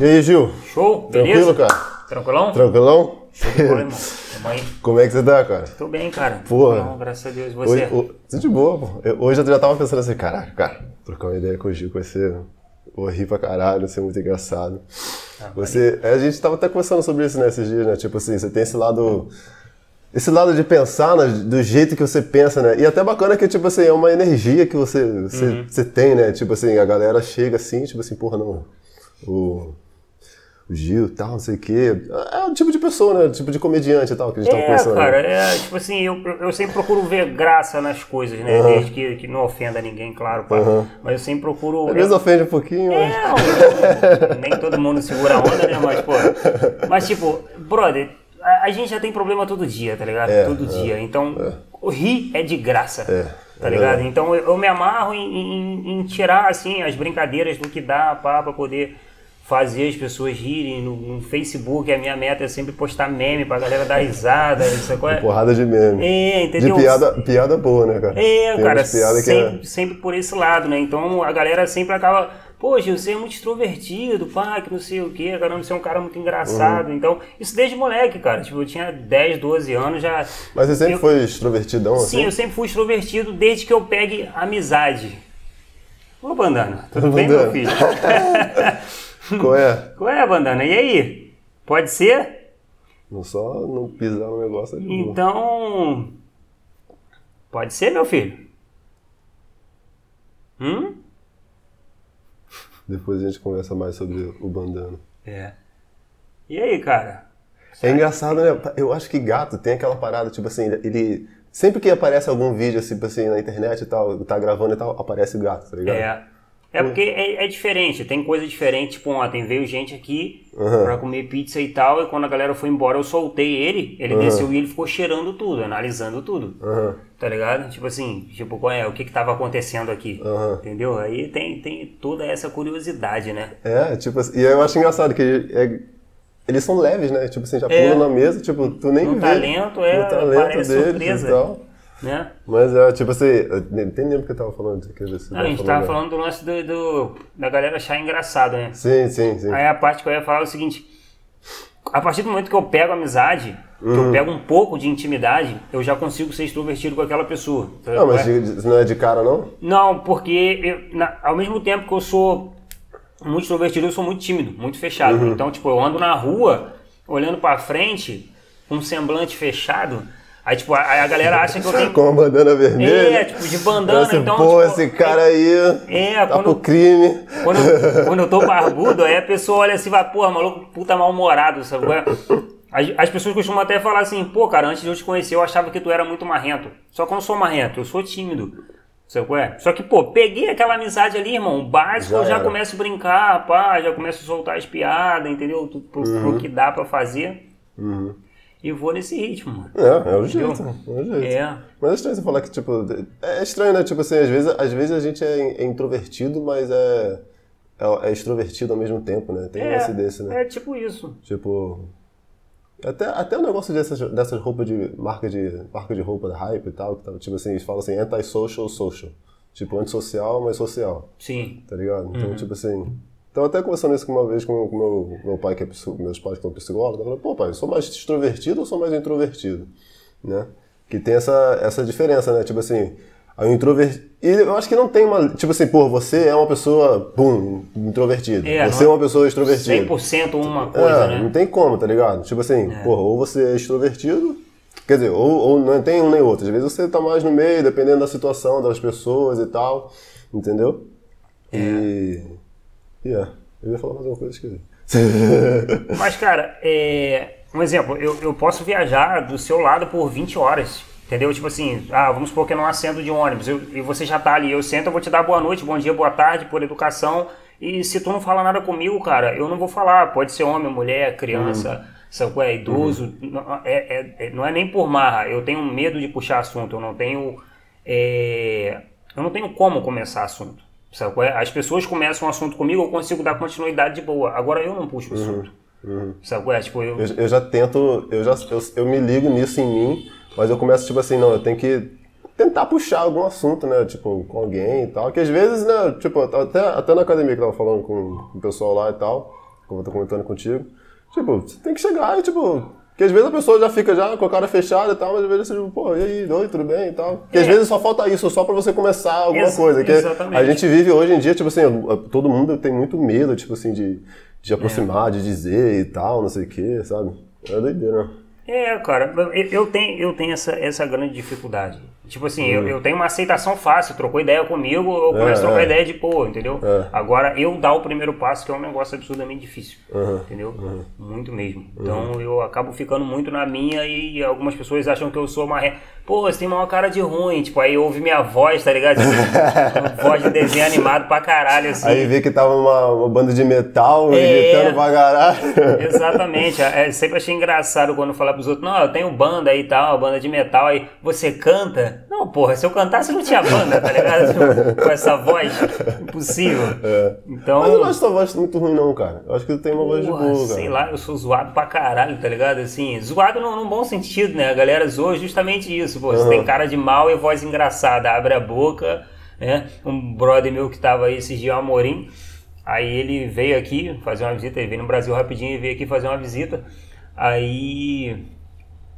E aí, Gil? Show? Tranquilo, Beleza? cara? Tranquilão? Tranquilão? Show de bola, irmão. Tamo aí. Como é que você tá, cara? Tô bem, cara. Porra. Tranquilão, graças a Deus. Você? Hoje, ho- Tudo de boa, pô. Eu- Hoje eu já tava pensando assim, caraca, cara, trocar uma ideia com o Gil vai ser. Rir pra caralho, vai ser muito engraçado. Ah, Você, a gente tava até conversando sobre isso né, esses dias, né? Tipo assim, você tem esse lado. Esse lado de pensar né, do jeito que você pensa, né? E até bacana que, tipo assim, é uma energia que você, você, Uhum. você tem, né? Tipo assim, a galera chega assim, tipo assim, porra, não. O, o Gil e tal, não sei o quê. É o tipo de pessoa, né? O tipo de comediante e tal, que a gente É, conversando. né? cara, é, tipo assim, eu, eu sempre procuro ver graça nas coisas, né? Desde que, que não ofenda ninguém, claro, pá. Mas eu sempre procuro. Às vezes ofende um pouquinho, mas. É, não, nem todo mundo segura a onda, né? Mas, pô. Mas, tipo, brother, a, a gente já tem problema todo dia, tá ligado? É, todo é, dia. Então, o rir é de graça. É, Tá é ligado? Então eu, eu me amarro em, em- em tirar, assim, as brincadeiras do que dá, pá, pra poder fazer as pessoas rirem no, no Facebook. A minha meta é sempre postar meme pra galera dar risada, isso é? Porrada de meme. É, De entendeu? piada, piada boa, né, cara? É, Tem cara, umas piadas que é- sempre, sempre por esse lado, né? Então a galera sempre acaba, pô, Gil, você é muito extrovertido, pá, que não sei o quê, caramba, você é um cara muito Uhum. engraçado. Então, isso desde moleque, cara. Tipo, eu tinha 10, 12 anos já. Mas você sempre eu- foi extrovertidão, Sim, eu assim? sempre fui extrovertido desde que eu pegue amizade. Ô, Bandana, tudo bem, meu filho? Qual é? Qual é, Bandana? E aí? Pode ser? Não só não pisar no negócio é boa. Então. Pode ser, meu filho? Hum? Depois a gente conversa mais sobre o bandana. É. E aí, cara? É engraçado, né? Eu acho que gato tem aquela parada, tipo assim, ele. Sempre que aparece algum vídeo, tipo assim, na internet e tal, tá gravando e tal, aparece o gato, tá ligado? É. É porque é, é diferente, tem coisa diferente. Tipo, ontem veio gente aqui Aham. pra comer pizza e tal, e quando a galera foi embora eu soltei ele, ele desceu e ele ficou cheirando tudo, analisando tudo. Aham. Tá ligado? Tipo assim, tipo, qual é, o que que tava acontecendo aqui? Aham. Entendeu? Aí tem, tem toda essa curiosidade, né? É, tipo assim, e eu acho engraçado que é- eles são leves, né? Tipo assim, já É. pulam na mesa, tipo, tu nem No vê talento, é, no talento parece deles surpresa. e tal. Né? Mas é, tipo assim, eu nem lembro que eu tava falando. Que você Não, a gente tava falando do lance do, do- da galera achar engraçado, né? Sim, sim, sim. Aí a parte que eu ia falar é o seguinte: a partir do momento que eu pego amizade, que Uhum. eu pego um pouco de intimidade, eu já consigo ser extrovertido com aquela pessoa. Sabe Não, mas é? não é de cara, não? Não, porque eu- na- ao mesmo tempo que eu sou muito extrovertido, eu sou muito tímido, muito fechado. Uhum. Então, tipo, eu ando na rua, olhando pra frente, com um semblante fechado. Aí, tipo, a, a galera acha que eu tenho. Com uma bandana vermelha. É, tipo, de bandana, Assim, então, Pô, tipo, esse cara aí É, tá quando- pro crime. Quando, eu- quando eu tô barbudo, aí a pessoa olha assim e vai, porra, maluco, puta mal-humorado, sabe? é? As, as pessoas costumam até falar assim, pô, cara, antes de eu te conhecer, eu achava que tu era muito marrento. Só que eu não sou marrento, eu sou tímido. Sabe qual é? Só que, pô, peguei aquela amizade ali, irmão, o básico, Já eu já era. começo a brincar, pá, já começo a soltar as piadas, entendeu? Pro, Uhum. pro que dá pra fazer. E vou nesse ritmo, mano. É, é o Entendeu? jeito. É o jeito. É. Mas é estranho você falar que, tipo, é estranho, né? Tipo assim, às vezes, às vezes a gente é, é introvertido, mas é, é, é extrovertido ao mesmo tempo, né? Tem um lance desse, né? é tipo isso. Tipo. Até, até o negócio dessas, dessas roupas de marca, de. marca de roupa da hype e tal, que tava, tipo assim, eles falam assim, anti-social, social. Tipo, antissocial, mas social. Sim. Tá ligado? Uhum. Então, tipo assim. Então, até conversando isso uma vez com meu, meu pai, que é meus pais que são psicólogos, eu falei, pô, pai, eu sou mais extrovertido ou sou mais introvertido? Né? Que tem essa, essa diferença, né? Tipo assim, a introvertido. E eu acho que não tem uma. Tipo assim, pô, você é uma pessoa, pum, introvertida. É, você é uma pessoa extrovertida. 100% uma coisa, É, né? não tem como, tá ligado? Tipo assim, porra, ou você é extrovertido, quer dizer, ou, ou não tem um nem outro. Às vezes você tá mais no meio, dependendo da situação, das pessoas e tal, entendeu? E. E é. Eu ia falar mais uma coisa, esqueci. Mas, cara, é, um exemplo, eu, eu posso viajar do seu lado por 20 horas. Entendeu? Tipo assim, ah, vamos supor que é num assento de ônibus eu- e você já tá ali. Eu sento, eu vou te dar boa noite, bom dia, boa tarde, por educação. E se tu não falar nada comigo, cara, eu não vou falar. Pode ser homem, mulher, criança, sabe qual é? Idoso. Não, é, é- é- não é nem por marra. Eu tenho medo de puxar assunto. Eu não tenho. é, eu não tenho como começar assunto. Sabe é? As pessoas começam um assunto comigo, eu consigo dar continuidade de boa. Agora eu não puxo o assunto. Sabe qual é? Tipo, eu, Eu, eu já tento, eu já eu, eu me ligo nisso em mim, mas eu começo tipo assim, não, eu tenho que tentar puxar algum assunto, né? Tipo, com alguém e tal. Que às vezes, né? Tipo, até, até na academia que eu tava falando com, com o pessoal lá e tal, como eu tô comentando contigo. Tipo, você tem que chegar e, tipo. Porque às vezes a pessoa já fica já com a cara fechada e tal, mas às vezes você, tipo, pô, e aí, oi, tudo bem e tal. Porque às É. vezes só falta isso, só pra você começar alguma Ex- coisa. Que exatamente. a gente vive hoje em dia, tipo assim, todo mundo tem muito medo, tipo assim, de, de aproximar, de dizer e tal, não sei o que, sabe? É doideira. É, cara, eu, eu tenho, eu tenho essa, essa grande dificuldade. Tipo assim, eu, Hum. eu tenho uma aceitação fácil, trocou ideia comigo, eu começo a trocar é. ideia de pô, entendeu? É. Agora, eu dar o primeiro passo, que é um negócio absurdamente difícil, Uhum. entendeu? Muito mesmo. Então, eu acabo ficando muito na minha e algumas pessoas acham que eu sou uma... Re... Pô, você tem uma cara de ruim, tipo, aí ouve minha voz, tá ligado? Tipo, voz de desenho animado pra caralho, assim. Aí vê que tava uma, uma banda de metal, É. gritando pra caralho. Exatamente. É, sempre achei engraçado quando falar pros outros, não, eu tenho banda aí e tal, banda de metal aí. Você canta? Não, porra, se eu cantasse não tinha banda, tá ligado? Tipo, Com essa voz, impossível. Então, Mas eu não acho sua voz muito ruim, não, cara. Eu acho que tu tem uma voz de porra, boa, cara. sei lá, eu sou zoado pra caralho, tá ligado? Assim, zoado num, num bom sentido, né? A galera zoa justamente isso, pô. Você tem cara de mal e voz engraçada, abre a boca, né? Um brother meu que tava aí esses dias, o Amorim, aí ele veio aqui fazer uma visita, ele veio no Brasil rapidinho e veio aqui fazer uma visita. Aí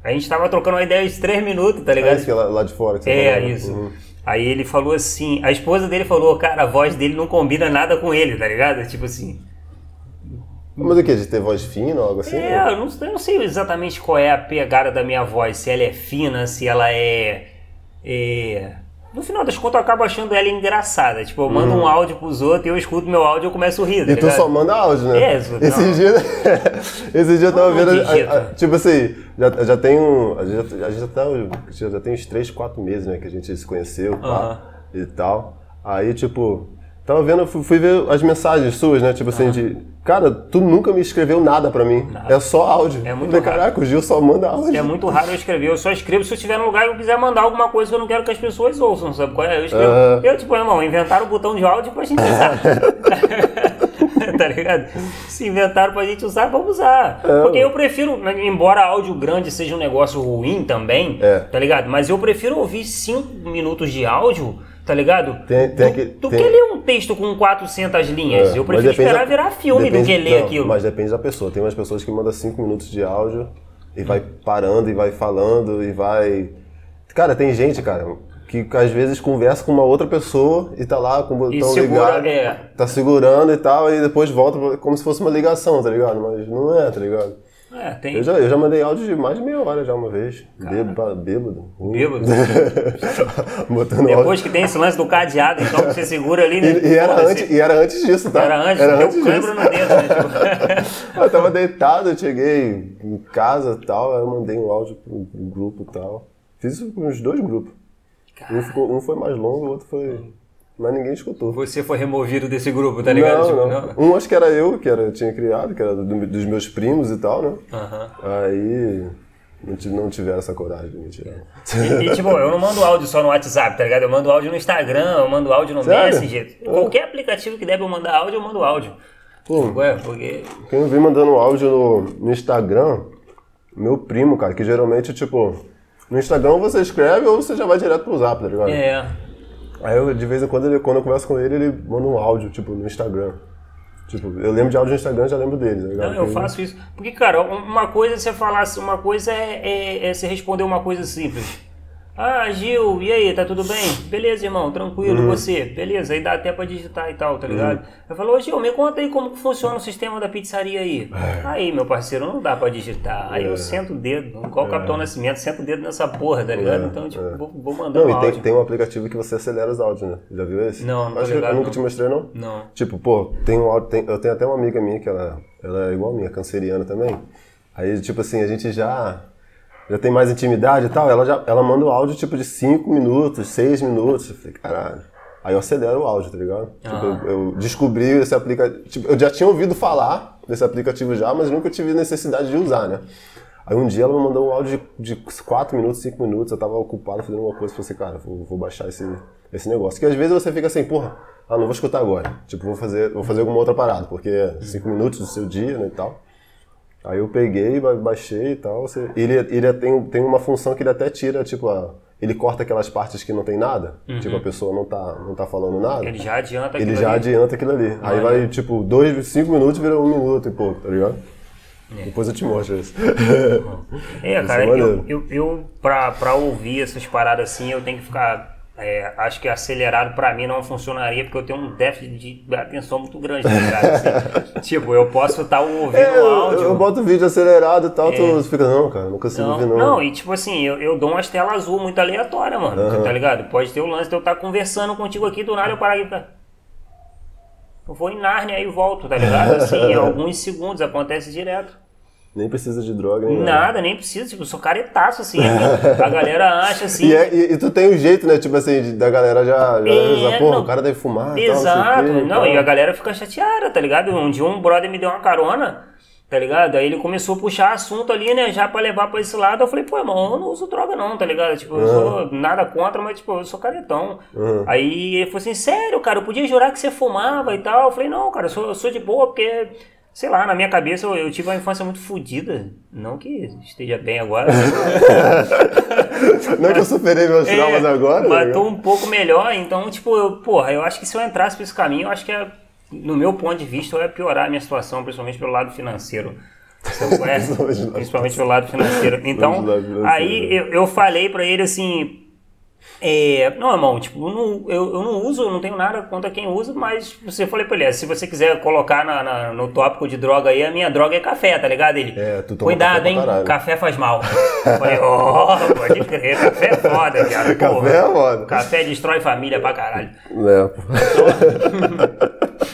a gente tava trocando uma ideia de três minutos, tá É ligado? isso que é lá, lá de fora que você É, falou, né? isso. Uhum. Aí ele falou assim, a esposa dele falou, cara, a voz dele não combina nada com ele, tá ligado? Tipo assim. Mas o que? De ter voz fina ou algo assim? É, eu não, eu não sei exatamente qual é a pegada da minha voz, se ela é fina, se ela é. é... No final das contas, eu acabo achando ela engraçada. Tipo, eu mando um áudio pros outros e eu escuto meu áudio e eu começo a rir. Tá. E tu ligado? só manda áudio, né? É, isso- Esses dias. Esses dias eu tava vendo. a- digita. a- tipo assim, já, já tem um. A gente já, a gente tá, já, tem uns 3, 4 meses, né? Que a gente se conheceu pá, e tal. Aí, tipo. Tava vendo, fui, fui ver as mensagens suas, né? Tipo assim, de. Cara, tu nunca me escreveu nada pra mim. É só áudio. É muito falei, raro. Caraca, o Gil só manda áudio. É muito raro eu escrever. Eu só escrevo se eu estiver num lugar e eu quiser mandar alguma coisa que eu não quero que as pessoas ouçam, sabe qual é? Eu escrevo. Aham. Eu, tipo, irmão, inventaram o botão de áudio pra gente usar. tá ligado? Se inventaram pra gente usar, vamos usar. É. Porque eu prefiro, né, embora áudio grande seja um negócio ruim também, É. tá ligado? Mas eu prefiro ouvir 5 minutos de áudio, tá ligado? Tem- tem do, do tem- que ler um texto com 400 linhas. É, eu prefiro esperar da- virar filme do depende- que ler não, aquilo. Mas depende da pessoa. Tem umas pessoas que mandam 5 minutos de áudio e vai parando e vai falando e vai. Cara, tem gente, cara, que às vezes conversa com uma outra pessoa e tá lá com o botão segura, ligado, é. tá segurando e tal, e depois volta como se fosse uma ligação, tá ligado? Mas não é, tá ligado? É, tem. Eu já, eu já mandei áudio de mais de meia hora já uma vez. Bêbado. Bêbado. Bêbado. Botando áudio. Depois que tem esse lance do cadeado, então você segura ali, né? E, e era antes, e era antes disso, tá? Era antes, era antes disso. no dedo, né? Tipo, Eu tava deitado, eu cheguei em casa e tal, aí eu mandei um áudio pro, pro grupo e tal. Fiz isso com os dois grupos. Um, ficou- um foi mais longo, o outro foi. Mas ninguém escutou. você foi removido desse grupo, tá ligado? Não, Tipo, não. Um acho que era eu, que era, tinha criado, que era do- dos meus primos e tal, né? Aí não, ti- não tiveram essa coragem de me tirar. E, e, tipo, eu não mando áudio só no WhatsApp, tá ligado? Eu mando áudio no Instagram, eu mando áudio no Sério? Messenger. Qualquer aplicativo que der pra eu mandar áudio, eu mando áudio. Pô, Ué, porque. Quem eu vi mandando áudio no, no Instagram, meu primo, cara, que geralmente, tipo, no Instagram você escreve ou você já vai direto pro zap, tá ligado? É. Aí eu, de vez em quando, ele, quando eu converso com ele, ele manda um áudio, tipo, no Instagram. Tipo, eu lembro de áudio no Instagram, já lembro dele, ligado? Não, eu faço isso. Porque, cara, uma coisa é você falar, uma coisa é, é, é você responder uma coisa simples. Ah, Gil, e aí, tá tudo bem? Beleza, irmão, tranquilo, Uhum. você? Beleza, aí dá até pra digitar e tal, tá ligado? Eu falo, ô Gil, me conta aí como que funciona o sistema da pizzaria aí. É. Aí, meu parceiro, não dá pra digitar. Aí eu sento o dedo, igual o Capitão Nascimento, sento o dedo nessa porra, tá ligado? É, Então, tipo, é. vou, vou mandar Não, um e tem, tem um aplicativo que você acelera os áudios, né? Já viu esse? Não, não Acho que ligado, eu nunca não. te mostrei, não? Não. Tipo, pô, tem um áudio, tem- eu tenho até uma amiga minha que ela, ela é igual a minha, canceriana também. Aí, tipo assim, a gente já, já tem mais intimidade e tal, ela, já, ela manda o áudio tipo de 5 minutos, 6 minutos. Eu falei, caralho. Aí eu acelero o áudio, tá ligado? Tipo, Ah. eu, eu descobri esse aplicativo. Tipo, eu já tinha ouvido falar desse aplicativo já, mas nunca tive necessidade de usar, né? Aí um dia ela me mandou um áudio de 4 minutos, 5 minutos, eu tava ocupado fazendo uma coisa, eu falei assim, cara, vou, vou baixar esse, esse negócio. Que às vezes você fica assim, porra, ah, não vou escutar agora. Tipo, vou fazer, vou fazer alguma outra parada, porque é 5 minutos do seu dia, né, e tal. Aí eu peguei, ba- baixei e tal. Você, ele ele tem, tem uma função que ele até tira, tipo, a, ele corta aquelas partes que não tem nada, tipo, a pessoa não tá, não tá falando nada. Uhum. Ele já adianta Ele aquilo já ali. adianta aquilo ali. Aí Olha. vai, tipo, dois, cinco minutos vira um minuto e pouco, tá ligado? É. Depois eu te mostro isso. É, Isso cara, é eu, eu, eu pra, pra ouvir essas paradas assim, eu tenho que ficar. É, acho que acelerado pra mim não funcionaria, porque eu tenho um déficit de atenção muito grande, tá ligado? Assim, tipo, eu posso estar ouvindo É, eu, áudio. eu boto vídeo acelerado e tal, tu fica, não, cara, não consigo Não, ver não. não, e tipo assim, eu, eu dou umas telas azul muito aleatórias, mano. Tá ligado? Pode ter o lance de eu estar conversando contigo aqui, do nada eu parar aqui ficar. Eu vou em Nárnia e volto, tá ligado? Assim, em alguns segundos, acontece direto. Nem precisa de droga, nem Nada, nem precisa, tipo, eu sou caretaço, assim. a galera acha assim. E, é- e- e tu tem o jeito, né? Tipo assim, de- da galera já, já É, avisar, porra, não. o cara deve fumar Exato, tal, não não, e a galera fica chateada, tá ligado? Um dia um brother me deu uma carona, tá ligado? Aí ele começou a puxar assunto ali, né, já pra levar pra esse lado. Eu falei, pô, irmão, eu não uso droga não, tá ligado? Tipo, eu sou nada contra, mas tipo, eu sou caretão. Aí ele falou assim, sério, cara, eu podia jurar que você fumava e tal. Eu falei, não, cara, eu sou, eu sou de boa porque. Sei lá, na minha cabeça eu, eu tive uma infância muito fodida. Não que esteja bem agora. Não é que eu superei meus É, traumas agora, Mas né? tô um pouco melhor, então, tipo, eu, porra, eu acho que se eu entrasse por esse caminho, eu acho que, é, no meu ponto de vista, eu ia piorar a minha situação, principalmente pelo lado financeiro. Você conhece? Principalmente pelo lado financeiro. Então, aí eu, eu falei pra ele assim. É, não, irmão, tipo, eu não, eu, eu não uso, não tenho nada contra quem usa, mas você falei pra ele, é, se você quiser colocar na, na- no tópico de droga aí, a minha droga é café, tá ligado? Ele, É, cuidado, café hein, caralho." café faz mal. Eu falei, ó, pode crer, café é foda, cara. Café porra. é foda. Café destrói família pra caralho. É, pô.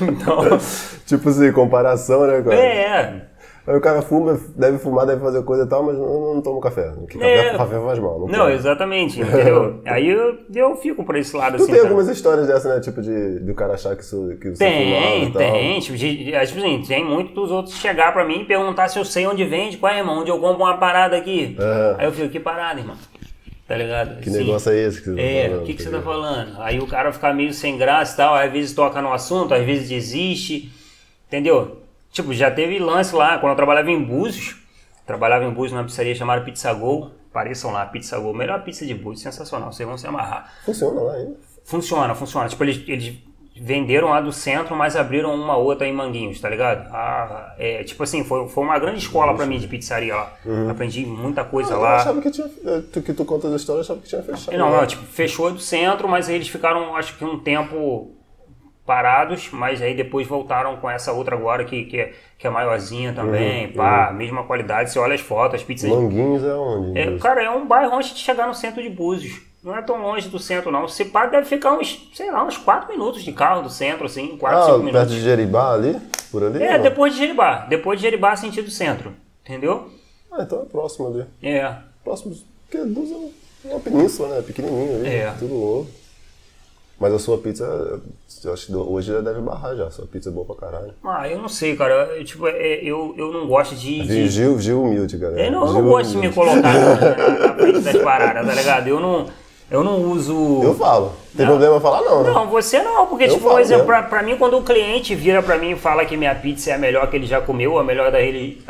Então, tipo assim, comparação, né, cara? é, Aí o cara fuma, deve fumar, deve fazer coisa e tal, mas não, não toma café. Porque É. café, café faz mal. Não, não, exatamente, entendeu? Aí eu, eu fico por esse lado Tu assim. tem tá? algumas histórias dessa, né? Tipo, de, do cara achar que, isso, que você fumava Tem, tem. Tipo, de- assim, tem muito dos outros chegar pra mim e perguntar se eu sei onde vende. Qual é, irmão? Onde eu compro uma parada aqui? É. Aí eu fico, que parada, irmão? Tá ligado? Que Assim, negócio é esse que você tá É, falando? o que, que você tá tá falando? Aí o cara fica meio sem graça e tal, às vezes toca no assunto, às vezes desiste, entendeu? Tipo, já teve lance lá, quando eu trabalhava em Búzios, trabalhava em Búzios numa pizzaria chamada Pizza Go, pareçam lá, Pizza Go, melhor pizza de Búzios, sensacional, vocês vão se amarrar. Funciona lá ainda? Funciona, funciona. Tipo, eles, eles venderam lá do centro, mas abriram uma outra em Manguinhos, tá ligado? Ah, é, tipo assim, foi, foi uma grande escola pra mim de pizzaria lá. Aprendi muita coisa Eu lá. achava que tinha. Tu, que tu conta da história, eu achava que tinha fechado. Não, não, tipo, fechou do centro, mas aí eles ficaram, acho que um tempo parados, mas aí depois voltaram com essa outra agora que, que, é, que é maiorzinha também, pá, mesma qualidade, você olha as fotos, as pizzas... Manguinhos é onde? É, cara, é um bairro antes de chegar no centro de Búzios. Não é tão longe do centro, não. Você pá, deve ficar uns, sei lá, uns 4 minutos de carro do centro, assim, 4, ah, 5 perto minutos. de Jeribá ali? Por ali? É, Não? depois de Jeribá. Depois de Jeribá, sentido centro. Entendeu? Ah, então é próximo ali. É. Próximo. Porque Búzios é uma península, né? Pequenininho ali. É. Tudo novo. Mas a sua pizza, eu acho que hoje já deve barrar já. Sua pizza é boa pra caralho. Ah, eu não sei, cara. Eu, tipo, é, eu, eu não gosto de. de- Gil, Gil, humilde, galera. Eu não, eu não gosto de me humilde. colocar na, na- frente das paradas, tá ligado? Eu não, eu não uso. Eu falo. Tem problema falar não, né? Não, você não, porque, Eu tipo, falo por exemplo, pra, pra mim, quando o cliente vira pra mim e fala que minha pizza é a melhor que ele já comeu, a melhor da,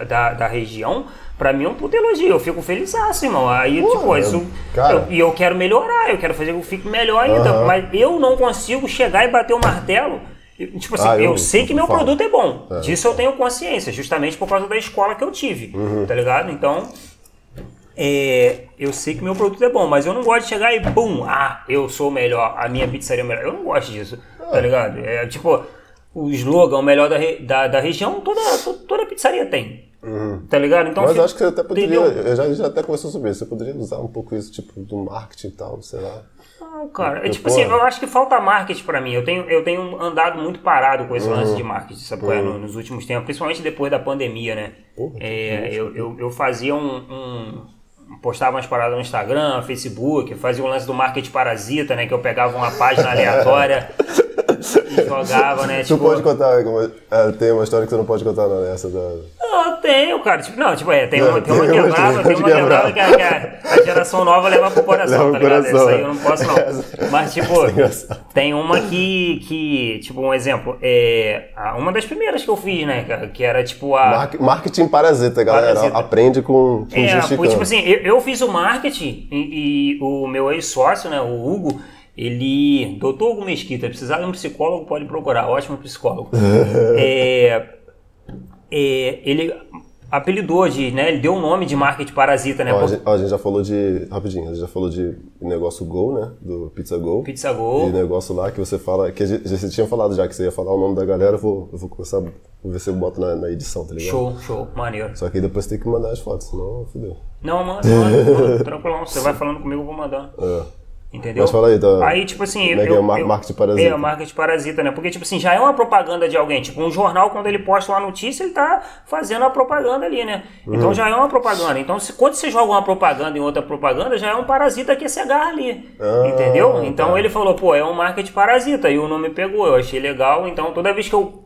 da, da região, pra mim é um puto elogio. Eu fico feliz, irmão. Aí, Pô, tipo, isso. cara. eu- E eu, quero melhorar, eu quero fazer que eu fique melhor ainda. Aham. Mas eu não consigo chegar e bater o martelo. E, Tipo assim, Ah, eu, eu- sei que meu falo. produto é bom. É. Disso eu tenho consciência, justamente por causa da escola que eu tive. Uhum. Tá ligado? Então. É, eu sei que meu produto é bom, mas eu não gosto de chegar e pum, ah, eu sou melhor, a minha pizzaria é melhor. Eu não gosto disso, Ah. tá ligado? É tipo, o slogan, o melhor da, da, da região, toda, to- toda pizzaria tem. Tá ligado? Então, Uhum. Mas acho que você até poderia. Eu já, já até conversou sobre isso. Você poderia usar um pouco isso, tipo, do marketing e tal, sei lá. Não, cara, é Eu- tipo porra. assim, eu acho que falta marketing pra mim. Eu tenho, eu tenho andado muito parado com esse Uhum. lance de marketing, sabe é? No- Nos últimos tempos, principalmente depois da pandemia, né? Porra, É, eu, eu, eu fazia um, um- Postava umas paradas no Instagram, Facebook, fazia o lance do marketing parasita, né? Que eu pegava uma página aleatória, jogava, né? Tu tipo, pode contar, uma- é, tem uma história que você não pode contar não, nessa da... Não, tenho, cara. Tipo, não, tipo, é, tem Não, uma, tem tem uma quebrada, tem uma quebrada que, a- que a, geração nova leva pro coração, Leva tá pro ligado? coração, Essa aí né? eu não posso, não. Mas, tipo, é tem uma que, que, tipo, um exemplo, é uma das primeiras que eu fiz, né, cara, que era, tipo, a... Mar- Marketing parasita, galera. Parasita. Aprende com, com É, porque, tipo assim, eu, eu fiz o marketing e, e o meu ex-sócio, né, o Hugo, ele. Doutor Hugo Mesquita, precisar de um psicólogo, pode procurar, ótimo psicólogo. é, é, ele apelidou de, né, ele deu o nome de marketing parasita, né, Ó, a, gente, ó, a gente já falou de. Rapidinho, a gente já falou de negócio Go, né? Do Pizza Go. Pizza E Go. negócio lá que você fala. Que a gente, você tinha falado já que você ia falar o nome da galera, eu vou, eu vou começar. Vou ver se eu boto na, na edição, tá ligado? Show, show, maneiro. Só que aí depois tem que mandar as fotos, senão fodeu. Não, manda, manda, tranquilão. Você vai falando comigo, eu vou mandando. É. Entendeu? Mas fala aí, tá- Aí, tipo assim. como é que é o mar- marketing parasita? É, o marketing parasita, né? Porque, tipo assim, já é uma propaganda de alguém. Tipo, um jornal, quando ele posta uma notícia, ele tá fazendo a propaganda ali, né? Uhum. Então já é uma propaganda. Então, se, quando você joga uma propaganda em outra propaganda, já é um parasita que se agarra ali. Ah, entendeu? Então tá. ele falou, pô, é um marketing parasita. E o nome pegou. Eu achei legal. Então, toda vez que eu,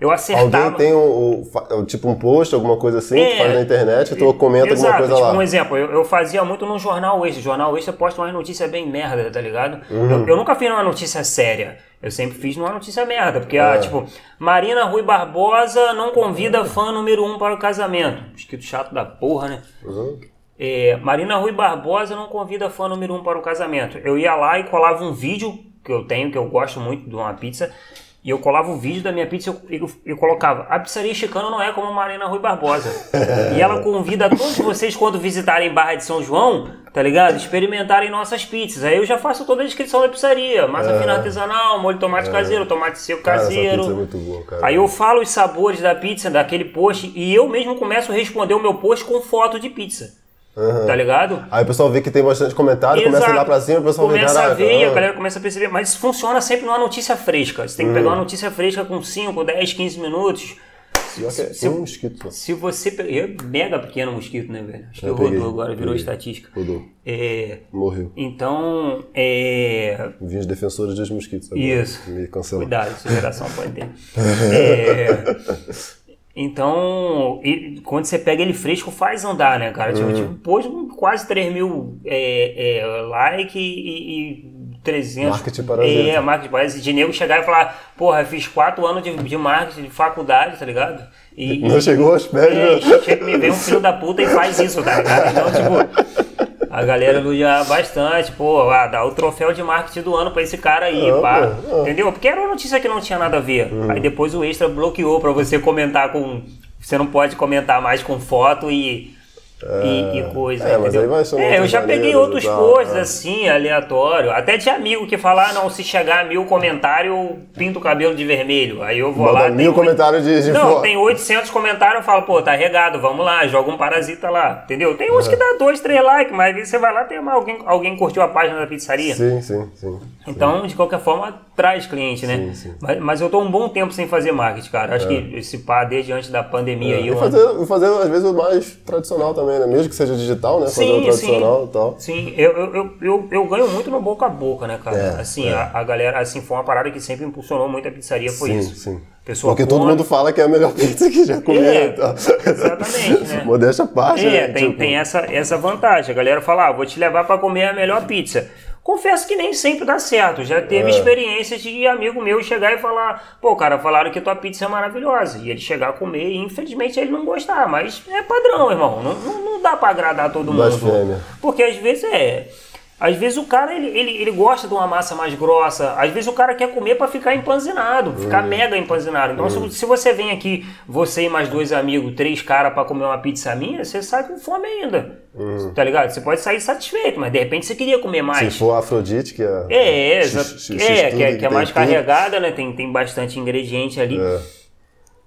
eu acertava. Alguém tem um, tipo um post, alguma coisa assim, É. que faz na internet, tu comenta Exato, alguma coisa tipo, lá. um exemplo, eu, eu fazia muito no Jornal Extra. Jornal Extra posta umas notícias bem merda, tá ligado? Uhum. Eu, eu nunca fiz uma notícia séria. Eu sempre fiz numa notícia merda. Porque, ah, É. tipo, Marina Rui Barbosa não convida fã número um para o casamento. Escrito chato da porra, né? Uhum. É, Marina Rui Barbosa não convida fã número um para o casamento. Eu ia lá e colava um vídeo que eu tenho, que eu gosto muito de uma pizza. E eu colava o vídeo da minha pizza e eu, eu, eu colocava A pizzaria chicana não é como Marina Rui Barbosa. e ela convida todos vocês, quando visitarem Barra de São João, tá ligado? Experimentarem nossas pizzas. Aí eu já faço toda a descrição da pizzaria. Massa fina artesanal, molho de tomate caseiro, tomate seco É. Cara, essa caseiro. pizza é muito boa, cara. Aí eu falo os sabores da pizza, daquele post, e eu mesmo começo a responder o meu post com foto de pizza. Uhum. Tá ligado? Aí o pessoal vê que tem bastante comentário, começa a Exato. olhar pra cima, o pessoal vê, começa a caraca, ver e a galera começa a perceber. Mas isso funciona sempre numa notícia fresca. Você tem que Hum. pegar uma notícia fresca com 5, 10, 15 minutos. Pior que é se- um mosquito. Se você. pe- É mega pequeno mosquito, né, velho? Acho que rodou agora, virou peguei. estatística. Rodou. É, Morreu. então, é, Vi os defensores dos mosquitos agora. Isso. Me cancelaram. Cuidado, essa geração pode ter. É, então, e quando você pega ele fresco, faz andar, né, cara? Tipo, tipo pôs quase 3 mil é, é, likes e, e 300. Marketing parasita. É, marketing parasita. De nego chegar e falar, porra, fiz 4 anos de, de marketing, de faculdade, tá ligado? E, Não chegou aos pés, é, né? me vem um filho da puta e faz isso, tá ligado? Então, tipo, a galera elogia bastante, pô, ah, dá o troféu de marketing do ano pra esse cara aí, Ah, pá. ah. Entendeu? Porque era uma notícia que não tinha nada a ver. Uhum. Aí depois o extra bloqueou pra você comentar com. Você não pode comentar mais com foto e. E, e coisa, é, mas entendeu? aí vai chamar é, eu já peguei outros e tal, posts é. assim, aleatório. Até de amigo que fala, ah, não, se chegar a mil comentários, eu pinto o cabelo de vermelho. Aí eu vou Manda lá. mil comentários de, de não, foto. tem 800 comentários, eu falo, pô, tá regado, vamos lá, joga um parasita lá, entendeu? Tem uns que dá dois, três likes, mas aí você vai lá, tem uma- alguém, alguém curtiu a página da pizzaria. Sim, sim, sim. Então, de qualquer forma, traz cliente, né? Sim, sim. Mas, mas eu tô um bom tempo sem fazer marketing, cara. Acho que esse pá, desde antes da pandemia aí, É. E eu fazer, e fazer, às vezes, o mais tradicional também, né? Mesmo que seja digital, né? Fazer o Sim, tradicional sim. e tal. Sim, eu, eu, eu, eu, ganho muito no boca a boca, né, cara? É, assim, é. A, a galera, assim, foi uma parada que sempre impulsionou muito a pizzaria, foi sim, isso. sim. Pessoa Porque todo come- mundo fala que é a melhor pizza que já comeu É, e tal. exatamente, né? Modéstia à parte, É, né? tem, Tipo, tem essa, essa vantagem. A galera fala, ah, vou te levar pra comer a melhor pizza. Confesso que nem sempre dá certo. Já teve É. experiências de amigo meu chegar e falar, pô, cara, falaram que tua pizza é maravilhosa. E ele chegar a comer e infelizmente ele não gostar. Mas é padrão, irmão. Não, não, não dá pra agradar todo mundo. Blasfêmia. Porque às vezes é. Às vezes o cara ele, ele, ele gosta de uma massa mais grossa, às vezes o cara quer comer pra ficar empanzinado, ficar Hum. mega empanzinado. Então, se, se você vem aqui, você e mais dois amigos, três caras pra comer uma pizza minha, você sai com fome ainda. Tá ligado? Você pode sair satisfeito, mas de repente você queria comer mais. Hum. Se for Afrodite, que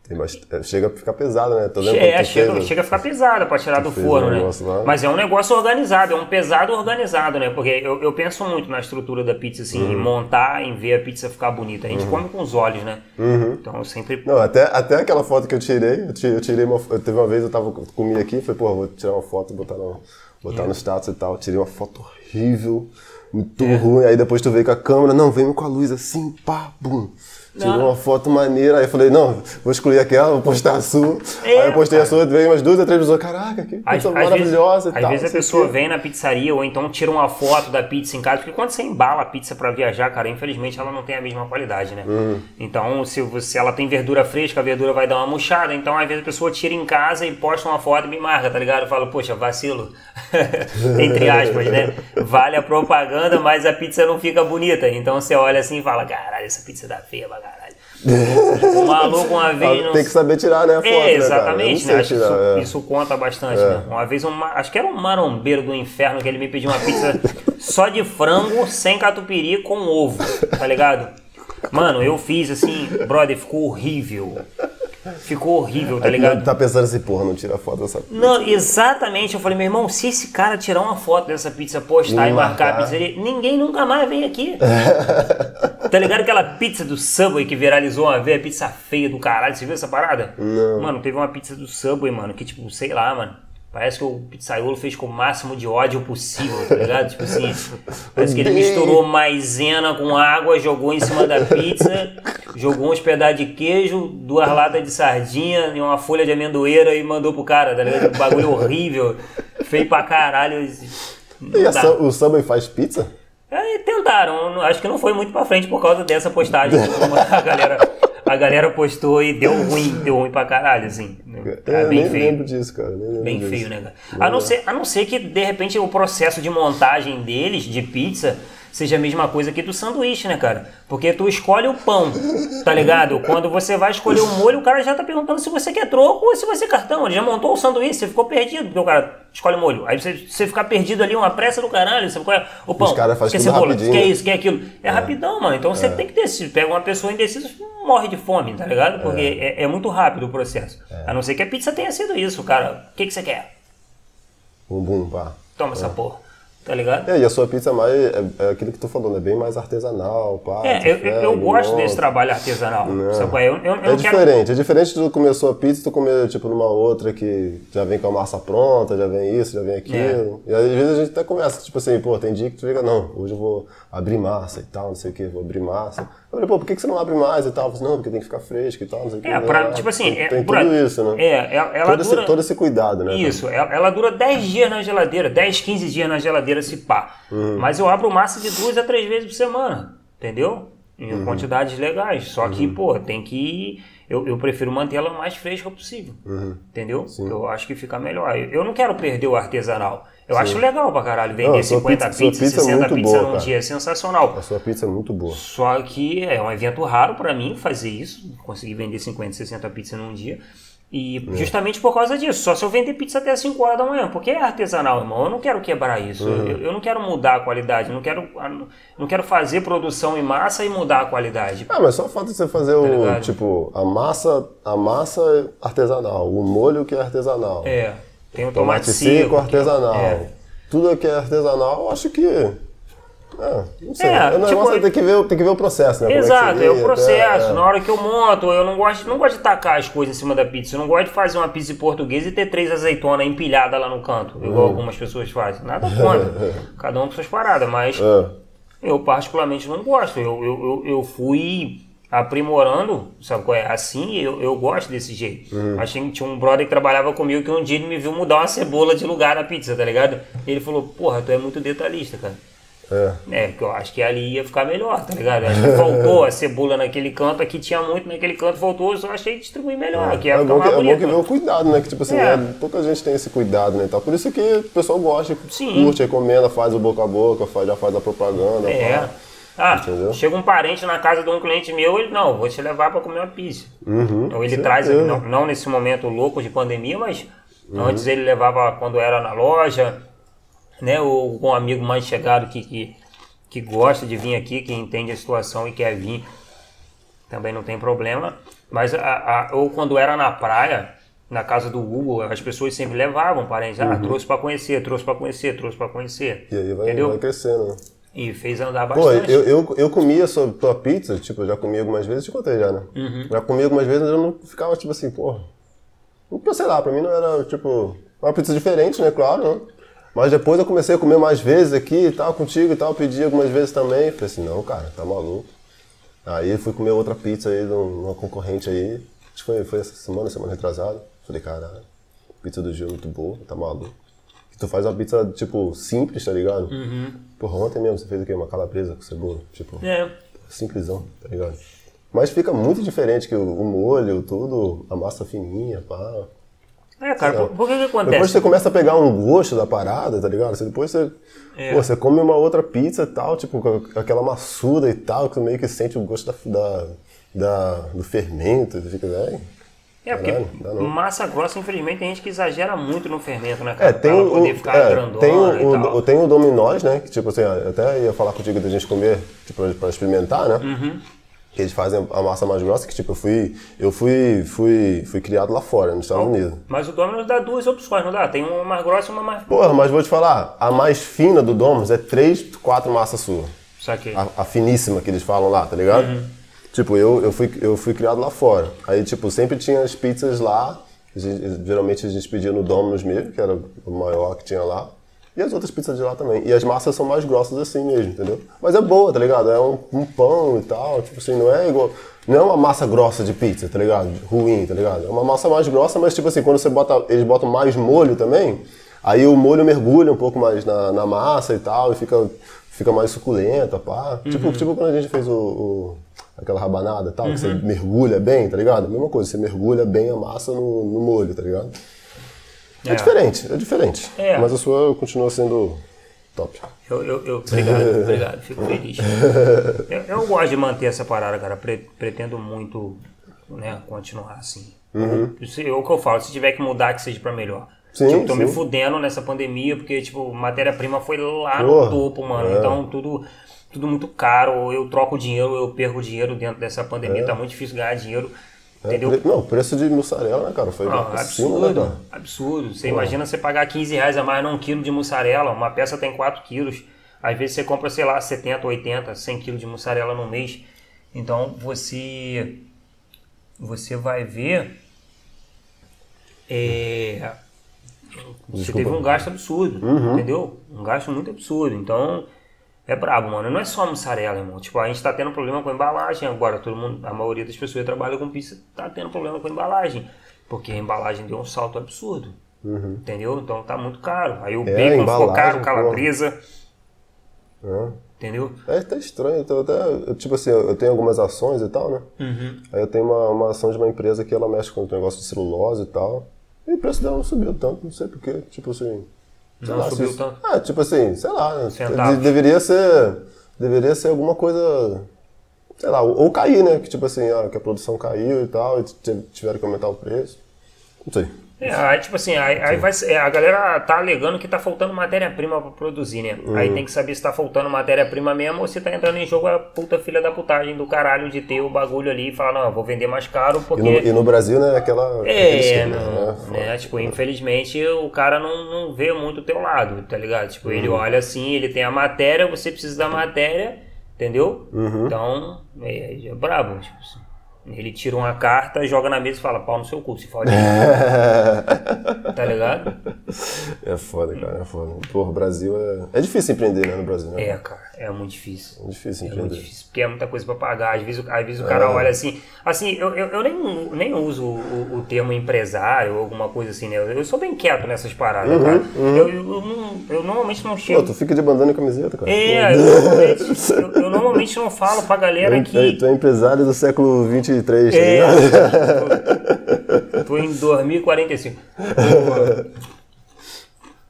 bastante. É. É, Chega a ficar pesado, né? Tô É, chega, fez, chega a ficar pesada pra tirar do forno, um né? lá. Mas é um negócio organizado, é um pesado organizado, né? Porque eu, eu penso muito na estrutura da pizza, assim, Uhum. em montar, em ver a pizza ficar bonita. A gente come com os olhos, né? Uhum. Então eu sempre. Não, até, até aquela foto que eu tirei, eu ti- eu tirei uma. eu- Teve uma vez eu tava comi aqui, falei, pô, vou tirar uma foto e botar no, botar no status e tal. Tirei uma foto horrível. Muito ruim. Aí depois tu veio com a câmera, não, vem com a luz assim, pá, bum. Tirou Não. uma foto maneira, aí eu falei, não, vou excluir aquela, vou postar a sua. É, aí eu postei a cara. sua, veio umas duas ou três pessoas, caraca, que Às, pizza às maravilhosa vezes, e tal. às vezes a pessoa quê. vem na pizzaria ou então tira uma foto da pizza em casa, porque quando você embala a pizza pra viajar, cara, infelizmente ela não tem a mesma qualidade, né? Uhum. Então, se, você, ela tem verdura fresca, a verdura vai dar uma murchada, então às vezes a pessoa tira em casa e posta uma foto e me marca, tá ligado? Eu falo, poxa, vacilo. Entre aspas, né? Vale a propaganda, mas a pizza não fica bonita. Então você olha assim e fala, caralho, essa pizza tá feia caralho. O maluco uma vez. Não- Tem que saber tirar, né, a foto, é, né, exatamente, né? que tirar, isso, é. isso conta bastante, né? Uma vez, um, acho que era um marombeiro do inferno que ele me pediu uma pizza só de frango, sem catupiry, com ovo, tá ligado? Mano, eu fiz assim, brother, ficou horrível. Ficou horrível, tá Aí ligado? Tá pensando assim, porra, não tira foto dessa pizza. Não, exatamente. Eu falei, meu irmão, se esse cara tirar uma foto dessa pizza, postar E e marcar a marcar. pizzaria, ninguém nunca mais vem aqui. tá ligado aquela pizza do Subway que viralizou uma vez, a pizza feia do caralho? Você viu essa parada? Não. Mano, teve uma pizza do Subway, mano, que tipo, sei lá, mano. Parece que o pizzaiolo fez com o máximo de ódio possível, tá ligado? tipo assim, parece que ele misturou maisena com água, jogou em cima da pizza, jogou uns pedaços de queijo, duas latas de sardinha e uma folha de amendoeira e mandou pro cara, tá ligado? Um bagulho horrível, feio pra caralho. E o Subway faz pizza? É, tentaram, acho que não foi muito pra frente por causa dessa postagem. A galera, a galera postou e deu ruim, deu ruim pra caralho, assim. Tá eu bem nem feio. lembro disso, cara. Lembro Bem disso. feio, né, cara? A não, ser, a não ser que, de repente, o processo de montagem deles, de pizza, seja a mesma coisa que do sanduíche, né, cara? Porque tu escolhe o pão, tá ligado? Quando você vai escolher o molho, o cara já tá perguntando se você quer troco ou se você quer cartão. Ele já montou o sanduíche, você ficou perdido, porque o cara escolhe o molho. Aí você, você ficar perdido ali, uma pressa do caralho, você qual é o pão? Os caras fazem tudo cebola, rapidinho. quer isso, quer aquilo. É, rapidão, mano. Então você tem que decidir. Pega uma pessoa indecisa, morre de fome, tá ligado? Porque é, é muito rápido o processo. A não ser que a pizza tenha sido isso, cara. O que, que você quer? Bum, bum, pá. Toma essa porra. Tá ligado? É, e a sua pizza mais, é, é aquilo que tu falou, né? Bem mais artesanal, pá. É, eu, eu, gosto desse trabalho artesanal. Sabe qual é? Eu, eu, eu É não quero. diferente, é diferente de tu comer a sua pizza e tu comer, tipo, numa outra que já vem com a massa pronta, já vem isso, já vem aquilo. É. E às vezes a gente até começa, tipo assim, pô, tem dia que tu fica, não, hoje eu vou abrir massa e tal, não sei o que, vou abrir massa. Eu falei, pô, por que, que você não abre mais e tal? Eu falei, não, porque tem que ficar fresco e tal, não sei o que. É, pra, tipo assim, tem, é, tem tudo isso, né? É, ela, ela todo, dura. esse, todo esse cuidado, né? Isso, ela, ela dura 10 dias na geladeira, 10, 15 dias na geladeira se pá. Uhum. Mas eu abro massa de duas a três vezes por semana, entendeu? Em Uhum. quantidades legais. Só que, pô, tem que. Eu, eu prefiro manter ela o mais fresca possível. Uhum. Entendeu? Eu acho que fica melhor. Eu, não quero perder o artesanal. Eu acho legal pra caralho vender Não, a sua 50 pizza- sua pizzas, pizza é 60 muito pizzas boa, num cara. dia. É sensacional. A sua pizza é muito boa. Só que é um evento raro pra mim fazer isso, conseguir vender 50, 60 pizzas num dia. E É. justamente por causa disso, só se eu vender pizza até 5 horas da manhã, porque é artesanal, irmão. Eu não quero quebrar isso. Uhum. Eu, eu não quero mudar a qualidade, não quero, não quero fazer produção em massa e mudar a qualidade. Ah, mas só o de você fazer o, Tá ligado? tipo, a massa, a massa artesanal, o molho que é artesanal. É, tem o tomate, Tomate seco. seco é- artesanal. é. Tudo que é artesanal, eu acho que. É, não sei. É, o negócio tipo, é ter que, ver, tem que ver o processo, né? Como Exato, que é o processo. Na hora que eu monto, eu não gosto, não gosto de tacar as coisas em cima da pizza. Eu não gosto de fazer uma pizza portuguesa e ter três azeitonas empilhadas lá no canto, Uhum. igual algumas pessoas fazem. Nada contra. Cada um com suas paradas, mas É. eu particularmente não gosto. Eu, eu, eu, eu fui aprimorando, sabe qual é? Assim, eu, eu gosto desse jeito. Uhum. Mas tinha, tinha um brother que trabalhava comigo que um dia ele me viu mudar uma cebola de lugar na pizza, tá ligado? Ele falou, porra, tu é muito detalhista, cara. É. É, porque eu acho que ali ia ficar melhor, tá ligado? Acho que faltou a cebola naquele canto, aqui tinha muito naquele canto, faltou, eu só achei distribuir melhor, que ia É bom que, é bom que ver o cuidado, né? Que tipo assim, É. né, pouca gente tem esse cuidado, né? e tal. Por isso que o pessoal gosta, Sim. curte, recomenda, faz o boca a boca, faz, já faz a propaganda. É. Ah, Entendeu? chega um parente na casa de um cliente meu, ele, não, vou te levar para comer uma pizza. Uhum, Ou ele certeza. traz, não, não nesse momento louco de pandemia, mas Uhum. antes ele levava quando era na loja, né? Ou com um amigo mais chegado que, que, que gosta de vir aqui, que entende a situação e quer vir, também não tem problema. Mas, a, a- ou quando era na praia, na casa do Hugo, as pessoas sempre levavam parentes. Ah, trouxe para conhecer, trouxe para conhecer, trouxe para conhecer. Uhum. E aí vai, Entendeu? vai crescendo, né? E fez andar Pô, bastante. eu, eu, eu comia sua tua pizza, tipo, eu já comi algumas vezes, te contei já, né? Uhum. Já comi algumas vezes, eu não ficava, tipo assim, porra. Sei lá, pra mim não era, tipo, uma pizza diferente, né? Claro, né? Mas depois eu comecei a comer mais vezes aqui e tal, contigo e tal, pedi algumas vezes também. Falei assim, não, cara, tá maluco. Aí fui comer outra pizza aí de uma concorrente aí. Acho que foi, foi essa semana, semana retrasada. Falei, caralho, pizza do Gil é muito boa, tá maluco. E tu faz uma pizza, tipo, simples, tá ligado? Uhum. Porra, ontem mesmo você fez o quê? Uma calabresa com cebola. Tipo, É. simplesão, tá ligado? Mas fica muito diferente que o, o molho, tudo, a massa fininha, pá. É, cara, por, por que que Depois acontece? você começa a pegar um gosto da parada, tá ligado? Você, depois você, É. pô, você come uma outra pizza e tal, tipo, com aquela maçuda e tal, que você meio que sente o gosto da, da, da- do fermento, e fica, velho. É, porque Caralho, não. massa grossa, infelizmente, tem gente que exagera muito no fermento, né, cara? É, tem pra o, poder ficar é, grandona tem o, o, tem o dominós, né? Que tipo assim, eu até ia falar contigo da gente comer, tipo, pra experimentar, né? Uhum. Que eles fazem a massa mais grossa, que tipo, eu fui, eu fui, fui, fui criado lá fora, nos Estados Unidos. Mas o Domino's dá duas opções, não dá? Tem uma mais grossa e uma mais... Porra, mas vou te falar, a mais fina do Domino's é três, quatro massas suas. Saquei. A, a finíssima que eles falam lá, tá ligado? Tipo, eu, eu, fui, eu fui criado lá fora. Aí, tipo, sempre tinha as pizzas lá. a gente- geralmente a gente pedia no Domino's mesmo, que era o maior que tinha lá. E as outras pizzas de lá também. E as massas são mais grossas assim mesmo, entendeu? Mas é boa, tá ligado? É um, um pão e tal. Tipo assim, não é igual. Não é uma massa grossa de pizza, tá ligado? Ruim, tá ligado? É uma massa mais grossa, mas tipo assim, quando você bota. Eles botam mais molho também, aí o molho mergulha um pouco mais na, na massa e tal, e fica, fica mais suculenta, pá. Tipo, tipo quando a gente fez o, o- aquela rabanada e tal, que você mergulha bem, tá ligado? Mesma coisa, você mergulha bem a massa no, no molho, tá ligado? É, É. diferente, é diferente. É. Mas a sua continua sendo top. Eu, eu, eu- obrigado, obrigado, fico feliz. Eu, eu gosto de manter essa parada, cara. Pre- pretendo muito né, continuar assim. Uhum. Isso é o que eu falo, se tiver que mudar, que seja pra melhor. Sim, tipo, tô me sim. fudendo nessa pandemia, porque, tipo, matéria-prima foi lá Porra, no topo, mano. é. Então, tudo, tudo muito caro. Eu troco dinheiro, eu perco dinheiro dentro dessa pandemia. Tá muito difícil ganhar dinheiro. É, Entendeu? pre- Não, o preço de mussarela, né, cara? Foi Não, lá pra cima, né, absurdo, absurdo. Você imagina você pagar 15 reais a mais num quilo de mussarela, uma peça tem 4 quilos. Às vezes você compra, sei lá, 70, 80, 100 quilos de mussarela no mês. Então você você vai ver é, você Desculpa. teve um gasto absurdo, Uhum. entendeu? Um gasto muito absurdo. Então é brabo, mano. Não é só mussarela, irmão. Tipo, a gente tá tendo problema com a embalagem agora. Todo mundo, a maioria das pessoas que trabalham com pizza tá tendo problema com a embalagem. Porque a embalagem deu um salto absurdo. Entendeu? Então tá muito caro. Aí o É, bacon ficou caro, calabresa. É. Entendeu? É até estranho, então até, tipo assim, eu tenho algumas ações e tal, né? Uhum. Aí eu tenho uma, uma ação de uma empresa que ela mexe com o negócio de celulose e tal. E o preço dela não subiu tanto, não sei porquê. Tipo assim. Não lá, subiu se- tanto? É, tipo assim, sei lá. né? Centavos. Deveria ser. Deveria ser alguma coisa. Sei lá, ou, ou cair, né? Que tipo assim, ah, que a produção caiu e tal, e tiveram que aumentar o preço. Não sei. É, aí, tipo assim, aí, aí vai, é, a galera tá alegando que tá faltando matéria-prima pra produzir, né? Uhum. Aí tem que saber se tá faltando matéria-prima mesmo ou se tá entrando em jogo a puta filha da putagem do caralho de ter o bagulho ali e falar, não, eu vou vender mais caro E porque. no, e no Brasil, né, aquela. É, esquema, não, né? né? Tipo, infelizmente o cara não, não vê muito o teu lado, tá ligado? Tipo, ele Uhum. olha assim, ele tem a matéria, você precisa da matéria, entendeu? Uhum. Então, é, é brabo, tipo assim. Ele tira uma carta, joga na mesa e fala, pau no seu cu, se fode. tá ligado? É foda, cara, é foda. Porra, o Brasil é. É difícil empreender, né, no Brasil, né? É, cara, é muito difícil. É difícil É muito empreender. difícil, porque é muita coisa pra pagar. Às vezes, o- às vezes o cara olha assim. Assim, eu, eu, eu nem, nem uso o, o termo empresário ou alguma coisa assim, né? Eu, sou bem quieto nessas paradas, cara. Eu, eu, eu não- eu normalmente não Pô, chego. tu fica de bandana e camiseta, cara. É, eu normalmente, não falo pra galera é- que. Tu é empresário do século 23, tá É, ligado? tô, tô em 2045.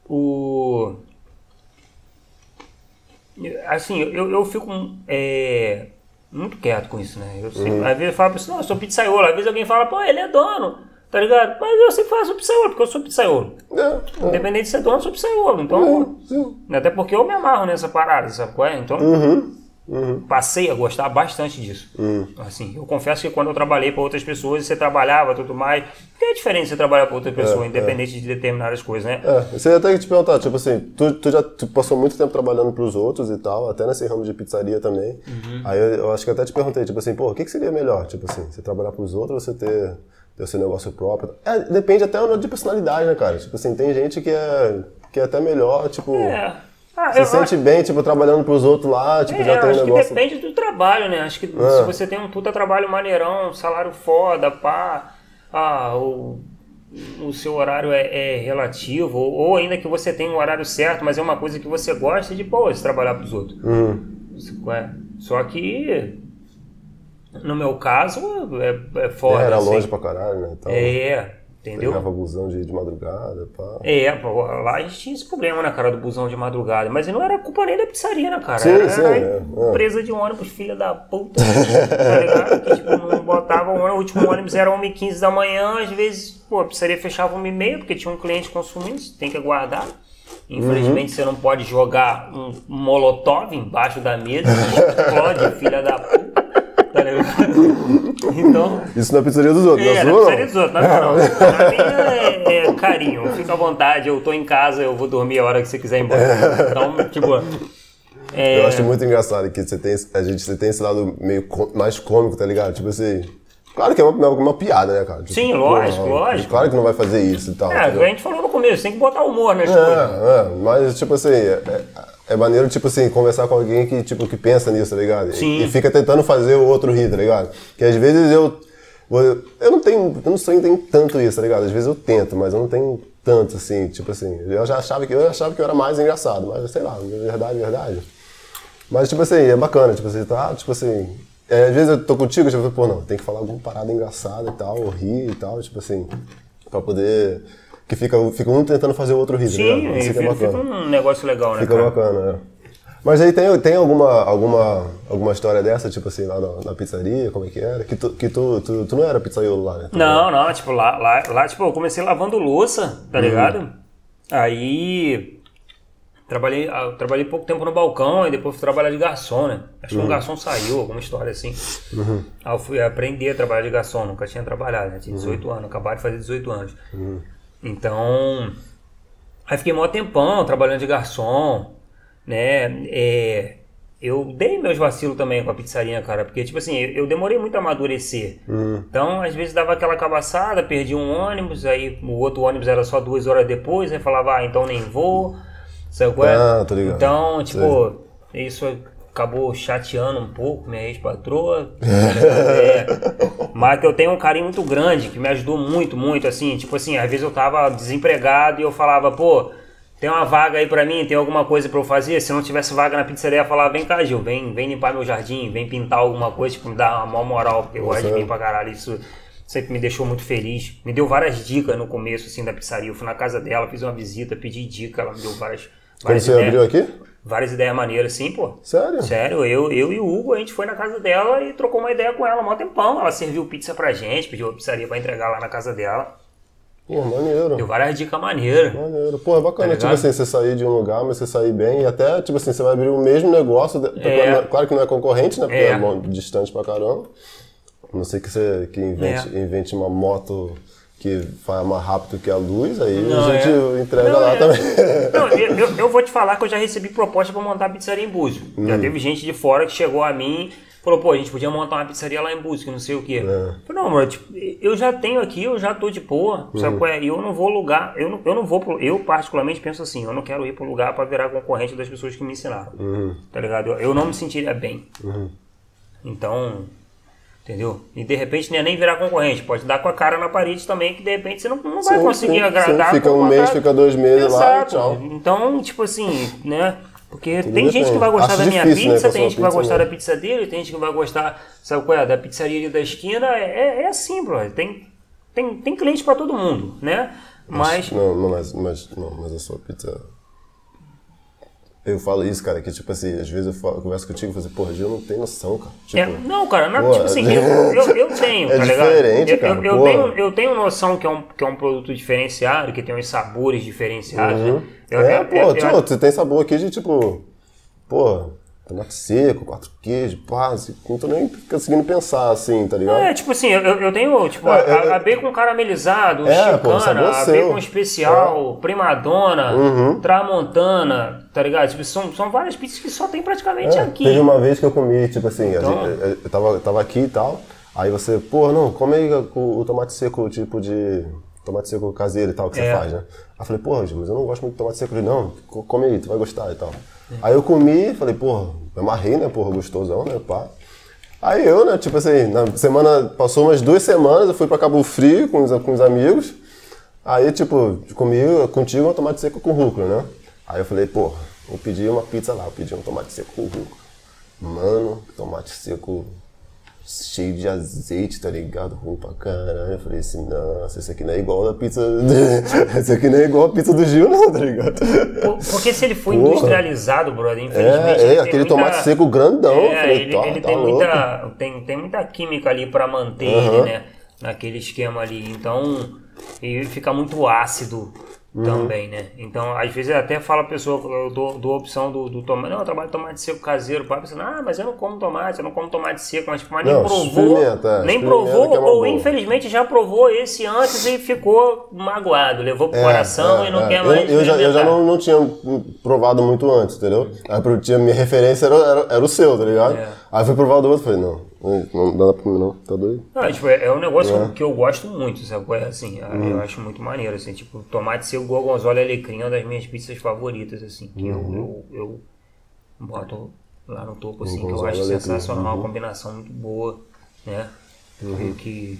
O. Assim, eu, eu fico é, muito quieto com isso, né? Eu sempre, Uhum. Às vezes eu falo pra pessoa, não, eu sou pizzaiolo. Às vezes alguém fala, pô, ele é dono, tá ligado? Mas eu sempre falo, sou pizzaiolo, porque eu sou pizzaiolo. É, Independente de ser dono, eu sou pizzaiolo. Então, é, sim. até porque eu me amarro nessa parada, sabe qual é? Então, Uhum. Passei a gostar bastante disso. Assim, eu confesso que quando eu trabalhei para outras pessoas, você trabalhava tudo mais. Porque é diferente você trabalhar para outra pessoa, independente de determinadas coisas, né? É, você até te perguntar, tipo assim, tu, tu já tu passou muito tempo trabalhando pros outros e tal, até nesse ramo de pizzaria também. Uhum. Aí eu, eu acho que até te perguntei, tipo assim, pô, o que, que seria melhor? Tipo assim, você trabalhar pros outros ou você ter, ter o seu negócio próprio? É, depende até de personalidade, né, cara? Tipo assim, tem gente que é, que é até melhor, tipo. É. Ah, se sente bem, tipo, trabalhando pros outros lá, tipo, É, já tem um acho negócio. que depende do trabalho, né? Acho que se você tem um puta trabalho maneirão, salário foda, pá, ah, o, o seu horário é, é relativo, ou, ou ainda que você tenha um horário certo, mas é uma coisa que você gosta de, pô, você trabalhar pros outros. É. Só que, no meu caso, é, é foda. era assim. longe pra caralho, né? Então, É, entendeu? pegava busão de, de madrugada, pá. É, pô, lá a gente tinha esse problema, né, cara, do busão de madrugada. Mas não era culpa nem da pizzaria, né, cara? Sim, era sim, é, é. empresa de ônibus, filha da puta. tá ligado? Que, tipo, não botava o ônibus, o último ônibus era 1h15 da manhã, às vezes, pô, a pizzaria fechava 1h30, porque tinha um cliente consumindo, você tem que aguardar. Infelizmente Uhum. você não pode jogar um molotov embaixo da mesa, explode, filha da puta. Tá ligado? Então. Isso na pizzaria dos outros, É, na pizzaria dos outros. Na não. Na minha é, é carinho. Fica à vontade, eu tô em casa, eu vou dormir a hora que você quiser ir embora. Então, tipo. é, Eu acho muito engraçado que você tem, a gente você tem esse lado meio mais cômico, tá ligado? Tipo assim. Claro que é uma, uma piada, né, cara? Tipo, Sim, lógico, lógico. Claro que não vai fazer isso e tal. é, a gente falou no começo, tem que botar humor nas coisas. É, é, mas tipo assim, é, é- maneiro, tipo assim, conversar com alguém que, tipo, que pensa nisso, tá ligado? E- Sim. E, fica tentando fazer o outro rir, tá ligado? Que às vezes eu. Eu eu não tenho. Eu não sei, tenho tanto isso, tá ligado? Às vezes eu tento, mas eu não tenho tanto, assim, tipo assim. Eu já achava que eu achava que eu era mais engraçado, mas sei lá, verdade, verdade. Mas, tipo assim, é bacana, tipo assim, tá, tipo assim. é, às vezes eu tô contigo, tipo, pô, não, tem que falar alguma parada engraçada e tal, ou rir e tal, tipo assim, pra poder. Que fica, fica um tentando fazer o outro rir, tá Sim, ligado? Isso e que é fica, fica bacana. um negócio legal, né, Fica cara? bacana, é. Mas aí tem, tem alguma, alguma, alguma história dessa, tipo assim, lá na, na pizzaria, como é que era? Que tu, que tu, tu, tu não era pizzaiolo lá, né? Tu Não, não, tipo, lá, lá, lá, tipo, eu comecei lavando louça, tá ligado? Aí trabalhei, ah, trabalhei pouco tempo no balcão, aí depois fui trabalhar de garçom, né? Acho que um garçom saiu, alguma história assim. Aí eu fui aprender a trabalhar de garçom, nunca tinha trabalhado, né? Tinha 18 anos, acabaram de fazer 18 anos. Então, aí fiquei mó tempão trabalhando de garçom, né? É, eu dei meus vacilos também com a pizzaria, cara, porque, tipo assim, eu, demorei muito a amadurecer. Então, às vezes dava aquela cabaçada, perdi um ônibus, aí o outro ônibus era só duas horas depois, aí falava, ah, então nem vou. Sabe qual é? Ah, tô ligado. Então, tipo, isso acabou chateando um pouco minha ex-patroa. É, mas que eu tenho um carinho muito grande, que me ajudou muito, muito, assim. Tipo assim, às vezes eu tava desempregado e eu falava, pô, tem uma vaga aí pra mim, tem alguma coisa pra eu fazer? Se não tivesse vaga na pizzaria, eu falava, vem cá, Gil, vem, vem limpar meu jardim, vem pintar alguma coisa, tipo, me dar uma maior moral, porque eu gosto de mim pra caralho. Isso sempre me deixou muito feliz. Me deu várias dicas no começo, assim, da pizzaria. Eu fui na casa dela, fiz uma visita, pedi dica, ela me deu várias, Quando várias você ideias. abriu aqui? Várias ideias maneiras, sim, pô. Sério? Sério, eu, eu e o Hugo, a gente foi na casa dela e trocou uma ideia com ela um tempão. Ela serviu pizza pra gente, pediu a pizzaria pra entregar lá na casa dela. Pô, maneiro. Deu várias dicas maneiras. Maneiro. Pô, é bacana, Tá tipo assim, você sair de um lugar, mas você sair bem, e até, tipo assim, você vai abrir o mesmo negócio, de- É. claro que não é concorrente, né, porque É. é, bom, distante pra caramba. A não sei que você que invente, É. invente uma moto que vai mais rápido que a luz, aí Não, a gente é. entrega Não, lá é. também. Não, eu, eu- eu vou te falar que eu já recebi proposta pra montar pizzaria em Búzios. Hum. Já teve gente de fora que chegou a mim falou, pô, a gente podia montar uma pizzaria lá em Búzios, que não sei o quê. É. Eu falei, não, mano, tipo, eu já tenho aqui, eu já tô de boa, Hum. sabe qual é? E eu não vou lugar, eu não, eu não vou, pro, eu particularmente penso assim, eu não quero ir pro lugar pra virar concorrente das pessoas que me ensinaram, Uhum. tá ligado? Eu, eu não me sentiria bem. Então, entendeu? E de repente não é nem virar concorrente, pode dar com a cara na parede também, que de repente você não, não vai Sim, conseguir sim, agradar. sim. Fica um mês, cara- fica dois meses lá e Exato. tchau. Então, tipo assim, né? Porque tem depende. gente que vai gostar Acho da minha difícil, né, pizza, a tem gente que vai gostar né? da pizza dele, tem gente que vai gostar, sabe qual é? Da pizzaria ali da esquina. É, é, é assim, bro. Tem, tem, tem cliente pra todo mundo, né? Mas. Não, não, mas, mas, não, mas a sua pizza. Eu falo isso, cara, que tipo assim, às vezes eu, falo, eu converso contigo e falo assim, porra, Gil, não tem noção, cara. Tipo, É, não, cara, não, Pô, tipo assim, eu, eu, eu tenho, É tá ligado? diferente, eu, cara, eu, eu pô. tenho, eu tenho noção que é, um, que é um produto diferenciado, que tem uns sabores diferenciados, né? Eu, é, eu- pô, eu- tipo, você tem sabor aqui de tipo, pô, tomate seco, quatro queijos, pá, assim, não tô nem conseguindo pensar assim, tá ligado? É, tipo assim, eu, eu tenho, tipo, É, a, é, a bacon caramelizado, É, pô, chicana, a seu. bacon especial, primadona, Uhum. tramontana, tá ligado? Tipo, são, são várias pizzas que só tem praticamente É, aqui. Teve uma vez que eu comi, tipo assim, Então- gente- eu tava, eu tava aqui e tal, aí você, pô, não, come aí o, o tomate seco, tipo de. tomate seco caseiro e tal, que É. você faz, né? Aí eu falei, porra, mas eu não gosto muito de tomate seco. Ele, não, co- come aí, tu vai gostar e tal. Aí eu comi, falei, porra, amarrei, né, porra, gostosão, né, pá. Aí eu, né, tipo assim, na semana, passou umas duas semanas, eu fui pra Cabo Frio com os, com os amigos. Aí, tipo, comi contigo um tomate seco com rúcula, né? Aí eu falei, porra, vou pedir uma pizza lá, eu pedi um tomate seco com rúcula. Mano, tomate seco cheio de azeite, tá ligado? Pra caralho. Eu falei assim, nossa, esse aqui não é igual a pizza. esse aqui não é igual a pizza do Gil, não, tá ligado? Por- Porque se ele for Porra. industrializado, brother, infelizmente. É, é, aquele muita- tomate seco grandão. É, falei, ele, tá, ele tá tem, louco. muita, tem, tem muita química ali pra manter ele, né? Naquele esquema ali. Então, ele fica muito ácido Uhum. também, né? Então, às vezes até fala a pessoa, eu dou, dou a opção do, do tomate. Não, eu trabalho tomate seco caseiro. Pai, pensando, ah, mas eu não como tomate, eu não como tomate seco. Mas, tipo, mas nem Não, provou. é, nem provou, que é uma ou boa. infelizmente já provou esse antes e ficou magoado. Levou pro coração É, e não é. quer Eu- mais. Eu, já, eu já não, não tinha provado muito antes, entendeu? Aí eu tinha, minha referência era, era, era o seu, tá ligado? É. Aí eu fui provar o do outro e falei, não, não dá pra mim não, tá doido? Não, tipo, é, é um negócio que eu gosto muito, sabe? é? Assim, Uhum. eu acho muito maneiro, assim, tipo, tomate seco, gorgonzola e alecrim é uma das minhas pizzas favoritas, assim, que Uhum. eu, eu, eu boto lá no topo, assim, que eu Gorgonzola acho sensacional, uhum. uma combinação muito boa, né? Que, que,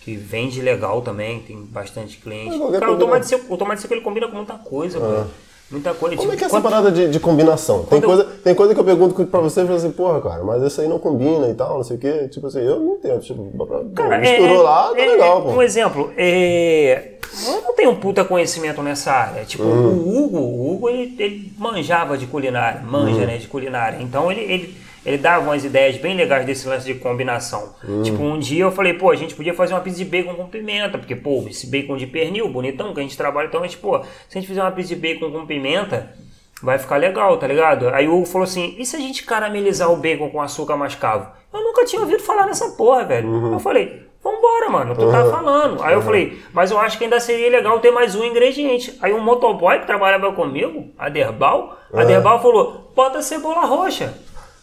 que vende legal também, tem bastante cliente. Cara, o tomate, seco, o tomate seco ele combina com muita coisa. Muita coisa. Como tipo, é que é essa parada de, de combinação? Tem quando eu- coisa, tem coisa que eu pergunto pra você e falo assim, porra, cara, mas isso aí não combina e tal, não sei o quê. Tipo assim, eu não entendo. Tipo, Cara, misturou é- lá, tá é- legal, é- pô. Um exemplo, é, eu não tenho um puta conhecimento nessa área. Tipo, Uhum. o Hugo, o Hugo ele, ele manjava de culinária, manja, Uhum. né, de culinária. Então ele, ele, ele dava umas ideias bem legais desse lance de combinação. Uhum. Tipo, um dia eu falei, pô, a gente podia fazer uma pizza de bacon com pimenta, porque, pô, esse bacon de pernil, bonitão, que a gente trabalha, então a gente, pô, se a gente fizer uma pizza de bacon com pimenta, vai ficar legal, tá ligado? Aí o Hugo falou assim, e se a gente caramelizar o bacon com açúcar mascavo? Eu nunca tinha ouvido falar nessa porra, velho. Uhum. Eu falei, vambora, mano, tu tá falando. Aí eu falei, mas eu acho que ainda seria legal ter mais um ingrediente. Aí um motoboy que trabalhava comigo, a Derbal, a Derbal falou, bota cebola roxa.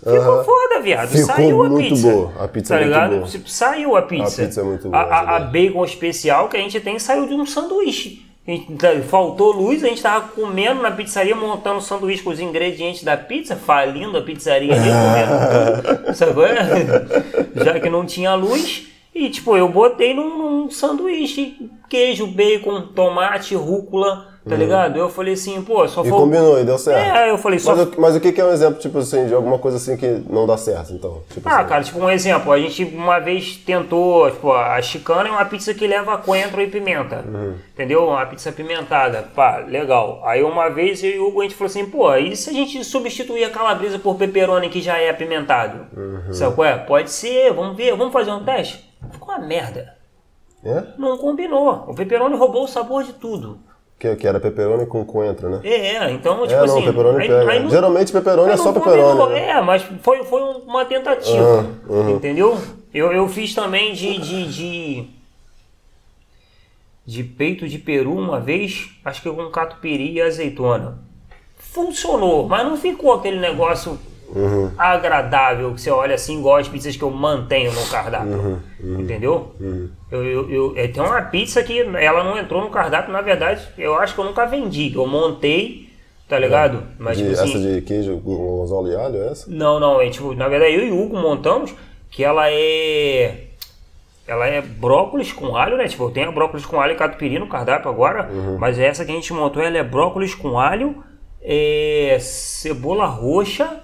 Ficou Aham. foda, viado. Ficou Saiu a muito pizza. boa. A pizza tá é muito ligado? boa. Tipo, Saiu a pizza. pizza é muito boa, A, a- a bacon especial que a gente tem saiu de um sanduíche. A gente tá- Faltou luz, a gente tava comendo na pizzaria, montando o sanduíche com os ingredientes da pizza, falindo a pizzaria ali, comendo tudo. Sabe? Já que não tinha luz. E tipo, eu botei num, num sanduíche queijo, bacon, tomate, rúcula, tá ligado? Eu falei assim, pô, só Uhum. E foi. combinou, e deu certo. É, eu falei, só Mas, o- mas o que que é um exemplo, tipo assim, de alguma coisa assim que não dá certo, então? Tipo Ah, assim, cara, tipo um exemplo, a gente uma vez tentou, tipo, a chicana é uma pizza que leva coentro e pimenta, entendeu? Uma pizza apimentada, pá, legal. Aí uma vez eu e o Hugo, a gente falou assim, pô, e se a gente substituir a calabresa por pepperoni que já é apimentado? Sabe qual é? Pode ser, vamos ver, vamos fazer um teste? Ficou uma merda. É? Não combinou. O pepperoni roubou o sabor de tudo. Que, que era pepperoni com coentro, né? É, então, tipo é, não, assim... pepperoni aí- pega. aí não- Geralmente pepperoni é só pepperoni. combinou. né? É, mas foi, foi uma tentativa. Ah, uhum. Entendeu? Eu, eu fiz também de, de, de. de peito de peru uma vez, acho que com catupiry e azeitona. Funcionou, mas não ficou aquele negócio Uhum. agradável que você olha assim, igual as pizzas que eu mantenho no cardápio. Uhum, Entendeu? Eu, eu, eu- é, tem uma pizza que ela não entrou no cardápio, na verdade, eu acho que eu nunca vendi. Eu montei, tá ligado? Mas, De- tipo assim, essa de queijo gorgonzola e alho, é essa? não, não, é tipo, na verdade eu e o Hugo montamos que ela é. Ela é brócolis com alho, né? Tipo, eu tenho brócolis com alho e catupiry no cardápio agora, mas essa que a gente montou, ela é brócolis com alho, é, cebola roxa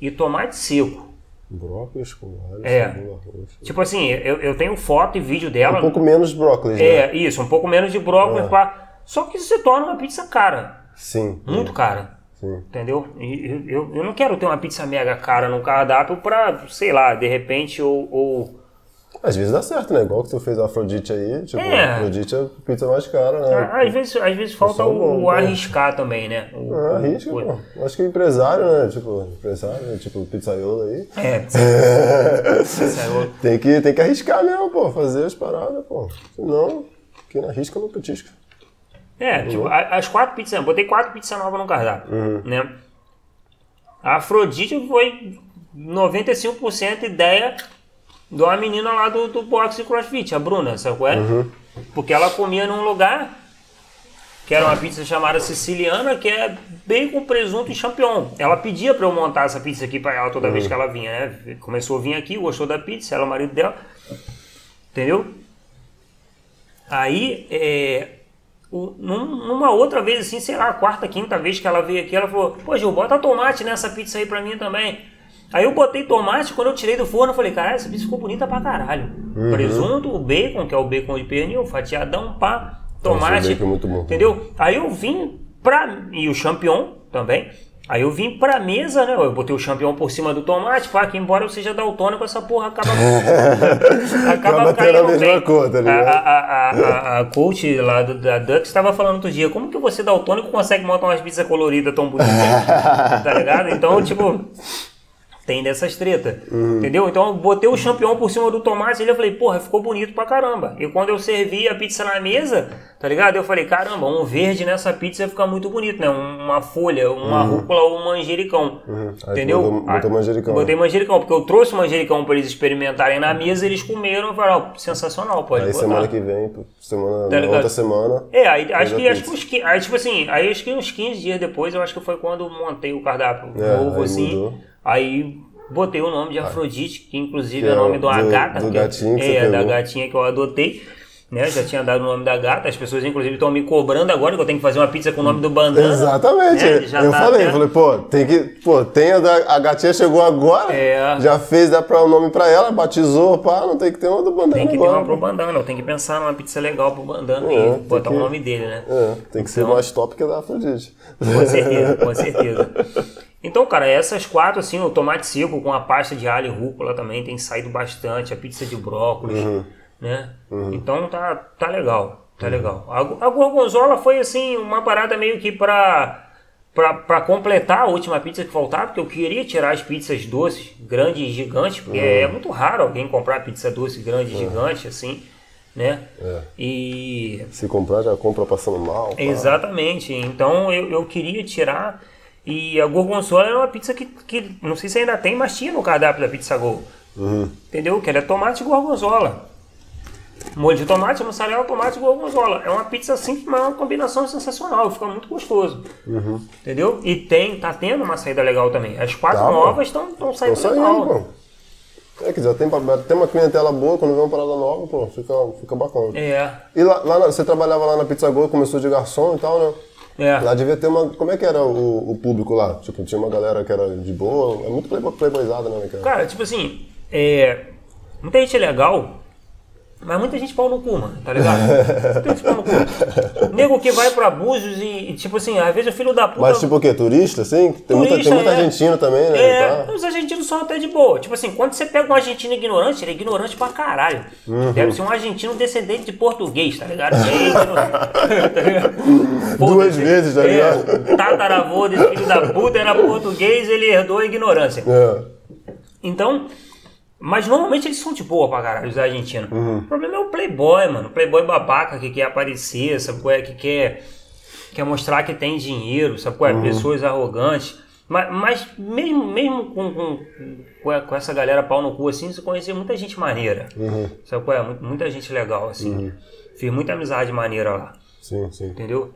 e tomate seco. Brócolis com alho, É. cebola roxa. Tipo assim, eu, eu tenho foto e vídeo dela. Um pouco menos brócolis, né? É, isso, um pouco menos de brócolis, pá. Só que se torna uma pizza cara, Sim. muito cara. Sim. Entendeu? E eu, eu, eu não quero ter uma pizza mega cara no cardápio pra, sei lá, de repente, ou. ou- Às vezes dá certo, né? Igual que tu fez a Afrodite aí, tipo, É. Afrodite é a pizza mais cara, né? Às vezes, às vezes falta o, bom, o né? arriscar também, né? O, Ah, o- arrisca, o- pô. Acho que empresário, né? Tipo, empresário, né? tipo, pizzaiolo aí. É. Saiu- Tem que, tem que arriscar mesmo, pô. Fazer as paradas, pô. Senão, quem não arrisca não petisca. É, tipo, a- as quatro pizzas, botei quatro pizzas novas no cardápio, Uhum. né? A Afrodite foi 95% ideia de uma menina lá do, do boxe e crossfit, a Bruna, sabe qual é? Uhum. Porque ela comia num lugar que era uma pizza chamada siciliana, que é bacon, presunto e champignon. Ela pedia para eu montar essa pizza aqui para ela toda vez que ela vinha, né? Começou a vir aqui, gostou da pizza, ela é o marido dela. Entendeu? Aí, é, o- num- numa outra vez, assim, sei lá, a quarta, quinta vez que ela veio aqui, ela falou: Pô, Gil, bota tomate nessa pizza aí pra mim também. Aí eu botei tomate, quando eu tirei do forno, eu falei: Caralho, essa pizza ficou bonita pra caralho. Presunto, o bacon, que é o bacon de pernil, fatiadão, pá, tomate. bacon é muito bom. Entendeu? Aí eu vim pra. E o champignon também. Aí eu vim pra mesa, né? Eu botei o champignon por cima do tomate, pá, que embora eu seja daltônico, essa porra acaba. Acaba tendo a caindo mesma bem. cor, tá ligado? A, a, a, a, a coach lá do, da Dux estava falando outro dia, como que você daltônico consegue montar umas pizzas coloridas tão bonitas? tá ligado? Então, tipo. Tem dessas tretas, Uhum. entendeu? Então eu botei o champignon por cima do tomate e eu falei, porra, ficou bonito pra caramba. E quando eu servi a pizza na mesa, tá ligado? Eu falei, caramba, um verde nessa pizza fica muito bonito, né? Uma folha, uma rúcula ou um manjericão. Uhum. Entendeu? botou- botou manjericão. Botei manjericão, porque eu trouxe manjericão pra eles experimentarem na mesa, eles comeram e falaram, ó, sensacional, pode Aí botar. semana que vem, semana, Tá outra semana. É, aí, acho que, acho que uns, aí, tipo assim, aí acho que uns 15 dias depois, eu acho que foi quando montei o cardápio É, novo, assim. mudou. Aí botei o nome de Afrodite, que inclusive Que é o é nome de uma do- gata. do é- gatinho que é, da gatinha que eu adotei. Né? Já tinha dado o nome da gata, as pessoas inclusive estão me cobrando agora que eu tenho que fazer uma pizza com o nome do bandana. Exatamente. né? Eu tá falei, até- falei, pô, tem que. Pô, tem a, da- a gatinha chegou agora, É. já fez, dá pra o nome pra ela, batizou, pá, não tem que ter uma do bandana Tem que ter agora. uma pro bandana, eu tenho que pensar numa pizza legal pro bandana É, e botar que- o nome dele, né? É, tem que ser Então- mais top que a da Afrodite. Com certeza, com certeza. Então, cara, essas quatro, assim, o tomate seco com a pasta de alho e rúcula também tem saído bastante, a pizza de brócolis, Uhum. né? Então tá, tá legal, tá legal. A, a gorgonzola foi, assim, uma parada meio que pra, pra, pra completar a última pizza que faltava, porque eu queria tirar as pizzas doces, grandes e gigantes, porque é muito raro alguém comprar pizza doce grande e gigante, assim, né? É. E Se comprar, já compra passando mal. pá. Exatamente. Então eu, eu queria tirar. E a gorgonzola é uma pizza que, que não sei se ainda tem, mas tinha no cardápio da Pizza Go. Uhum. Entendeu? Que ela é tomate e gorgonzola. Molho de tomate, mussarela, tomate e gorgonzola. É uma pizza simples, mas é uma combinação sensacional. Fica muito gostoso. Uhum. Entendeu? E tem, tá tendo uma saída legal também. As quatro Tá, novas estão saindo, Tô legal. pô. É que já tem, tem uma clientela boa, quando vem uma parada nova, pô, fica, fica bacana. É, E lá, lá você trabalhava lá na Pizza Go, começou de garçom e tal, né? É. Lá devia ter uma. Como é que era o, o público lá? Tipo, tinha uma galera que era de boa. É muito playboy, playboyzada, né? Cara? Cara, tipo assim, é, muita gente é legal, mas muita gente pau no cu, mano, tá ligado? Muita gente pau no cu. Nego que vai pra Búzios e, tipo assim, às vezes o filho da puta. Mas tipo o quê? Turista, assim? Tem muita, Turista, tem muito é. argentino também, né? É, os argentinos são até de boa. Tipo assim, quando você pega um argentino ignorante, ele é ignorante pra caralho. Uhum. Deve ser um argentino descendente de português, tá ligado? É. Tá ligado? Duas vezes, tá É, ligado? o tataravô desse filho da puta era português, ele herdou a ignorância. É. Então, mas normalmente eles são de boa pra caralho, os argentinos. Uhum. O problema é o playboy, mano. O playboy babaca que quer aparecer, sabe qual é? Que quer, quer mostrar que tem dinheiro, sabe qual é? Uhum. Pessoas arrogantes. Mas, mas mesmo, mesmo com, com, com, com essa galera pau no cu assim, você conheceu muita gente maneira. Uhum. Sabe qual é? Muita, gente legal, assim. Fiz muita amizade maneira lá, Sim, sim. entendeu?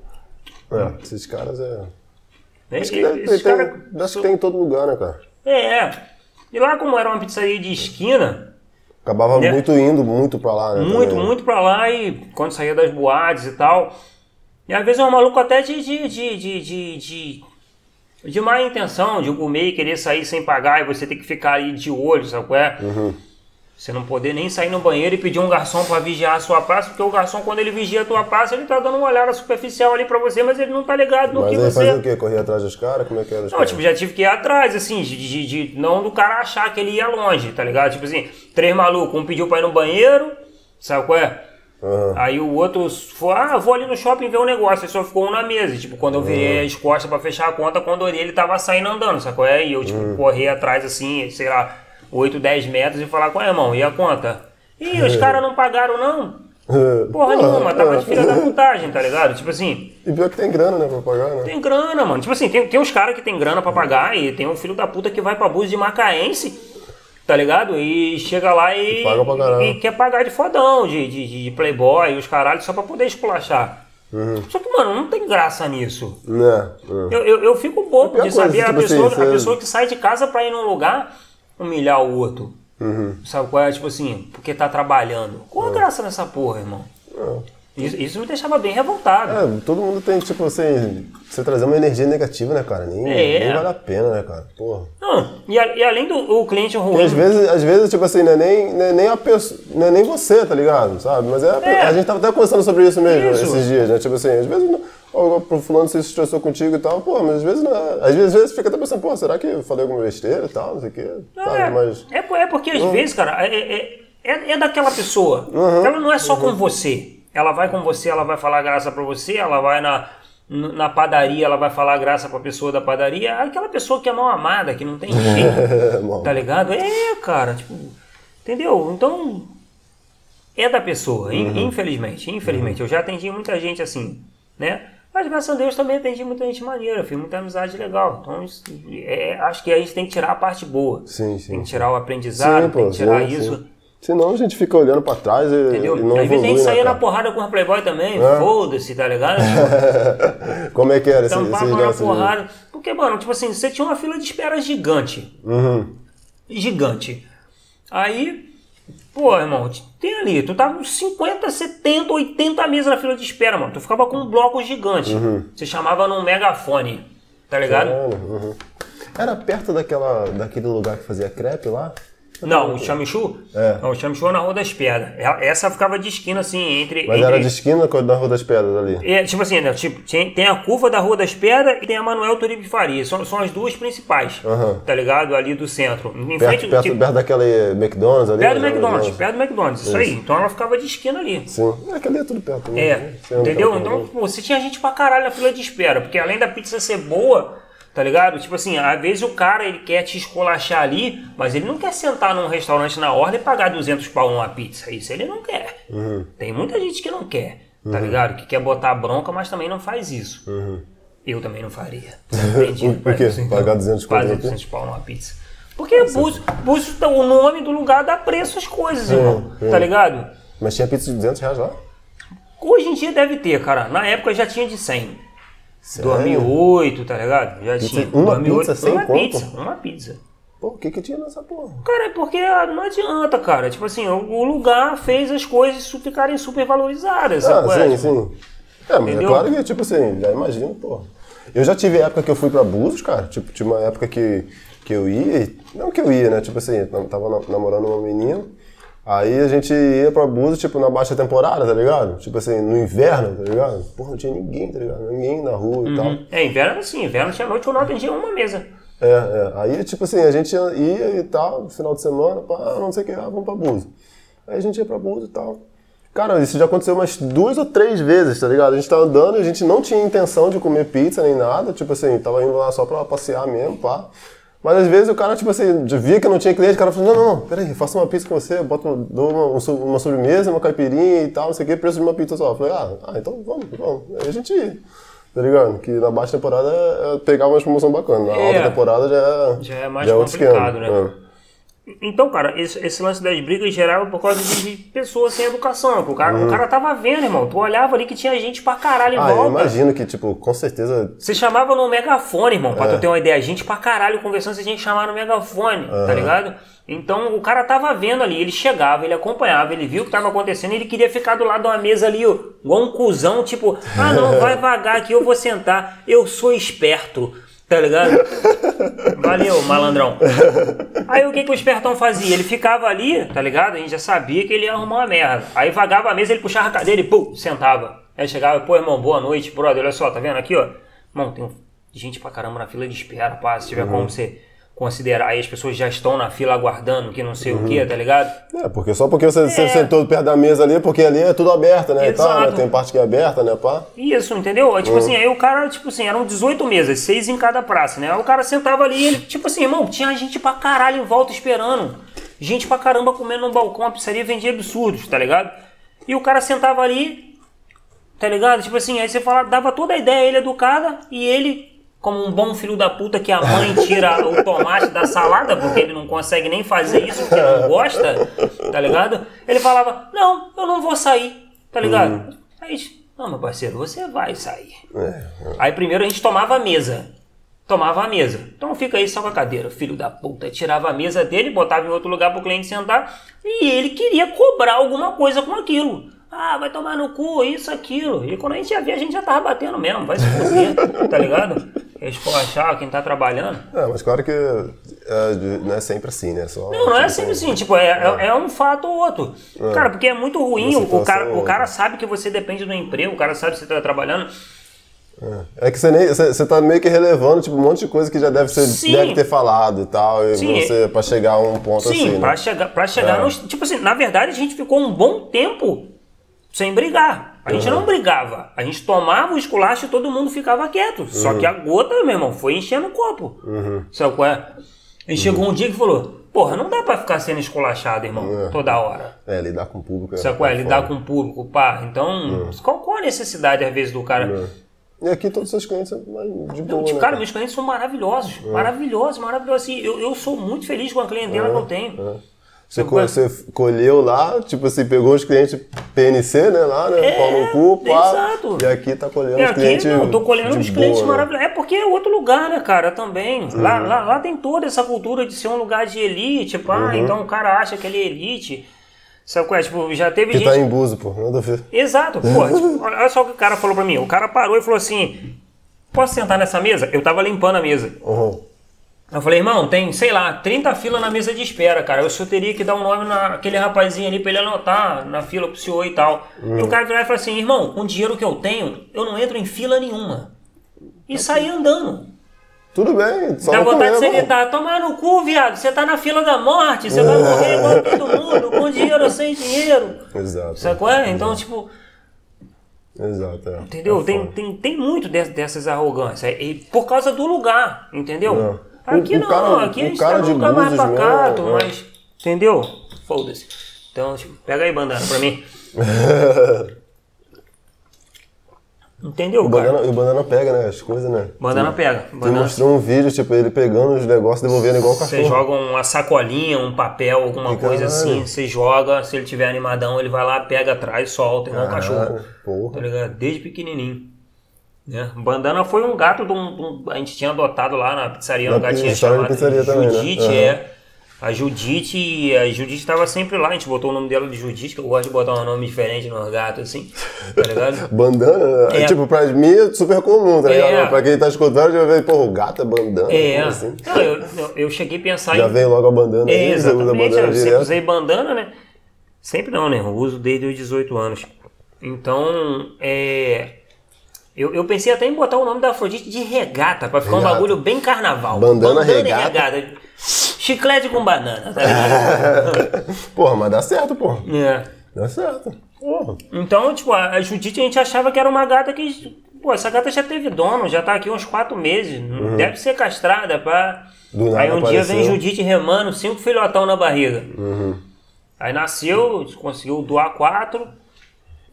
É, esses caras é. E- Acho que, deve, tem, cara- acho que tem em todo lugar, né, cara? É, é. E lá como era uma pizzaria de esquina, Acabava Né? muito indo muito pra lá, né? Muito, também. muito pra lá e quando saía das boates e tal. E às vezes é um maluco até de, de, de, de, de, de, de má intenção, de e querer sair sem pagar e você ter que ficar ali de olho, sabe qual é? Uhum. Você não poder nem sair no banheiro e pedir um garçom pra vigiar a sua praça, porque o garçom, quando ele vigia a tua praça, ele tá dando uma olhada superficial ali pra você, mas ele não tá ligado no Mas que você. fazia o quê? Corria atrás dos caras? Como é que era? os Não, caras? tipo, já tive que ir atrás, assim, de, de- de- não do cara achar que ele ia longe, tá ligado? Tipo assim, três malucos, um pediu pra ir no banheiro, sabe qual é? Aham. Aí o outro foi, ah, vou ali no shopping ver um negócio, aí só ficou um na mesa. Tipo, quando eu virei as costas pra fechar a conta, quando eu olhei, ele tava saindo andando, sabe qual é? E eu, tipo, corri atrás, assim, sei lá, 8, 10 metros e falar, qual é, irmão? E a conta? Ih, os caras não pagaram, não? Porra nenhuma, tava de filha da putagem, tá ligado? Tipo assim, E pior que tem grana, né, pra pagar, né? tem grana, mano. Tipo assim, tem, tem uns caras que tem grana pra pagar e tem um filho da puta que vai pra Búzios de Macaense tá ligado? E chega lá e, Paga pra caramba. e quer pagar de fodão, de, de, de playboy e os caralhos, só pra poder esculachar. Uhum. Só que, mano, não tem graça nisso. Né? né. Eu, eu, eu fico bobo É de saber coisa, a, tipo pessoa, assim, a pessoa que sai de casa pra ir num lugar humilhar o outro. Uhum. Sabe qual é? Tipo assim, porque tá trabalhando. Qual a graça nessa porra, irmão? Isso, isso me deixava bem revoltado. É, todo mundo tem, tipo assim, você trazer uma energia negativa, né, cara? Nem, É. nem vale a pena, né, cara? Porra. Não, e, a- e além do o cliente ruim. E às vezes, às vezes, tipo assim, não é nem, não é nem a pessoa, não é nem você, tá ligado? Sabe? Mas é, a- É. a gente tava até conversando sobre isso mesmo Isso. esses dias, né? Tipo assim, às vezes não- ó, o fulano se estressou contigo e tal, pô, mas às vezes não é. Às vezes, às vezes fica até pensando, pô, será que eu falei alguma besteira e tal, não sei o quê, sabe? É, Mas. é, é porque às vezes, cara, é, é, é, é daquela pessoa. Uhum. Ela não é só com você. Ela vai com você, ela vai falar graça pra você, ela vai na, na padaria, ela vai falar graça pra pessoa da padaria. É Aquela pessoa que é mal amada, que não tem jeito. Tá ligado? É, cara, tipo, entendeu? Então, é da pessoa, Uhum. infelizmente, infelizmente. Eu já atendi muita gente assim, né? Mas graças a Deus também atendi muita gente maneira, fiz muita amizade legal. Então, isso, é, acho que a gente tem que tirar a parte boa. Sim, sim. Tem que tirar o aprendizado, Sim, tem pô, que tirar sim, isso. sim. Senão a gente fica olhando pra trás e, Entendeu? e não Às vezes a gente evolui, saía né, na porrada com a Playboy também, É. foda-se, tá ligado? Como é que era esse, Então, esse papo na porrada. Porque, mano, tipo assim, você tinha uma fila de espera gigante. Uhum. gigante. Aí, pô, irmão, tem ali, tu tava com 50, 70, 80 mesas na fila de espera, mano. Tu ficava com um bloco gigante. Você chamava num megafone, tá ligado? Caralho, uhum. Era perto daquela, daquele lugar que fazia crepe lá? Não, o Chamichu? É. Não, o Chamichu é na Rua das Pedras. Essa ficava de esquina, assim, entre... Mas entre... era de esquina da Rua das Pedras ali. É, tipo assim, né, tipo, tem, tem a curva da Rua das Pedras e tem a Manuel Turibe Faria. São, são as duas principais, Aham. tá ligado? Ali do centro. Em Perto, frente, perto, tipo, perto daquele McDonald's ali? perto do né? McDonald's, perto do McDonald's, isso aí. Então ela ficava de esquina ali. Sim. É, aquele é tudo perto. né? É, entendeu? Então, pô, você tinha gente pra caralho na fila de espera, porque além da pizza ser boa, tá ligado? Tipo assim, às vezes o cara ele quer te escolachar ali, mas ele não quer sentar num restaurante na orla e pagar 200 pau numa pizza. Isso ele não quer. Uhum. Tem muita gente que não quer, tá ligado? Que quer botar bronca, mas também não faz isso. Eu também não faria. Entendi. Uhum. Por quê? Pagar 200 conto Pagar na 200 pau numa pizza. Porque Búzios, Búzios, o nome do lugar dá preço às coisas, irmão. é. Tá ligado? Mas tinha pizza de 200 reais lá? Hoje em dia deve ter, cara. Na época já tinha de 100. Sério? 2008, tá ligado? Já Pizza- tinha. uma 2008, pizza, sem uma pizza, uma pizza. Pô, o que que tinha nessa porra? Cara, é porque ah, não adianta, cara. Tipo assim, o, lugar fez as coisas ficarem super valorizadas. Ah, é? sim, Tipo, sim. É, mas Entendeu? é claro que, tipo assim, já imagino, pô. Eu já tive época que eu fui pra Búzios, cara. Tipo, tinha uma época que, que eu ia, não que eu ia, né? Tipo assim, eu tava na- namorando uma menina, aí a gente ia pra Búzios, tipo, na baixa temporada, tá ligado? Tipo assim, no inverno, tá ligado? Porra, não tinha ninguém, tá ligado? Ninguém na rua e tal. É, inverno assim, inverno tinha noite ou não atendia uma mesa. É, é. Aí, tipo assim, a gente ia e tal, final de semana, pá, não sei o que, ah, vamos pra Búzios. Aí a gente ia pra Búzios e tal. Cara, isso já aconteceu umas duas ou três vezes, tá ligado? A gente tava andando e a gente não tinha intenção de comer pizza nem nada, tipo assim, tava indo lá só pra passear mesmo, pá. Mas às vezes o cara, tipo assim, via que não tinha cliente, o cara falou, não, não, não, peraí, faça uma pizza com você, bota, uma- dou uma, um uma sobremesa, uma caipirinha e tal, não sei o que, preço de uma pizza só. Eu falei, ah, ah, então vamos, vamos. Aí a gente ia, tá ligado? Que na baixa temporada é, é pegar uma promoção bacana, na É. alta temporada já é, Já é mais outro complicado, esquema. né? É. Então, cara, esse, esse lance das brigas geral é por causa de, de pessoas sem educação. O cara, o cara tava vendo, irmão. Tu olhava ali que tinha gente pra caralho em Uhum. Ah, eu volta. imagino que, tipo, com certeza. Você chamava no megafone, irmão, É. pra tu ter uma ideia. Gente pra caralho conversando, você tinha que chamar no megafone, tá ligado? Então o cara tava vendo ali, ele chegava, ele acompanhava, ele viu o que tava acontecendo, ele queria ficar do lado de uma mesa ali, ó, igual um cuzão, tipo, ah não, vai vagar aqui, eu vou sentar, eu sou esperto, tá ligado? Valeu, malandrão. Aí o que, que o espertão fazia? Ele ficava ali, tá ligado? A gente já sabia que ele ia arrumar uma merda. Aí vagava a mesa, ele puxava a cadeira e pum, sentava. Aí chegava, pô, irmão, boa noite, brother, olha só, tá vendo aqui, ó? Irmão, tem gente pra caramba na fila de espera, pá, se tiver Uhum. como você considerar. Aí as pessoas já estão na fila aguardando, que não sei o que, tá ligado? É, porque só porque você, você sentou perto da mesa ali, porque ali é tudo aberto, né? E tal, né? Exato. Tem parte que é aberta, né, pá? Isso, entendeu? Aí, Tipo assim, aí o cara, tipo assim, eram 18 mesas, seis em cada praça, né? Aí o cara sentava ali ele, tipo assim, irmão, tinha gente pra caralho em volta esperando. Gente pra caramba comendo no balcão, a pizzaria vendia absurdos, tá ligado? E o cara sentava ali, tá ligado? Tipo assim, aí você fala, dava toda a ideia, ele educada, e ele como um bom filho da puta que a mãe tira o tomate da salada, porque ele não consegue nem fazer isso porque não gosta, tá ligado? Ele falava, não, eu não vou sair, tá ligado? Uhum. Aí, não, meu parceiro, você vai sair. É, Aí primeiro a gente tomava a mesa. Tomava a mesa. Então fica aí só com a cadeira, filho da puta. Tirava a mesa dele, botava em outro lugar pro cliente sentar. E ele queria cobrar alguma coisa com aquilo. Ah, vai tomar no cu, isso, aquilo. E quando a gente ia ver, a gente já tava batendo mesmo. Vai se fuder, tá ligado? Esculachar quem tá trabalhando. É, mas claro que é, não é sempre assim, né? Só, Não, não é tipo, sempre assim, tipo, é, é, é um fato ou outro. Cara, porque é muito ruim, o, cara, o cara sabe que você depende do emprego, o cara sabe que você tá trabalhando. É que você nem. Você, você tá meio que relevando, tipo, um monte de coisa que já deve, ser, Sim. deve ter falado e tal. E Sim. você, pra chegar a um ponto Sim, assim. pra né? chegar, pra chegar É. nos- Tipo assim, na verdade a gente ficou um bom tempo sem brigar. A gente não brigava. A gente tomava o esculacho e todo mundo ficava quieto. Só Uhum. que a gota, meu irmão, foi enchendo o copo. Sabe qual é? E chegou um dia que falou: Porra, não dá pra ficar sendo esculachado, irmão, toda hora. É, lidar com o público. Sabe qual é? é Lidar foda. com o público, pá. Então, qual, qual a necessidade, às vezes, do cara. E aqui todos os seus clientes são de boa, né? cara, meus clientes são maravilhosos. Maravilhosos, maravilhosos. Assim, eu, eu sou muito feliz com a clientela que eu tenho. Você, você colheu lá, tipo assim, pegou os clientes PNC, né, lá, né? É, pau no cu, pá. exato. E aqui tá colhendo É, os aqui, clientes não, tô colhendo de os clientes boa, né? maravilhosos. É porque é outro lugar, né, cara, também. Lá, Uhum. lá, lá tem toda essa cultura de ser um lugar de elite, pá, Uhum. então o cara acha que ele é elite. Sabe qual é? Tipo, já teve Que gente... tá em Buzo, pô, nada a ver. Exato, pô, tipo, olha só o que o cara falou pra mim. O cara parou e falou assim, posso sentar nessa mesa? Eu tava limpando a mesa. Uhum. Eu falei, irmão, tem, sei lá, 30 filas na mesa de espera, cara. Eu só teria que dar um nome naquele rapazinho ali pra ele anotar na fila pro senhor e tal. E o cara virou e falou assim, irmão, com o dinheiro que eu tenho, eu não entro em fila nenhuma. E saí andando. Tudo bem, só Dá não vontade de você gritar, tomar no cu, viado. Você tá na fila da morte, você vai morrer igual todo mundo, com dinheiro ou sem dinheiro. Exato. Sabe qual é? Então, tipo, Exato, é. entendeu? É Tem, tem, tem muito dess- dessas arrogâncias. E por causa do lugar, entendeu? É. Aqui O- o não, cara- aqui o a gente cara tá lugar mais mesmo, pacato, é. mas. Entendeu? Foda-se. Então, tipo, pega aí, bandana, pra mim. Entendeu, O cara? banana, e o banana pega, né? As coisas, né? Bandana Tu- pega. Tu Bandana, mostrou um vídeo, tipo, ele pegando os negócios, devolvendo igual o cachorro. você joga uma sacolinha, um papel, alguma Que coisa caralho. assim, você joga, se ele tiver animadão, ele vai lá, pega atrás, solta, igual um cachorro. Porra. Tá ligado? Desde pequenininho. Né? Bandana foi um gato de um, de um- A gente tinha adotado lá na pizzaria, Na história de chamada pizzaria também, né? Aham. é. A Judite, a Judite estava sempre lá, a gente botou o nome dela de Judite, que eu gosto de botar um nome diferente nos gatos, assim, tá ligado? Bandana, É. tipo, pra mim é super comum, tá ligado? É. Pra quem tá escutando, já vê, pô, o gato é bandana. É, assim? Não, eu, eu, eu cheguei a pensar Já em. vem logo a bandana É, aí, você usa exatamente, bandana eu sempre direto. usei bandana, né? Sempre não, né? Eu uso desde os 18 anos. Então, é. Eu, eu pensei até em botar o nome da Afrodite de regata, pra ficar um Regata. bagulho bem carnaval. Bandana e regata. Chiclete com banana, tá ligado? Porra, mas dá certo, porra. É. Dá certo. Porra. Então, tipo, a Judite a gente achava que era uma gata que. Pô, essa gata já teve dono, já tá aqui uns quatro meses. Não Deve ser castrada, pá. Uhum. Do nada Aí um dia vem apareceu. Judite remando, cinco filhotão na barriga. Uhum. Aí nasceu, conseguiu doar quatro.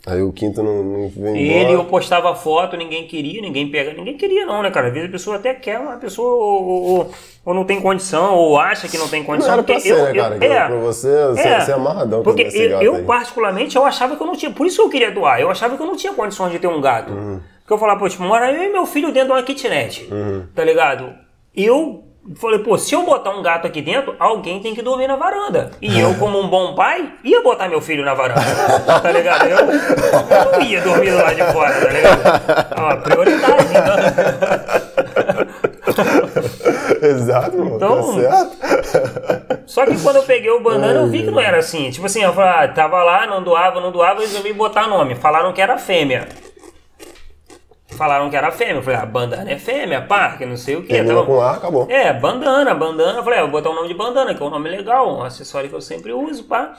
Aí o quinto não, não vem ele eu postava foto, ninguém queria, ninguém pega. Ninguém queria não, né, cara? Às vezes a pessoa até quer, mas a pessoa ou, ou- ou- não tem condição, ou acha que não tem Não condição. era pra ser, eu- né, eu- cara? Que é, pra você, você, é. você é amarradão Porque eu, eu, particularmente, eu achava que eu não tinha. Por isso que eu queria doar. Eu achava que eu não tinha condições de ter um gato. Uhum. Porque eu falava, tipo, mora eu e meu filho dentro de uma kitnet. Uhum. Tá ligado? Eu falei, pô, se eu botar um gato aqui dentro, alguém tem que dormir na varanda. E eu, como um bom pai, ia botar meu filho na varanda. Tá ligado? Eu, eu não ia dormir lá de fora, tá ligado? Ó, prioridade. Então. Exato, mano. Então- Tá certo. Só que quando eu peguei o bandana, eu vi que não era assim. Tipo assim, eu falei, ah, tava lá, não doava, não doava, eles resolvi botar nome. Falaram que era fêmea. Falaram que era fêmea. Eu falei, ah, bandana é fêmea, pá, que não sei o que. Termina com A, acabou. É, bandana, bandana. Eu falei, ah, vou botar o nome de bandana, que é um nome legal, um acessório que eu sempre uso, pá.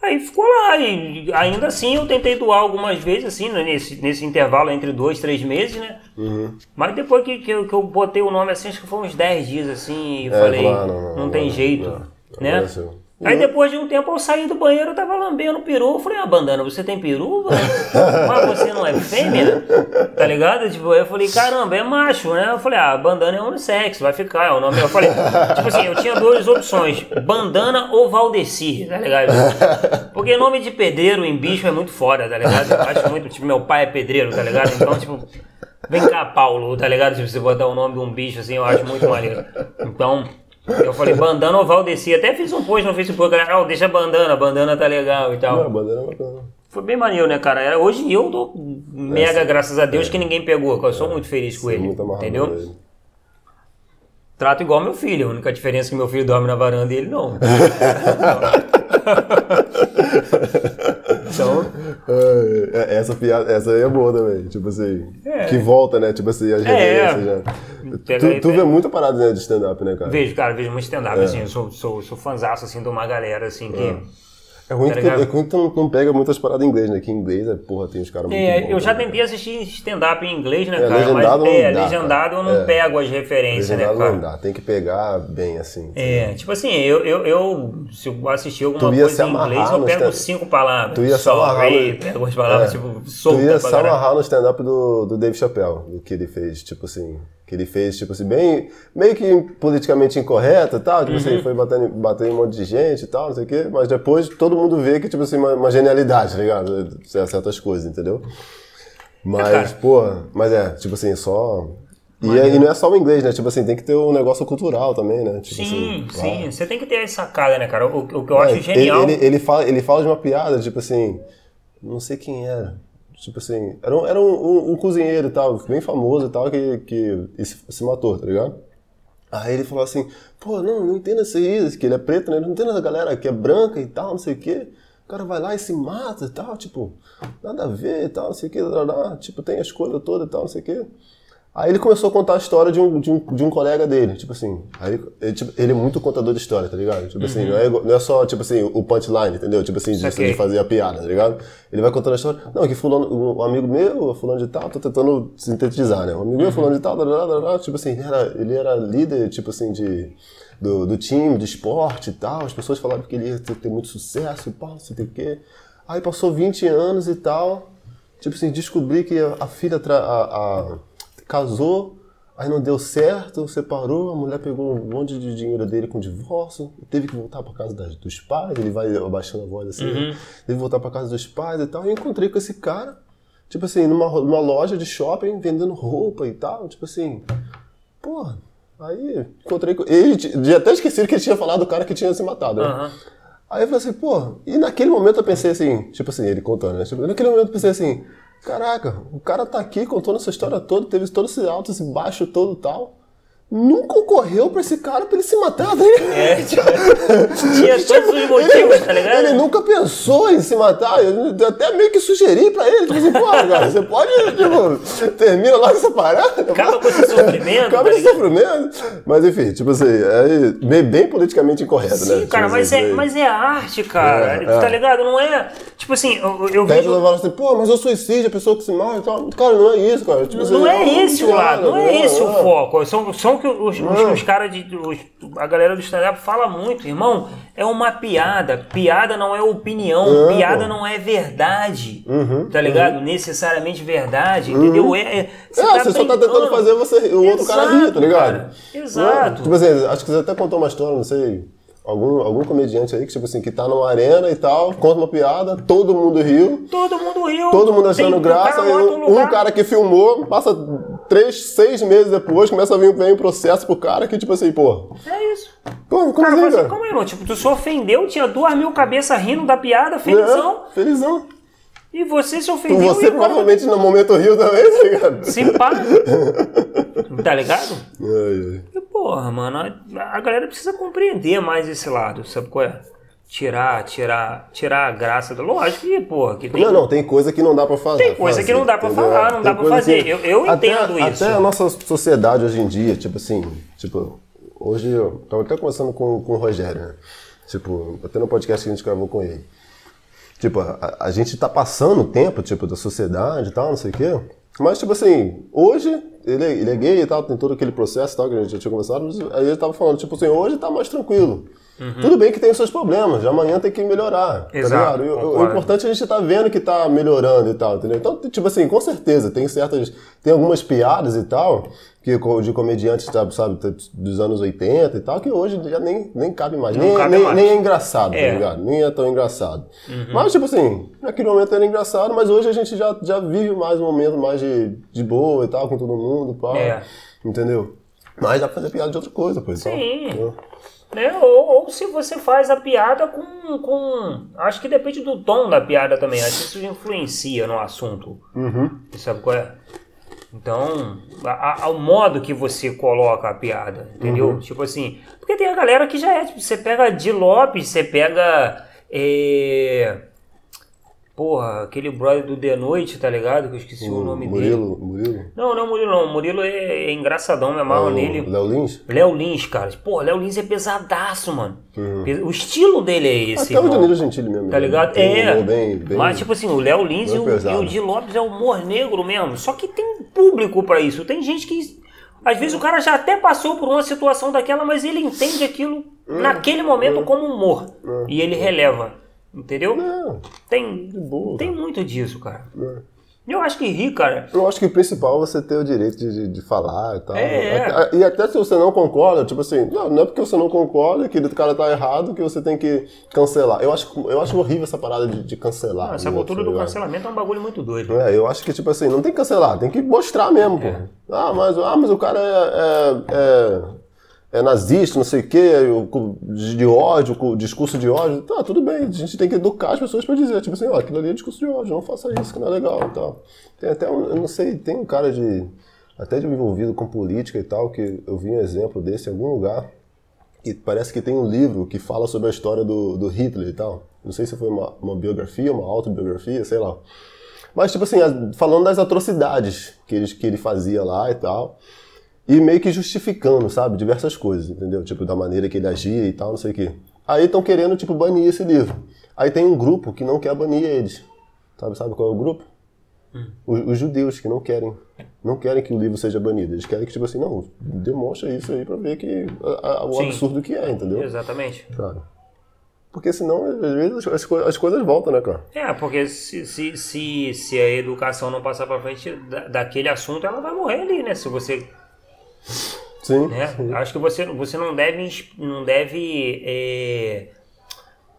Aí ficou lá, e ainda assim eu tentei doar algumas vezes, assim, né, nesse, nesse intervalo entre dois, três meses, né? Mas depois que, que, eu, que eu botei o nome assim, acho que foi uns 10 dias, assim, e É, falei, claro, não, não, tem não, jeito, não, né? sim. Aí depois de um tempo eu saí do banheiro, eu tava lambendo peru. Eu falei, ah, bandana, você tem peru? Mas você não é fêmea? Tá ligado? Tipo, eu falei, caramba, é macho, né? Eu falei, ah, bandana é unissex, vai ficar, é o nome. Eu falei, tipo assim, eu tinha duas opções, bandana ou Valdecir, tá ligado? Porque nome de pedreiro em bicho é muito foda, tá ligado? Eu acho muito, tipo, meu pai é pedreiro, tá ligado? Então, tipo, vem cá, Paulo, tá ligado? Tipo, você botar o nome de um bicho assim, eu acho muito maneiro. Então. Eu falei, bandana ou Valdeci. Até fiz um post no Facebook, galera, oh, deixa a bandana, a bandana tá legal e tal. Não, a bandana é bacana. Foi bem maneiro, né, cara? Era- Hoje eu dou mega, graças a Deus, que ninguém pegou, eu sou muito feliz com Sim, ele. muito Entendeu? nele. Trato igual meu filho. A única diferença é que meu filho dorme na varanda e ele não. então, É, é, essa piada, essa aí é boa também. Tipo assim, É. que volta, né? Tipo assim, as É. referências já. Pega Tu, aí, tu vê muita parada né, de stand-up, né, cara? vejo, cara, vejo muito stand-up, assim, eu sou, sou, sou fãzaço, assim, de uma galera, assim, que... É ruim, Tá que, é ruim que tu não, não pega muitas paradas em inglês, né? Que em inglês, é, porra, tem os caras muito É, bons, eu já né? tentei assistir stand-up em inglês, né, É, cara? legendado mas, não é, dá, legendado eu não cara. É. pego as referências, Legendado né, cara? não dá, tem que pegar bem, assim. É, tipo assim, eu, eu, eu se eu assistir alguma Tu ia coisa em inglês, eu pego cinco palavras. Tu ia se amarrar no- pego as palavras, É. tipo, Tu solta ia pra se amarrar no stand-up do, do Dave Chappelle, do que ele fez, tipo assim, que ele fez, tipo assim, bem, meio que politicamente incorreto e tal, tipo assim, Uhum. ele foi batendo, batendo em um monte de gente e tal, não sei o quê, mas depois todo mundo vê que, tipo assim, uma, uma genialidade, tá ligado? Certas coisas, entendeu? Mas, porra, mas é, tipo assim, só... E, é- e não é só o inglês, né? Tipo assim, tem que ter um negócio cultural também, né? Tipo Sim, assim, claro. sim, você tem que ter essa sacada, né, cara? O, o que eu acho É, genial. Ele, ele, ele fala, ele fala de uma piada, tipo assim, não sei quem era. Tipo assim, era um, era um, um- um cozinheiro e tal, bem famoso e tal, que, que se, se matou, tá ligado? Aí ele falou assim, pô, não, não entendo esse isso, que ele é preto, né? Não entendo essa galera que é branca e tal, não sei o quê. O cara vai lá e se mata e tal, tipo, nada a ver e tal, não sei o quê, tipo, tem a escolha toda e tal, não sei o quê. Aí ele começou a contar a história de um, de um, de um colega dele, tipo assim. Aí ele, tipo, ele é muito contador de história, tá ligado? Tipo assim, não é, não é só, tipo assim, o punchline, entendeu? Tipo assim, disso Saquei. de fazer a piada, tá ligado? Ele vai contando a história. Não, que fulano, um amigo meu, fulano de tal, tô tentando sintetizar, né? Um amigo meu, fulano de tal, blá, blá, blá, blá, tipo assim, ele era, ele era líder, tipo assim, de, do, do time, de esporte e tal. As pessoas falavam que ele ia ter, ter muito sucesso, pá, não sei o quê. Aí passou 20 anos e tal. Tipo assim, descobri que a, a filha tra- a- a- casou, aí não deu certo, separou, a mulher pegou um monte de dinheiro dele com divórcio, teve que voltar para casa das- dos pais, ele vai abaixando a voz assim, né? teve que voltar para casa dos pais e tal. E eu encontrei com esse cara, tipo assim, numa, numa loja de shopping, vendendo roupa e tal, tipo assim, porra. Aí encontrei com ele, tinha até esqueci que ele tinha falado do cara que tinha se matado, né? Aham. Aí eu falei assim, pô, e naquele momento eu pensei assim, tipo assim, ele contando, né? Tipo, naquele momento eu pensei assim, caraca, o cara tá aqui contando essa história toda, teve todo esse alto, esse baixo todo e tal. Nunca ocorreu pra esse cara pra ele se matar, né? É, tipo, tinha todos os motivos, tá ligado? Ele nunca pensou em se matar. Eu até meio que sugeri pra ele. Tipo assim, pô, cara, você pode, tipo, termina logo essa parada. Acaba com esse sofrimento, Acaba tá com esse sofrimento. Mas enfim, tipo assim, é bem, politicamente incorreto, né? Sim, cara, Tipo mas assim, é, mas é arte, cara. É, tá é. ligado? Não é. Tipo assim, eu, eu Daí vejo. fala assim, pô, mas eu suicídio, a pessoa que se mata. Cara, não é isso, cara. Tipo, Não assim, é esse o lado, não é esse o não. foco. São, são que os, os, os caras de. os- a galera do stand-up fala muito, irmão. É uma piada. Piada não é opinião. É, piada pô. não é verdade. Uhum, tá ligado? Necessariamente verdade. Entendeu? É, é, É, você só tá tentando fazer você, o outro cara rir, tá Exato, ligado? cara. Exato. É, Tipo assim, acho que você até contou uma história, não sei, algum, algum comediante aí que, tipo assim, que tá numa arena e tal, conta uma piada, todo mundo riu, Todo mundo riu. todo mundo achando graça, cara e lota um, um cara que filmou, passa três, seis meses depois, começa a vir, vem um processo pro cara que, tipo assim, pô, É isso. como, como Cara, assim, cara? como é, irmão? Tipo, tu se ofendeu, tinha duas mil cabeças rindo da piada, felizão. É, felizão. E você se ofendeu você e agora provavelmente no momento riu também, tá ligado? se pá. tá ligado? Ai, ai. E, porra, mano, a, a galera precisa compreender mais esse lado, sabe qual é? Tirar, tirar, tirar a graça do. Lógico que, porra, que tem. Não, não, tem coisa que não dá pra fazer. Tem coisa que não dá pra entendeu? falar, não dá Tem pra coisa fazer. que- Eu- eu até, entendo isso. Até a nossa sociedade hoje em dia, tipo assim, tipo, hoje eu tava até conversando com, com o Rogério, né? Tipo, até no podcast que a gente gravou com ele. Tipo, a, a gente tá passando o tempo, tipo, da sociedade e tal, não sei o quê. Mas, tipo assim, hoje ele, é, ele é gay e tal, tem todo aquele processo e tal, que a gente já tinha conversado, mas aí ele tava falando, tipo assim, hoje tá mais tranquilo. Uhum. Tudo bem que tem os seus problemas, amanhã tem que melhorar. Tá Exato, tá? O, importante é a gente estar tá vendo que tá melhorando e tal, entendeu? Então, tipo assim, com certeza, tem certas. Tem algumas piadas e tal, que de comediantes, sabe, sabe, dos anos 80 e tal, que hoje já nem, nem cabe mais. nem, cabe nem, mais. nem é engraçado, tá é. tá ligado? Nem é tão engraçado. Uhum. Mas, tipo assim, naquele momento era engraçado, mas hoje a gente já, já vive mais um momento mais de, de boa e tal, com todo mundo, pá. É. Entendeu? Mas dá pra fazer piada de outra coisa, pois. Sim. Então, né? Ou, ou, se você faz a piada com, com. Acho que depende do tom da piada também. Acho que isso influencia no assunto. Uhum. Sabe qual é? Então, ao modo que você coloca a piada, entendeu? Uhum. Tipo assim. Porque tem a galera que já é. Tipo, você pega de Lopes, você pega. É, Porra, aquele brother do The Noite, tá ligado? Que eu esqueci o, o nome Murilo, dele. Murilo? Não, não é Murilo não. Murilo é, é engraçadão, me amarro é nele. Léo Lins? Léo Lins, cara. Pô, Léo Lins é pesadaço, mano. Uhum. O estilo dele é esse. Até o Danilo Gentili mesmo. Tá né? ligado? é. Bem, bem, Mas, tipo assim, o Léo Lins e o, e o Di Lopes é humor negro mesmo. Só que tem público para isso. Tem gente que. Às vezes o cara já até passou por uma situação daquela, mas ele entende aquilo uhum. naquele momento uhum. como humor. E ele releva. Entendeu? Não. Tem, boa, tem muito disso, cara. É. Eu acho que rir, cara. Eu acho que o principal é você ter o direito de, de, de falar e tal. É. E até se você não concorda, tipo assim, não, não é porque você não concorda que o cara tá errado que você tem que cancelar. Eu acho, eu acho horrível essa parada de, de cancelar. Não, essa cultura do cancelamento é um bagulho muito doido. É, eu acho que, tipo assim, não tem que cancelar, tem que mostrar mesmo, é. pô. Ah, mas, ah, mas o cara é, é, é é nazista, não sei o quê, de ódio, discurso de ódio. Tá, tudo bem, a gente tem que educar as pessoas para dizer, tipo assim, ó, aquilo ali é discurso de ódio, não faça isso, que não é legal e tal. Tem até um, eu não sei, tem um cara de, até de envolvido com política e tal, que eu vi um exemplo desse em algum lugar, e parece que tem um livro que fala sobre a história do, do Hitler e tal. Não sei se foi uma, uma biografia, uma autobiografia, sei lá. Mas, tipo assim, falando das atrocidades que ele, que ele fazia lá e tal e meio que justificando, sabe, diversas coisas, entendeu? Tipo, da maneira que ele agia e tal, não sei o quê. Aí estão querendo, tipo, banir esse livro. Aí tem um grupo que não quer banir eles. Sabe, sabe qual é o grupo? Hum. Os, os, judeus que não querem. Não querem que o livro seja banido. Eles querem que, tipo assim, não, demonstra isso aí pra ver que a, a, o Sim. absurdo que é, entendeu? Exatamente. Claro. Porque senão, às vezes, as, as, coisas voltam, né, cara? É, porque se, se, se, se a educação não passar pra frente da, daquele assunto, ela vai morrer ali, né? Se você Sim, né? sim. Acho que você, você não deve, não deve é,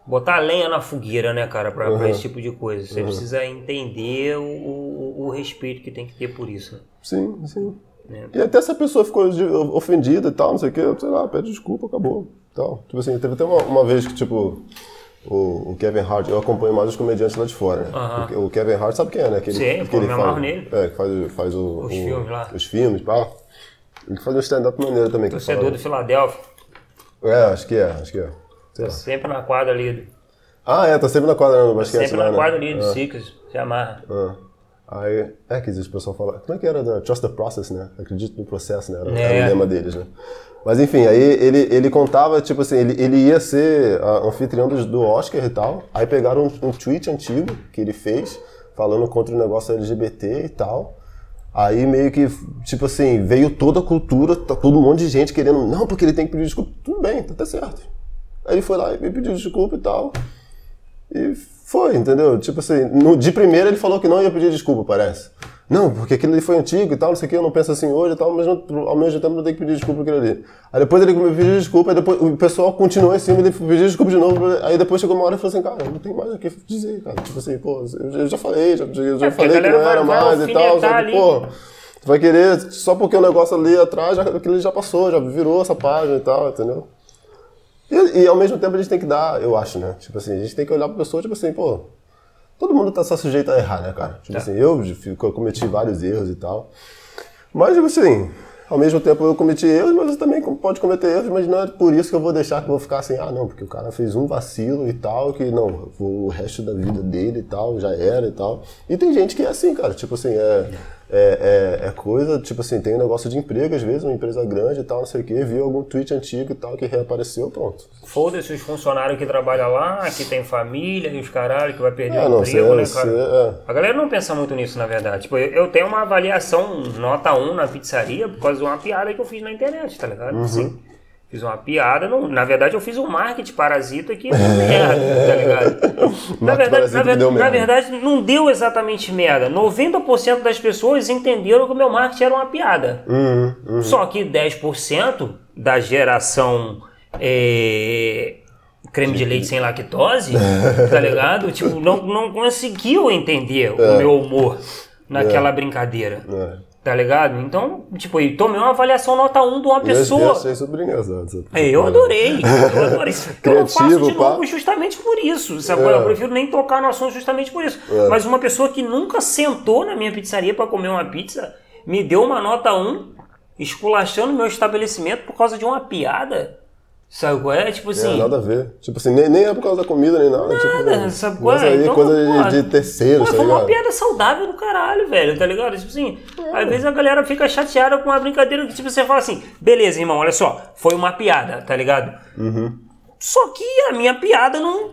botar lenha na fogueira, né, cara, para uhum. esse tipo de coisa. Você uhum. precisa entender o, o, o, respeito que tem que ter por isso. Né? Sim, sim. É. E até se a pessoa ficou ofendida e tal, não sei o que, sei lá, pede desculpa, acabou. Então, tipo assim, teve até uma, uma vez que, tipo, o, o, Kevin Hart, eu acompanho mais os comediantes lá de fora, né? Uhum. O, Kevin Hart sabe quem é, né? Que ele, Sim, que ele faz, nele. É, que faz, faz o, os filmes lá. Os filmes, pá. Ele faz um stand-up maneiro também. Torcedor do Filadélfia. É, acho que é, acho que é. Tá sempre na quadra ali. Ah, é, tá sempre na quadra no basquete. Sempre na né? quadra ali do ah. Sixers, se amarra. Ah. Aí, é que existe o pessoal fala. Como é que era? Da Trust the Process, né? Acredito no processo, né? Era, é. era o lema deles, né? Mas enfim, aí ele, ele contava, tipo assim, ele, ele ia ser anfitrião do, do Oscar e tal. Aí pegaram um, um tweet antigo que ele fez, falando contra o negócio LGBT e tal. Aí meio que, tipo assim, veio toda a cultura, tá todo um monte de gente querendo, não, porque ele tem que pedir desculpa. Tudo bem, tá até certo. Aí ele foi lá e me pediu desculpa e tal. E foi, entendeu? Tipo assim, no, de primeira ele falou que não ia pedir desculpa, parece. Não, porque aquilo ali foi antigo e tal, não sei o que, eu não penso assim hoje e tal, mas não, ao mesmo tempo não tem que pedir desculpa por aquilo ali. Aí depois ele me pediu desculpa, aí depois o pessoal continuou em cima, ele pediu desculpa de novo, aí depois chegou uma hora e falou assim, cara, não tem mais o que dizer, cara. Tipo assim, pô, eu já falei, já, já é, falei que não era mais e tal, só que, pô, vai querer, só porque o negócio ali atrás, já, aquilo já passou, já virou essa página e tal, entendeu? E, e ao mesmo tempo a gente tem que dar, eu acho, né? Tipo assim, a gente tem que olhar pra pessoa, tipo assim, pô, Todo mundo tá só sujeito a errar, né, cara? Tipo tá. assim, eu, eu cometi vários erros e tal. Mas, tipo assim, ao mesmo tempo eu cometi erros, mas você também pode cometer erros, mas não é por isso que eu vou deixar que eu vou ficar assim, ah, não, porque o cara fez um vacilo e tal, que não, o resto da vida dele e tal, já era e tal. E tem gente que é assim, cara, tipo assim, é, é, é, é coisa, tipo assim, tem um negócio de emprego, às vezes, uma empresa grande e tal, não sei o quê, viu algum tweet antigo e tal que reapareceu, pronto. Foda-se os funcionários que trabalham lá, que tem família e os caralho, que vai perder É, o não, emprego, né, cara? é. A galera não pensa muito nisso, na verdade. Tipo, eu eu tenho uma avaliação nota 1 na pizzaria por causa de uma piada que eu fiz na internet, tá ligado? Uhum. Sim. Fiz uma piada, não- na verdade eu fiz um marketing parasita que deu merda, tá ligado? Na verdade, na, deu na verdade, não deu exatamente merda. 90% das pessoas entenderam que o meu marketing era uma piada. Uhum, Só que 10% da geração é, creme de leite sem lactose, tá ligado? Tipo, não, não conseguiu entender o meu humor naquela brincadeira. É. Tá ligado? Então, tipo, eu tomei uma avaliação nota 1 de uma Eu- pessoa. Eu achei super engraçado. essa- É, eu adorei, eu adorei. eu não faço Criativo, de novo pá. justamente por isso, sabe? É. Eu prefiro nem tocar no assunto justamente por isso. Mas uma pessoa que nunca sentou na minha pizzaria para comer uma pizza, me deu uma nota 1, esculachando meu estabelecimento por causa de uma piada. Sabe qual é? Tipo É, assim... nada a ver. Tipo assim, nem, nem é por causa da comida, nem nada. Nada, tipo, sabe qual é? aí Então, coisa pô, de, de terceiros, Pô, tá foi uma piada saudável do caralho, velho, tá ligado? Tipo assim, às vezes a galera fica chateada com uma brincadeira que, tipo, você fala assim, beleza, irmão, olha só, foi uma piada, tá ligado? Uhum. Só que a minha piada não,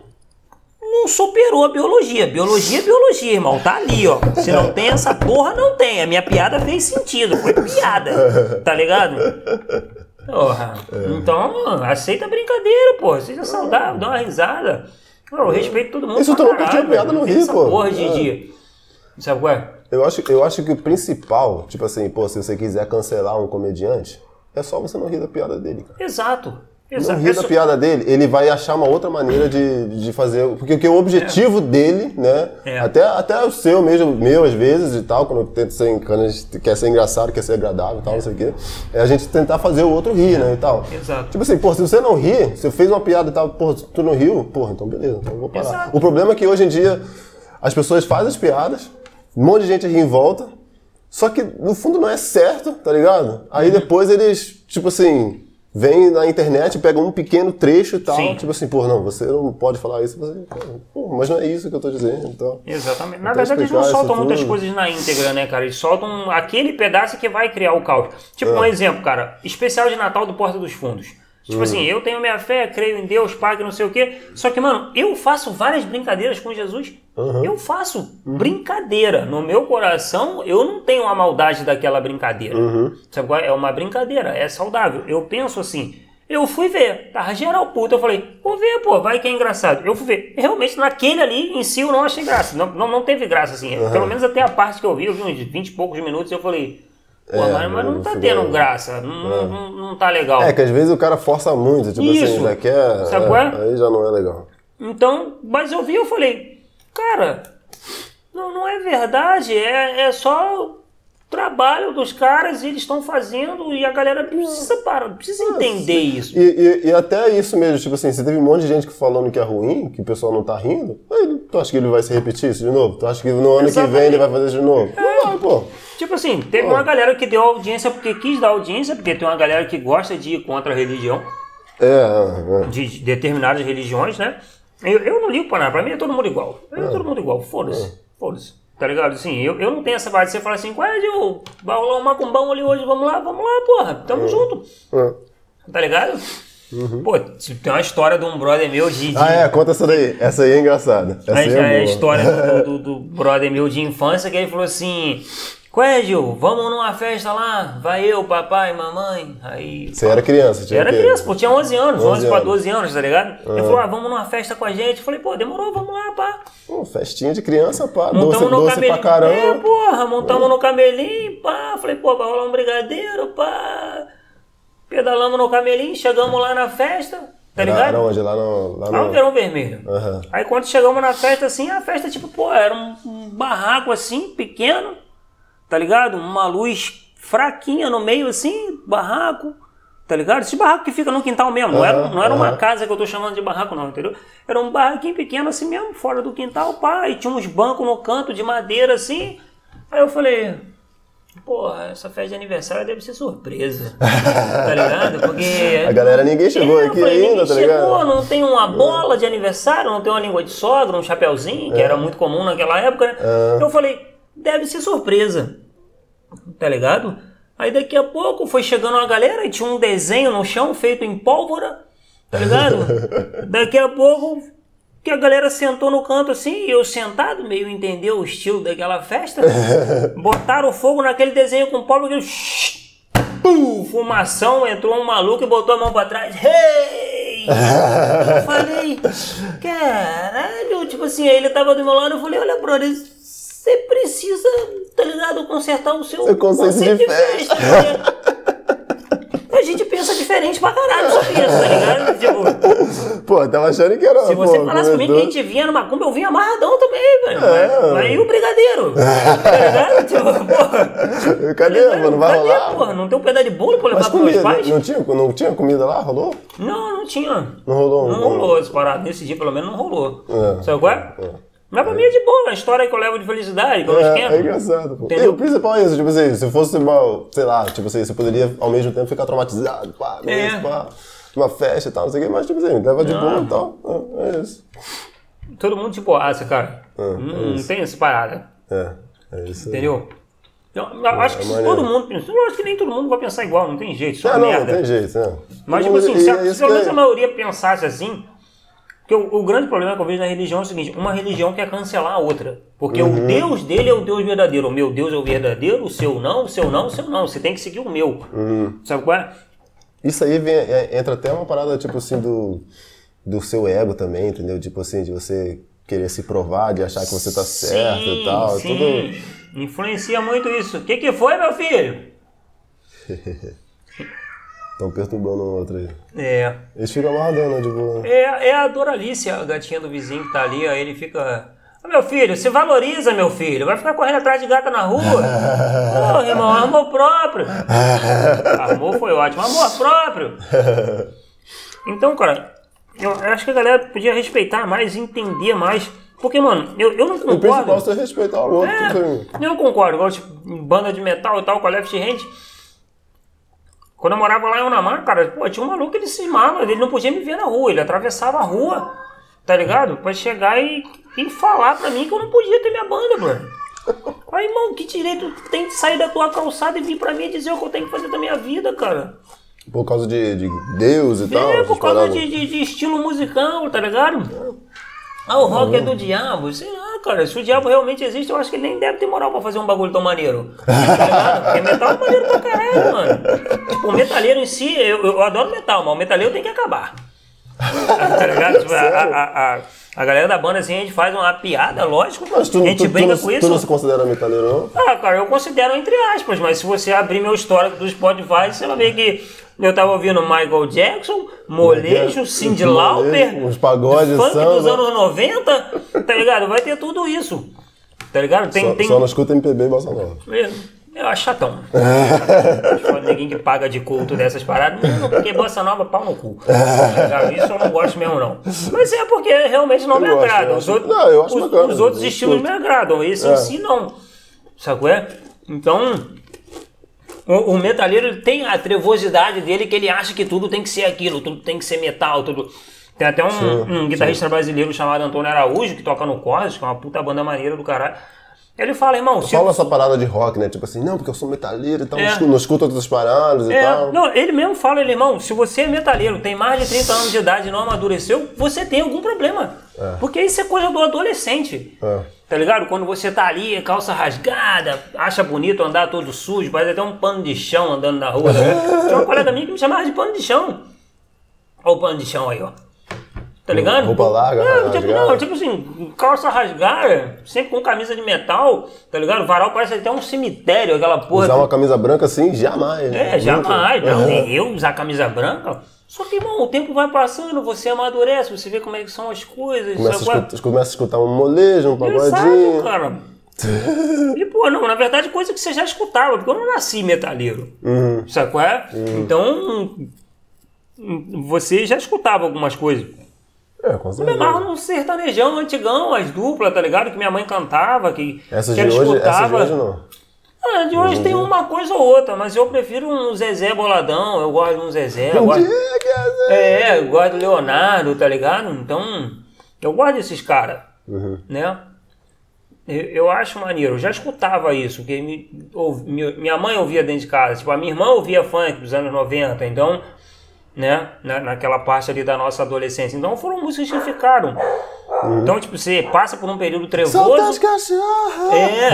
não superou a biologia. Biologia é biologia, irmão, tá ali, ó. Se não tem essa porra, não tem. A minha piada fez sentido, foi piada, tá ligado? Porra. Então, aceita a brincadeira, pô. Seja saudável, dá uma risada. Eu respeito todo mundo. Isso tu nunca caralho, tinha piada no Não Rio, pô. Porra de, É. de- Sabe qual é? Eu acho, eu acho que o principal, tipo assim, pô, se você quiser cancelar um comediante, é só você não rir da piada dele, cara. Exato. Não Exato. rir É da piada dele, ele vai achar uma outra maneira de, de fazer. Porque, porque o objetivo dele, né? É. Até, até o seu mesmo, meu às vezes e tal, quando, tento ser, quando a gente quer ser engraçado, quer ser agradável e tal, não sei o quê, é a gente tentar fazer o outro rir, né? E tal. Exato. Tipo assim, pô, se você não rir, se eu fez uma piada e tal, pô, tu não riu, porra, então beleza, então eu vou parar. Exato. O problema é que hoje em dia as pessoas fazem as piadas, um monte de gente ri em volta, só que no fundo não é certo, tá ligado? Aí Uhum. depois eles, tipo assim, vêm na internet, pegam um pequeno trecho e tal, Sim. tipo assim, pô, não, você não pode falar isso, você, pô, mas não é isso que eu tô dizendo, então. Exatamente. Na Até verdade, eles não soltam muitas tudo. coisas na íntegra, né, cara? Eles soltam aquele pedaço que vai criar o caos. Tipo, É. um exemplo, cara. Especial de Natal do Porta dos Fundos. Hum. Tipo assim, eu tenho minha fé, creio em Deus, Pai, que não sei o quê. Só que, mano, eu faço várias brincadeiras com Jesus. Uhum. Eu faço brincadeira. No meu coração, eu não tenho a maldade daquela brincadeira. Uhum. Sabe qual é? É uma brincadeira, é saudável. Eu penso assim. Eu fui ver, tava geral puto. Eu falei, vou ver, pô, vai que é engraçado. Eu fui ver. Realmente, naquele ali em si eu não achei graça. Não, não, não teve graça, assim. Pelo menos até a parte que eu vi, eu vi uns 20 e poucos minutos. Eu falei, pô, É, mas, mas não não tá tendo graça. Não, não, não tá legal. É que às vezes o cara força muito, tipo assim, Isso. já quer. Sabe é, qual é? Aí já não é legal. Então, mas eu vi eu falei, cara, não, não é verdade, é, é só trabalho dos caras, eles estão fazendo e a galera precisa parar, precisa entender isso. E, e, e até isso mesmo, tipo assim, você teve um monte de gente que falando que é ruim, que o pessoal não tá rindo, aí tu acha que ele vai se repetir isso de novo? Tu acha que no ano que Exatamente. vem ele vai fazer isso de novo? Não vai, pô. Tipo assim, teve uma galera que deu audiência porque quis dar audiência, porque tem uma galera que gosta de ir contra a religião, É, é, é. de de determinadas religiões, né? Eu, eu não ligo pra nada, pra mim é todo mundo igual. É todo mundo igual, foda-se, foda-se. Tá ligado? Assim, eu, eu não tenho essa de você falar assim, qual é, Gil? Vai rolar um macumbão ali hoje, vamos lá, vamos lá, porra, tamo junto. É. Tá ligado? Pô, tem uma história de um brother meu de. Ah, é, conta essa daí. Essa aí é engraçada. Essa aí é a é boa. história do, do- do brother meu de infância que ele falou assim: Gil? Vamos numa festa lá? Vai eu, papai, mamãe. Aí. Você era criança, tinha Eu era criança, pô, tinha 11 anos, 11 11 pra anos. 12 anos, tá ligado? Ele falou: Ah, vamos numa festa com a gente. Eu falei: Pô, demorou, vamos lá, pá. Pô, festinha de criança, pá. Montamos Doce, no doce camelinho. pra caramba. É, porra, montamos no camelinho, pá. Falei, pô, vai rolar um brigadeiro, pá. Pedalamos no camelinho, chegamos lá na festa, tá ligado? era onde? Lá no... Lá Lá no. Verão Vermelho. Aham. Aí quando chegamos na festa assim, a festa tipo, pô, era um, um barraco assim, pequeno, tá ligado? Uma luz fraquinha no meio assim, barraco, tá ligado? Esse barraco que fica no quintal mesmo, não era, não era uma casa que eu tô chamando de barraco não, entendeu? Era um barraquinho pequeno assim mesmo, fora do quintal, pá, e tinha uns bancos no canto de madeira assim. Aí eu falei, porra, essa festa de aniversário deve ser surpresa, tá ligado? Porque... A galera, ninguém chegou É, aqui falei, ainda, tá chegou, ligado? não tem uma bola de aniversário, não tem uma língua de sogra, um chapeuzinho, que era muito comum naquela época, né? É. Eu falei, deve ser surpresa. Tá ligado? Aí daqui a pouco foi chegando uma galera e tinha um desenho no chão feito em pólvora. Tá ligado? daqui a pouco que a galera sentou no canto assim, e eu sentado, meio entendeu o estilo daquela festa. botaram fogo naquele desenho com pólvora. Pum, fumação, entrou um maluco e botou a mão pra trás. Hey! Eu falei, caralho, tipo assim, aí ele tava do meu lado, eu falei, olha, brother, você precisa, tá ligado, consertar o seu Seu conceito de festa. porque A gente pensa diferente pra caralho sobre isso, tá ligado? Tipo, Pô, eu tava achando que era. se você pô, falasse comigo que a gente vinha numa Kombi, eu vinha amarradão também, velho. É. Mas e o brigadeiro? tá ligado? Tipo, porra. Cadê, mano? Vai Cadê, rolar? porra? Não tem um pedaço de bolo pra levar Mas pros meus comida, pais? não tinha, não tinha comida lá? Rolou? Não, não tinha. Não rolou? Não rolou esse parado. Nesse dia, pelo menos, não rolou. É. Sabe qual é? Mas pra mim é de boa, a história que eu levo de felicidade, que eu É, esquento. é engraçado, pô. Entendeu? E o principal é isso, tipo assim, se fosse uma, sei lá, tipo assim, você poderia ao mesmo tempo ficar traumatizado, pá, É. isso, pá, uma festa e tal, não sei o que, mas tipo assim, leva de boa e tal, é, é isso. Todo mundo de boaça, cara. É, não, não tem essa parada. É, é isso. Entendeu? Eu, acho que maneiro. todo mundo pensa. Eu acho que nem todo mundo vai pensar igual, não tem jeito, isso é É, não, merda. não tem jeito, né? Mas, tipo assim, se, a, é se pelo menos a é- maioria pensasse assim. Porque o, o grande problema que eu vejo na religião é o seguinte: uma religião quer cancelar a outra. Porque Uhum. o Deus dele é o Deus verdadeiro. O meu Deus é o verdadeiro, o seu não, o seu não, o seu não. Você tem que seguir o meu. Uhum. Sabe qual é? Isso aí vem, é- entra até uma parada, tipo assim, do, do seu ego também, entendeu? Tipo assim, de você querer se provar, de achar que você tá certo e tal. sim. Tudo. Influencia muito isso. O que, que foi, meu filho? Estão perturbando o outro aí. É. Eles ficam amarradão, né? Tipo, É, é a Doralice, a gatinha do vizinho que tá ali, aí ele fica. "Ô, meu filho, se valoriza, meu filho. Vai ficar correndo atrás de gata na rua. Ô, irmão, amor próprio. Amor foi ótimo. Amor próprio. Então, cara, eu acho que a galera podia respeitar mais, entender mais. Porque, mano, eu, eu não o principal é concordo. você respeitar o outro. É, tipo eu não concordo. Igual, tipo, em banda de metal e tal, com a Left Hand. Quando eu morava lá em Unamar, cara, pô, tinha um maluco que ele cismava, ele não podia me ver na rua, ele atravessava a rua, tá ligado? Pra chegar e, e falar pra mim que eu não podia ter minha banda, mano. Aí, irmão, que direito tem de sair da tua calçada e vir pra mim e dizer o que eu tenho que fazer da minha vida, cara? Por causa de, de Deus e tal. É, por causa de, de, de estilo musical, tá ligado? Ah, o rock é do diabo. Sei lá, cara. Se o diabo realmente existe, eu acho que ele nem deve ter moral pra fazer um bagulho tão maneiro. Tá ligado? Porque metal é maneiro pra caralho, mano. Tipo, o metaleiro em si, eu, eu adoro metal, mas o metaleiro tem que acabar. Tá ligado? Tipo, a, a, a, a galera da banda, assim, a gente faz uma piada, lógico. Mas tu, a gente tu, tu, brinca não, com tu isso. não se considera metaleiro, não? Ah, cara, eu considero entre aspas, mas se você abrir meu histórico do Spotify, você vai ver que eu tava ouvindo Michael Jackson, Molejo, Molejo, Lauper, uns pagodes, funk samba. dos anos 90, tá ligado? Vai ter tudo isso, tá ligado? Tem, Só, tem... só não escuta MPB e Bossa Nova. Eu, eu acho chatão. Ninguém que paga de culto dessas paradas, não, porque bossa nova, pau no cu. Tá? Isso eu não gosto mesmo, não. Mas é porque realmente não Eu me agrada. Os, outros, Não, eu acho os, bacana, os outros estilos curto. me agradam, esse É. em si não. Sabe qual é? Então, o, o metalheiro tem a trevosidade dele que ele acha que tudo tem que ser aquilo, tudo tem que ser metal, tudo. Tem até um, um guitarrista brasileiro chamado Antônio Araújo, que toca no Corres, que é uma puta banda maneira do caralho. Ele fala, irmão, se Fala essa parada de rock, né? Tipo assim, não, porque eu sou metaleiro e tal, É. não escuto- outras paradas e É, tal. não, ele mesmo fala, ele, irmão, se você é metalheiro, tem mais de 30 anos de idade e não amadureceu, você tem algum problema. Porque isso é coisa do adolescente. É. Tá ligado? Quando você tá ali, calça rasgada, acha bonito andar todo sujo, parece até um pano de chão andando na rua. Né? Tinha uma colega minha que me chamava de pano de chão. Olha o pano de chão aí, ó. Tá ligado? Roupa larga, Não, tipo, não, tipo assim, calça rasgada, sempre com camisa de metal, tá ligado? O varal parece até um cemitério, aquela porra. Usar uma camisa branca assim, jamais. É, Nunca. jamais. Não, Uhum. nem eu usar camisa branca. Só que, irmão, o tempo vai passando, você amadurece, você vê como é que são as coisas. Começa a, sabe é? escutar, começa a escutar um molejo, um Exato, pagodinho. cara. E, pô, não, na verdade, coisa que você já escutava, porque eu não nasci metalheiro. Uhum. Sabe qual é? Então, você já escutava algumas coisas. É, com Eu me certeza. amarro num sertanejão antigão, as duplas, tá ligado? Que minha mãe cantava, que, Essas que de, ela hoje, essas de escutava. hoje não. Ah, de hoje tem uma coisa ou outra, mas eu prefiro um Zezé boladão, eu gosto de um Zezé, eu gosto... Diga. É, eu gosto do Leonardo, tá ligado? Então, eu gosto desses caras, Uhum. né? Eu, eu acho maneiro, eu já escutava isso, que me- ou- mi- minha mãe ouvia dentro de casa, tipo, a minha irmã ouvia funk dos anos 90, então, né, na, naquela parte ali da nossa adolescência. Então foram músicas que ficaram. Então, tipo, você passa por um período trevoso. cachorros! É.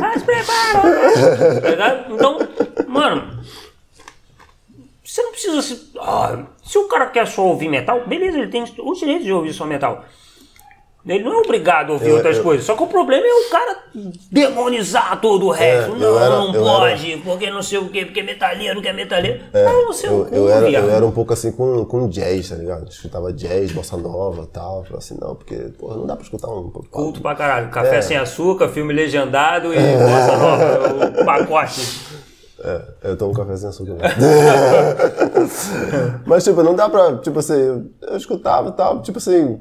Mas prepara! Tá ligado? Então, mano, você não precisa se. ah, se o cara quer só ouvir metal, beleza, ele tem o direito de ouvir só metal. Ele não é obrigado a ouvir Eu- outras eu- coisas. Só que o problema é o cara demonizar todo o resto. eu não, era- não pode, porque não sei o quê, porque é metalheiro, que é metalheiro. ah, não sei Eu, o eu, era, eu era um pouco assim com, com jazz, tá ligado? Escutava jazz, bossa nova e tal. Falei assim, não, porque, porra, não dá pra escutar um pouco. Culto pra caralho. Café É. sem açúcar, filme legendado e bossa nova. O pacote. É, eu tomo café sem açúcar. Mas, tipo, não dá pra, tipo assim, eu escutava e tal, tipo assim,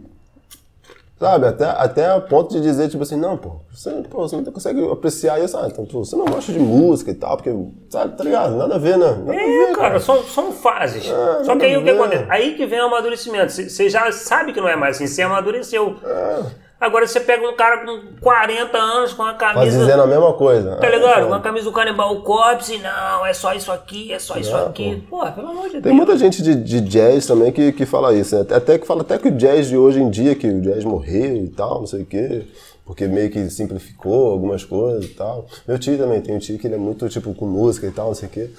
sabe, até, até a ponto de dizer, tipo assim, não, pô, você, pô, você não consegue apreciar isso, ah, então, você não gosta de música e tal, porque, sabe, tá ligado? Nada a ver, né? Nada É, ver, cara, são, são fases. Só que aí o que acontece? Aí que vem o amadurecimento. Você você já sabe que não é mais assim, você amadureceu. É. Agora você pega um cara com 40 anos com a Mas camisa. dizendo a mesma coisa. Tá Ah, ligado? foda. Com a camisa do Canibal Corpse, não, é só isso aqui, é só isso Não, aqui. Pô, pelo amor de Tem Deus. muita gente de, de jazz também que, que fala isso, né? Até que fala até que o jazz de hoje em dia, que o jazz morreu e tal, não sei o quê, porque meio que simplificou algumas coisas e tal. Meu tio também, tem um tio que ele é muito, tipo, com música e tal, não sei o quê.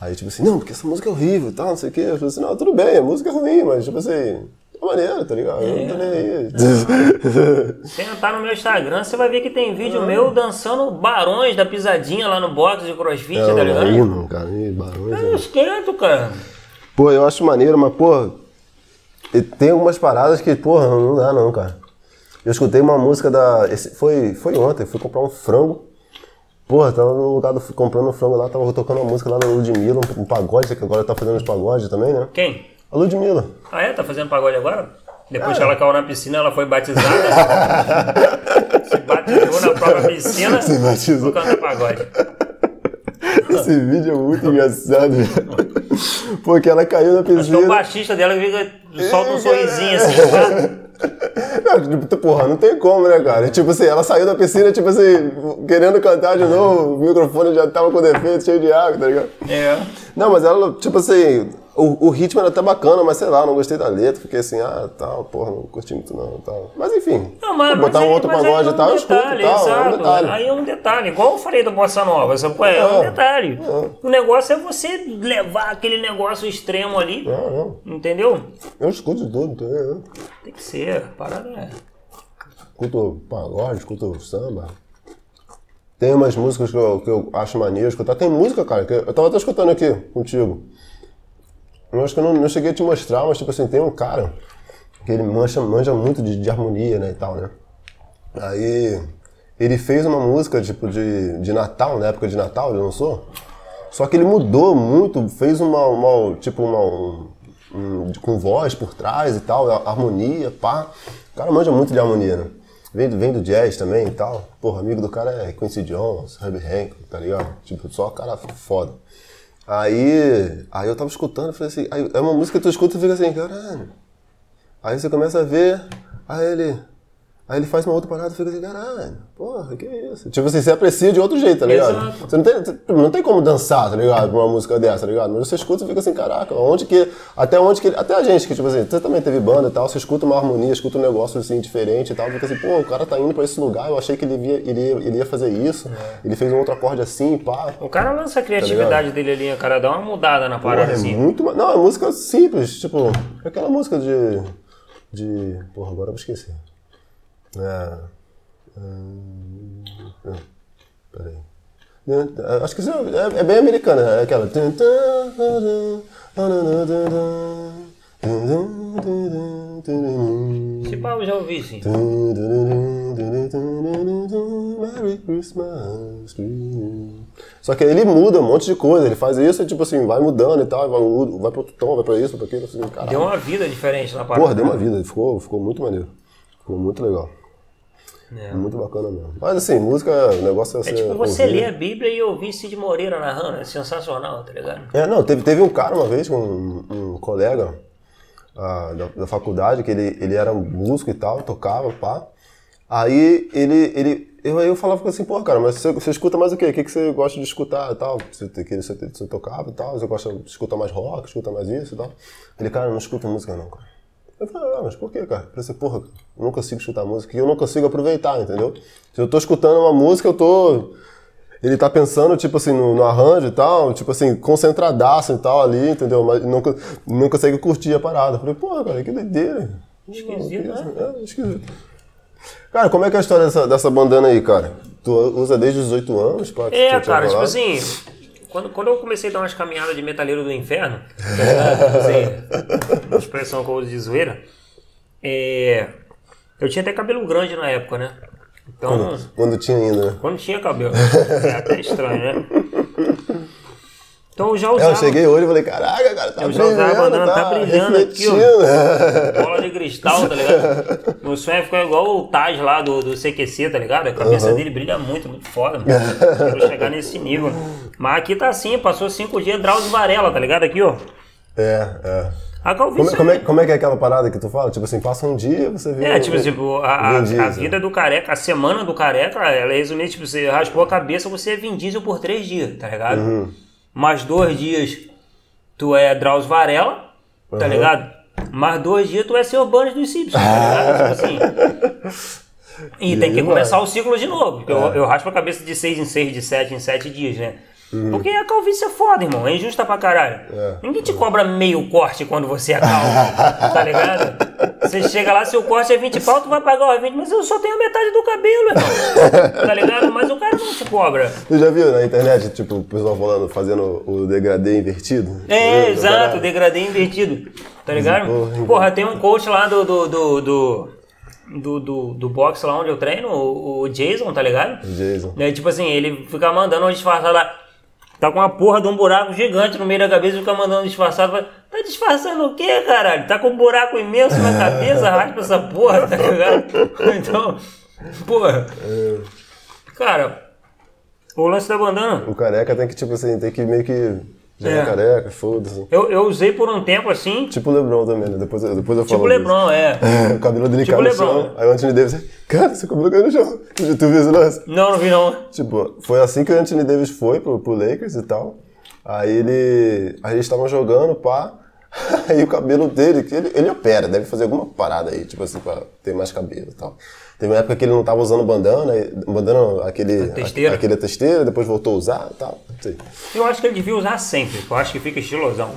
Aí, tipo assim, não, porque essa música é horrível e tal, não sei o quê. Eu falei assim, não, tudo bem, a música é ruim, mas, tipo assim, é maneiro, tá ligado? Eu não tô nem aí. Você entrar no meu Instagram, você vai ver que tem vídeo Ah. meu dançando barões da pisadinha lá no box de crossfit, É, tá ligado? não, cara, aí, barões, Eu né? esquento, cara. Pô, eu acho maneiro, mas, pô, e tem algumas paradas que, porra, não dá não, cara. Eu escutei uma música da. esse- foi, foi ontem, fui comprar um frango. Porra, tava no lugar do. comprando um frango lá, tava tocando uma música lá da Ludmilla, um, um pagode, que agora tá fazendo os pagodes também, né? Quem? A Ludmilla. Ah, é? Tá fazendo pagode agora? Depois É. que ela caiu na piscina, ela foi batizada. se batizou na própria piscina. Se batizou. Vou cantar pagode. Esse vídeo é muito engraçado. Porque ela caiu na Acho que é o piscina. baixista dela fica, solta um sorrisinho assim, pá. Não, tipo, porra, não tem como, né, cara? Tipo assim, ela saiu da piscina, tipo assim, querendo cantar de novo, o microfone já tava com defeito, cheio de água, tá ligado? É. Não, mas ela, tipo assim, o, o ritmo era até bacana, mas sei lá, não gostei da letra, fiquei assim, ah, tal, porra, não curti muito não, tal. Mas enfim, Não, mas, botar mas um aí- outro pagode é e um tal, eu escuto tal, é um exato. detalhe. Aí é um detalhe. Igual eu falei da Bossa Nova. Sabe? É, é um É. detalhe. O negócio é você levar aquele negócio extremo ali. Não, não, Entendeu? eu escuto tudo, ligado? Tem que ser. Parada é. Escuto pagode, escuto samba. Tem umas músicas que eu, que eu acho maneiro escutar. Tem música, cara, que eu tava até escutando aqui contigo. Eu acho que eu não, não cheguei a te mostrar, mas tipo assim, tem um cara que ele manja, manja muito de, de harmonia, né, e tal, né? Aí ele fez uma música, tipo, de, de Natal, na época de Natal, ele lançou. Só que ele mudou muito, fez uma, uma tipo, uma, um, um- com voz por trás e tal, harmonia, pá. O cara manja muito de harmonia, né? Vem, do- vem do jazz também e tal. Porra, amigo do cara é Quincy Jones, Herbie Hancock, tá ligado? Tipo, só cara foda. Aí, aí eu tava escutando, falei assim, aí é uma música que tu escuta e fica assim, caralho. Aí você começa a ver, aí ele. Aí ele faz uma outra parada e fica assim, caralho, porra, que isso? Tipo assim, você aprecia de outro jeito, tá ligado? Exato. Você não tem, não tem como dançar, tá ligado? Com uma música dessa, tá ligado? Mas você escuta e fica assim, caraca, onde que. Até onde que. Até a gente, que, tipo assim, você também teve banda e tal, você escuta uma harmonia, escuta um negócio assim diferente e tal, fica assim, pô, o cara tá indo pra esse lugar, eu achei que ele ia, ele ia, ele ia fazer isso, ele fez um outro acorde assim, pá. O cara lança a criatividade dele ali, cara, dá uma mudada na Porra, parada é assim. muito. Não, é música simples, tipo, aquela música de. de. Porra, agora eu vou É. hum, Peraí. Acho que isso é, é bem americana, é aquela. Pau eu já ouvi, sim. Merry Christmas. Só que ele muda um monte de coisa, ele faz isso e tipo assim, vai mudando e tal, vai, vai pro outro tom, vai pra isso, vai pra aquilo, assim, caralho. Deu uma vida diferente na parada. Porra, deu uma vida, ficou, ficou muito maneiro. Ficou muito legal. É. Muito bacana mesmo. Mas assim, música, o negócio é você. É tipo você ouvir. ler a Bíblia e ouvir Cid Moreira narrando, é sensacional, tá ligado? É, não, teve, teve um cara uma vez, um, um colega ah, da, da faculdade, que ele, ele era músico e tal, tocava, pá. Aí ele, ele eu, eu falava assim, pô, cara, mas você, você escuta mais o quê? O que, que você gosta de escutar e tal? Você, que você, você tocava e tal, você gosta de escutar mais rock, escuta mais isso e tal. Ele, cara, não escuto música não, cara. Eu falei, ah, mas por quê, cara? Eu falei, porra, eu não consigo escutar música e eu não consigo aproveitar, entendeu? Se eu tô escutando uma música, eu tô. Ele tá pensando, tipo assim, no, no arranjo e tal, tipo assim, concentradaço e tal ali, entendeu? Mas não, não consegue curtir a parada. Eu falei, porra, cara, que doideira. Esquisito, né? É, esquisito. Cara, como é que é a história dessa, dessa bandana aí, cara? Tu usa desde os 18 anos? Que É, cara, tipo assim, quando, quando eu comecei a dar umas caminhadas de metaleiro do inferno, assim, uma expressão que eu uso de zoeira, é, eu tinha até cabelo grande na época, né? Então, Quando, quando tinha ainda, né? quando tinha cabelo. É até estranho, né? Então eu já É, usava. eu cheguei hoje e falei, caraca, cara, tá Eu já usava a brilhando, bandana, tá brilhando aqui, ó. Bola de cristal, tá ligado? Meu sonho é ficar igual o Taj lá do, do CQC, tá ligado? A cabeça dele brilha muito, muito foda, mano. Quero chegar nesse nível. Mas aqui tá assim, passou cinco dias, Drauzio Varela, tá ligado? Aqui, ó. É, é. A calvície. Como, como, é, como é que é aquela parada que tu fala? Tipo assim, passa um dia, você vê... É, um- tipo, tipo a, a, a vida do careca, a semana do careca, ela é resumida, tipo, você raspou a cabeça, você é Vin Diesel por três dias, tá ligado? Uhum. Mais dois dias, tu é Drauzio Varela, tá Uhum. ligado? Mais dois dias, tu é seu Burns dos Simpsons, tá ligado? Tipo assim. E, E tem que começar o ciclo de novo, porque eu, eu raspo a cabeça de seis em seis, de sete em sete dias, né? Porque a calvície é foda, irmão. É injusta pra caralho. É. Ninguém te cobra meio corte quando você é calvo, tá ligado? Você chega lá, seu corte é 20 pau, tu vai pagar os 20, mas eu só tenho a metade do cabelo, irmão. Tá ligado? Mas o cara não te cobra. Tu já viu na internet, tipo, o pessoal falando, fazendo o degradê invertido? É, exato, degradê invertido. Tá ligado? Porra, tem um coach lá do. do, do, do, do, do, do boxe lá onde eu treino, o, o Jason, tá ligado? Jason. É, tipo assim, ele fica mandando um disfarçado lá. Tá com uma porra de um buraco gigante no meio da cabeça e fica mandando disfarçado. Fala, Tá disfarçando o quê, caralho? Tá com um buraco imenso na cabeça, raspa essa porra, tá ligado? Então, porra. Cara, o lance da bandana. O careca tem que, tipo assim, tem que meio que... Já é, É. careca, foda-se. Eu, eu usei por um tempo assim, Tipo o Lebron também, né? Depois, eu- depois eu tipo falo Lebron, é. disso. o cabelo dele Tipo cai no Lebron. chão. Aí o Anthony Davis, cara, seu cabelo caiu no chão. Tu viu esse lance? Não, não vi não. Tipo, foi assim que o Anthony Davis foi pro, pro Lakers e tal. Aí ele. Aí eles estavam jogando, pá. Aí o cabelo dele, ele, ele opera, deve fazer alguma parada aí, tipo assim, pra ter mais cabelo e tal. Teve uma época que ele não tava usando bandana, e- bandana, aquele. testeira. Aquele testeira, depois voltou a usar e tal. Eu acho que ele devia usar sempre, eu acho que fica estilosão.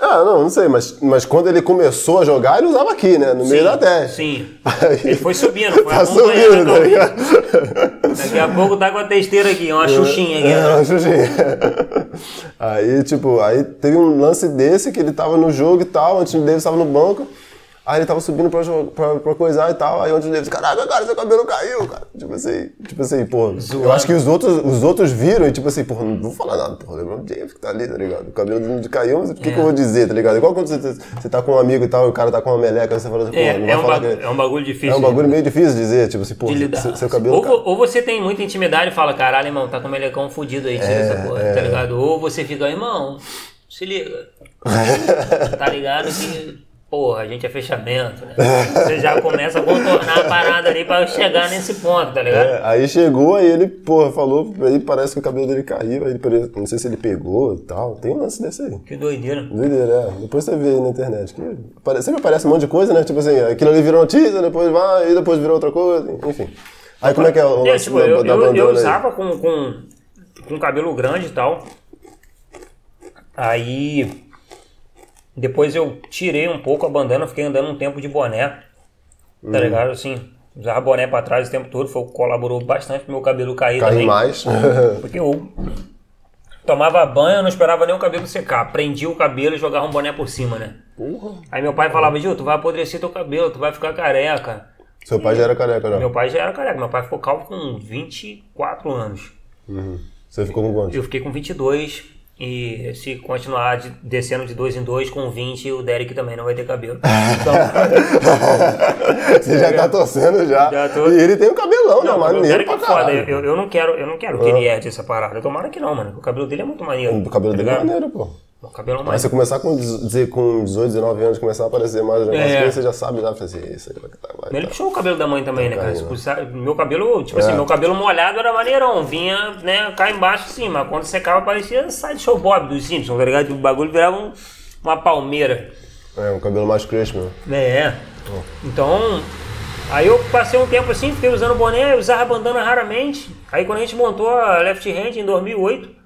Ah, não, não sei, mas, mas quando ele começou a jogar, ele usava aqui, né? No meio da testa. Sim. Aí- Ele foi subindo, foi Tá subindo, tá ligado? Daqui a pouco tá com a testeira aqui, uma xuxinha aqui. É, ó. uma xuxinha. Aí, tipo, aí teve um lance desse que ele tava no jogo e tal, antes o Davis tava no banco. Aí ele tava subindo pra, pra, pra coisar e tal. Aí onde o Davis, caraca, cara, seu cabelo caiu, cara. Tipo assim, tipo assim, pô. Eu acho que os outros, os outros viram e, tipo assim, porra, não vou falar nada, porra. LeBron James que tá ali, tá ligado? O cabelo dele caiu, mas o que, que eu vou dizer, tá ligado? Igual quando você, você tá com um amigo e tal, e o cara tá com uma meleca, você fala assim, É, não é, um que. é um bagulho difícil. É um bagulho meio difícil de dizer, tipo assim, pô, seu, seu cabelo ou, caiu. ou você tem muita intimidade e fala, caralho, irmão, tá com o melecão fudido aí, tira essa porra, tá ligado? Ou você fica, irmão, se liga. tá ligado que, porra, a gente é fechamento, né? Você já começa a contornar a parada ali pra chegar nesse ponto, tá ligado? É, aí chegou, aí ele, porra, falou, aí parece que o cabelo dele caiu, aí ele, não sei se ele pegou e tal. Tem um lance desse aí. Que doideira. Doideira, é. Depois você vê aí na internet. Que sempre aparece um monte de coisa, né? Tipo assim, aquilo ali virou notícia, depois vai, e depois virou outra coisa, enfim. Aí como é que é o É, lance tipo, da, eu, da eu, eu usava com, com, com cabelo grande e tal. Aí depois eu tirei um pouco a bandana, fiquei andando um tempo de boné. Hum. Tá ligado? Assim, usava boné pra trás o tempo todo, foi, colaborou bastante pro meu cabelo cair Cai também. mais. Porque eu tomava banho, não esperava nem o cabelo secar. Prendia o cabelo e jogava um boné por cima, né? Porra. Aí meu pai falava, Gil, tu vai apodrecer teu cabelo, tu vai ficar careca. Seu pai já era careca, Meu não? pai já era careca, meu pai ficou calvo com 24 anos. Uhum. Você ficou com quanto? Eu fiquei com 22 e se continuar de- descendo de dois em dois com 20, o Derek também não vai ter cabelo. Então, Você já tá torcendo já. Já tô. E ele tem um cabelão, né? não, o Maneiro Derek pra é foda. caralho. Eu, eu não quero, eu não quero que ele herde essa parada. Tomara que não, mano. O cabelo dele é muito maneiro. O cabelo tá dele é ligado? maneiro, pô. O cabelo Mas mais. você começar com, dizer, com 18, 19 anos, começar a aparecer mais o negócio, É. você já sabe, já fazer isso aí vai tá, vai Ele tá. puxou o cabelo da mãe também, né, cara? caindo. Se puxar- Meu cabelo, tipo assim, É. meu cabelo molhado era maneirão. Vinha, né, cá embaixo assim, mas quando secava parecia Sideshow Bob dos Simpsons, tá ligado? O bagulho virava um- uma palmeira. É, um cabelo mais crespo mesmo. É. Então, aí eu passei um tempo assim, fiquei usando boné, usava bandana raramente. Aí quando a gente montou a Left Hand em 2008,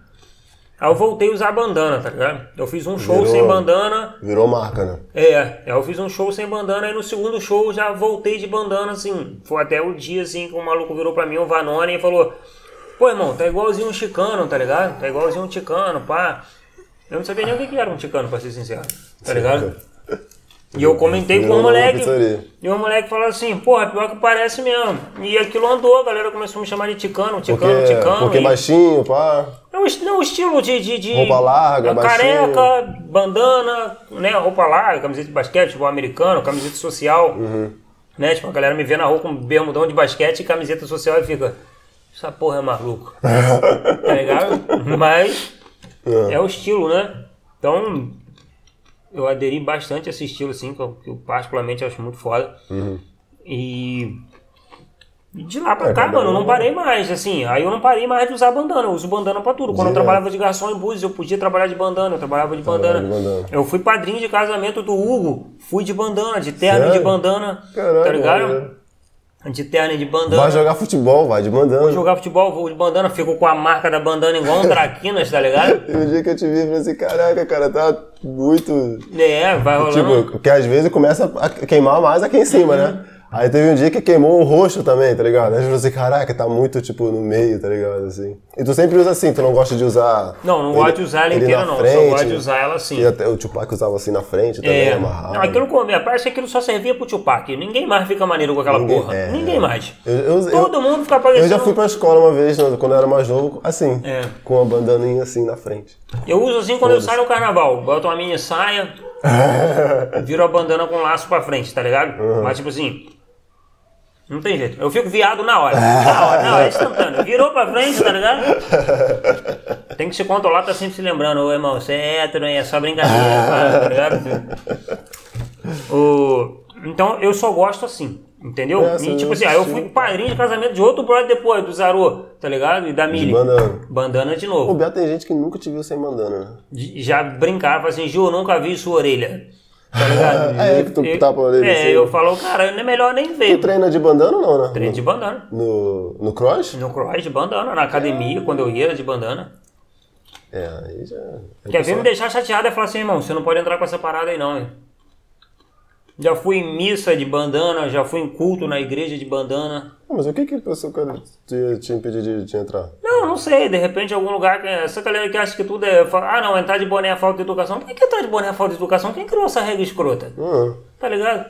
aí eu voltei a usar bandana, tá ligado? Eu fiz um show Virou- sem bandana. Virou marca, né? É, aí eu fiz um show sem bandana, aí no segundo show já voltei de bandana, assim. Foi até o dia, assim, que o maluco virou pra mim, o Vanoni, e falou: Pô, irmão, tá igualzinho um chicano, tá ligado? Tá igualzinho um chicano, pá. Eu não sabia nem o que que era um chicano, pra ser sincero, tá ligado? E eu comentei com Virou uma moleque. E o moleque falou assim, porra, pior que parece mesmo. E aquilo andou, a galera começou a me chamar de ticano, ticano, Porque, ticano. porque e- baixinho, pá. não, est- não, estilo de, de, de- Roupa larga, a careca, bandana, né, roupa larga, camiseta de basquete, tipo americano, camiseta social. Uhum. Né, tipo, a galera me vê na rua com bermudão de basquete e camiseta social e fica, essa porra é maluco. tá ligado? Mas é o estilo, né? Então, eu aderi bastante a esse estilo, assim, que eu, que eu particularmente acho muito foda. E e de lá pra É, cá, mano, eu não parei mais, assim. Aí eu não parei mais de usar bandana. Eu uso bandana pra tudo. Quando eu trabalhava de garçom em Búzios, eu podia trabalhar de bandana. Eu trabalhava de bandana. de bandana. Eu fui padrinho de casamento do Hugo. Fui de bandana, de terno e de Sério? bandana. Caralho, tá ligado? maneiro. De terno e de bandana. Vai jogar futebol, vai de bandana. Vou jogar futebol, vou de bandana. Fico com a marca da bandana igual um traquinas, tá ligado? E o dia que eu te vi, eu falei assim, caraca, cara, tá muito... É, vai rolando. Tipo, porque às vezes começa a queimar mais aqui em cima, Uhum. né? Aí teve um dia que queimou o rosto também, tá ligado? Aí eu falei assim, caraca, tá muito, tipo, no meio, tá ligado? Assim. E tu sempre usa assim, tu não gosta de usar... Não, não gosto de usar ela inteira, não. frente, Só gosto de usar ela assim. E até o Tupac usava assim na frente também, É, amarrado. não, aquilo parece que aquilo só servia pro Tupac. Ninguém mais fica maneiro com aquela Ninguém- porra. é, Ninguém é. mais. Eu- eu- Todo eu- mundo fica parecendo. Eu já fui pra escola uma vez, né, quando eu era mais novo, assim, É. com uma bandaninha assim na frente. Eu uso assim quando eu saio no carnaval. Boto uma mini saia, viro a bandana com laço pra frente, tá ligado? Uhum. Mas tipo assim. Não tem jeito. Eu fico viado na hora. Na hora, na hora, é instantâneo. Virou pra frente, tá ligado? Tem que se controlar, tá sempre se lembrando, ô irmão, você é hétero? É só brincadeira, cara, tá ligado? O... Então eu só gosto assim, entendeu? É, e tipo assim, aí eu fui padrinho de casamento de outro brother depois, do Zarô, tá ligado? E da Mili. bandana. Bandana de O novo. Beto tem gente que nunca te viu sem bandana, né? De- já brincava assim, Ju, eu nunca vi sua orelha. Tá ligado? É, que tu Eu- orelha É, assim. eu falo, cara, é melhor nem ver. Tu treina de bandana ou não, né? Treino de bandana. No, no cross? No cross de bandana, na academia, quando eu ia era de bandana. É, aí já... Quer ver me deixar chateado e falar assim, irmão, você não pode entrar com essa parada aí não, hein? Já fui em missa de bandana, já fui em culto na igreja de bandana. Ah, mas o que que a pessoa quer te, te impedir de, de entrar? Não, não sei, de repente algum lugar essa galera que acha que tudo é. Ah não, entrar de boné é falta de educação. Por que entrar de boné é falta de educação? Quem criou essa regra escrota? Ah, Tá ligado?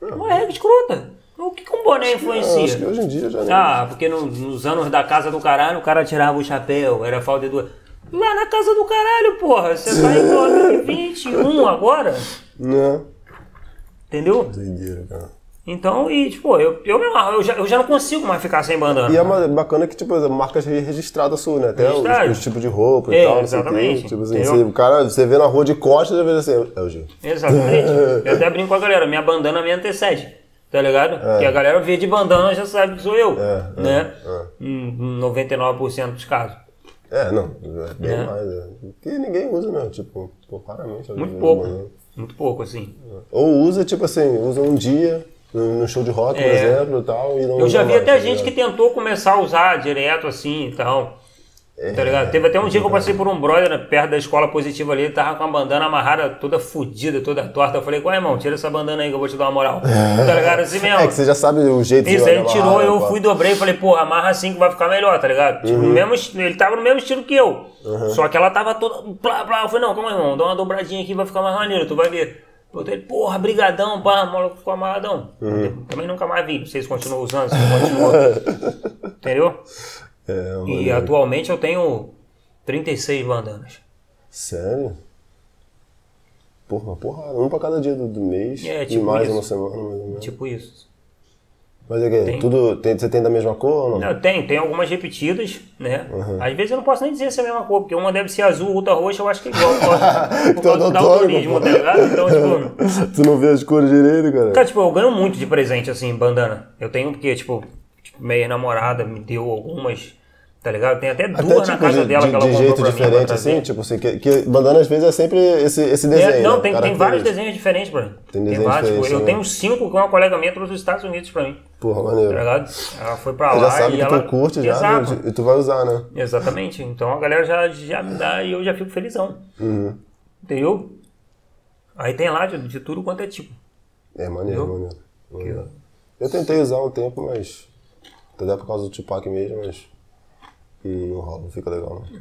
É uma regra escrota. O que, que um boné eu acho que influencia? hoje em dia já não. Ah, porque no- nos anos da casa do caralho o cara tirava o chapéu, era falta de educação. Lá na casa do caralho, porra, você tá em 2021 agora, Não. Entendeu? Doideira, cara. Então, e tipo, eu, eu, eu, já, eu já não consigo mais ficar sem bandana. E é bacana que, tipo, marcas registradas sua, né? Até os, os tipos de roupa É, e tal, sei o exatamente. Tipo assim, você, o cara, você vê na rua de costas, já vê assim, é o Gil. Exatamente. Eu até brinco com a galera, minha bandana me antecede. Tá ligado? Porque a galera vê de bandana já sabe que sou eu. É, é, né? é. Em 99% dos casos. É, não, é bem É. mais. É. Que ninguém usa, né? Tipo, pô, raramente. Muito pouco. Muito pouco, assim. Ou usa, tipo assim, usa um dia no show de rock, por É. exemplo, e tal, e não Eu já vi até tá gente que tentou começar a usar direto assim e tal. É. Tá ligado? Teve até um dia que eu passei por um brother né, perto da escola positiva ali, ele tava com a bandana amarrada toda fodida, toda torta. Eu falei, qual irmão, tira essa bandana aí que eu vou te dar uma moral. Tá ligado? Assim mesmo. É que você já sabe o jeito Isso, aí ele tirou, amarrar, eu pá. fui, dobrei e falei, porra, amarra assim que vai ficar melhor, tá ligado? Tipo, Uhum. mesmo, ele tava no mesmo estilo que eu. Só que ela tava toda. Blá, blá. Eu falei, não, calma aí, irmão, dá uma dobradinha aqui vai ficar mais maneiro, tu vai ver. Botei ele, porra, brigadão, pá, o maluco ficou amarradão. Uhum. Também nunca mais vi, não sei se continuou usando, se não continuou. Entendeu? É, E atualmente eu tenho 36 bandanas. Sério? Porra, porra, um pra cada dia do, do mês É, e tipo mais isso. uma semana, mais ou menos. Tipo isso. Mas é que Tem. tudo. Tem, você tem da mesma cor ou não? Não, tem, tem algumas repetidas, né? Às vezes eu não posso nem dizer se é a mesma cor, porque uma deve ser azul, outra roxa, eu acho que é igual. Por causa, causa do daltonismo, tá ligado? Então, tipo. tu não vê as cores direito, cara? Cara, tipo, eu ganho muito de presente, assim, bandana. Eu tenho porque, tipo, tipo, minha namorada me deu algumas, tá ligado? Tem até duas Até na tipo casa de, dela de- que ela de comprou jeito mim diferente, trazer. assim, tipo assim, que, que bandana às vezes é sempre esse, esse desenho. É, não, né? tem, tem vários desenhos diferentes, Bruno. Tem Tem, vários. Tipo, eu né? tenho cinco que uma colega minha trouxe dos Estados Unidos pra mim, Porra, tá maneiro. ligado? Ela foi pra Já lá sabe e que ela... tu curte já, Exato. né? e tu vai usar, né? Exatamente. Então a galera já, já me dá e eu já fico felizão. Uhum. Entendeu? Aí tem lá de, de tudo quanto é tipo. É maneiro, Entendeu? maneiro. maneiro. Eu tentei usar um tempo, mas. Até por causa do Tupac mesmo, mas. hum, Não rola, não fica legal não.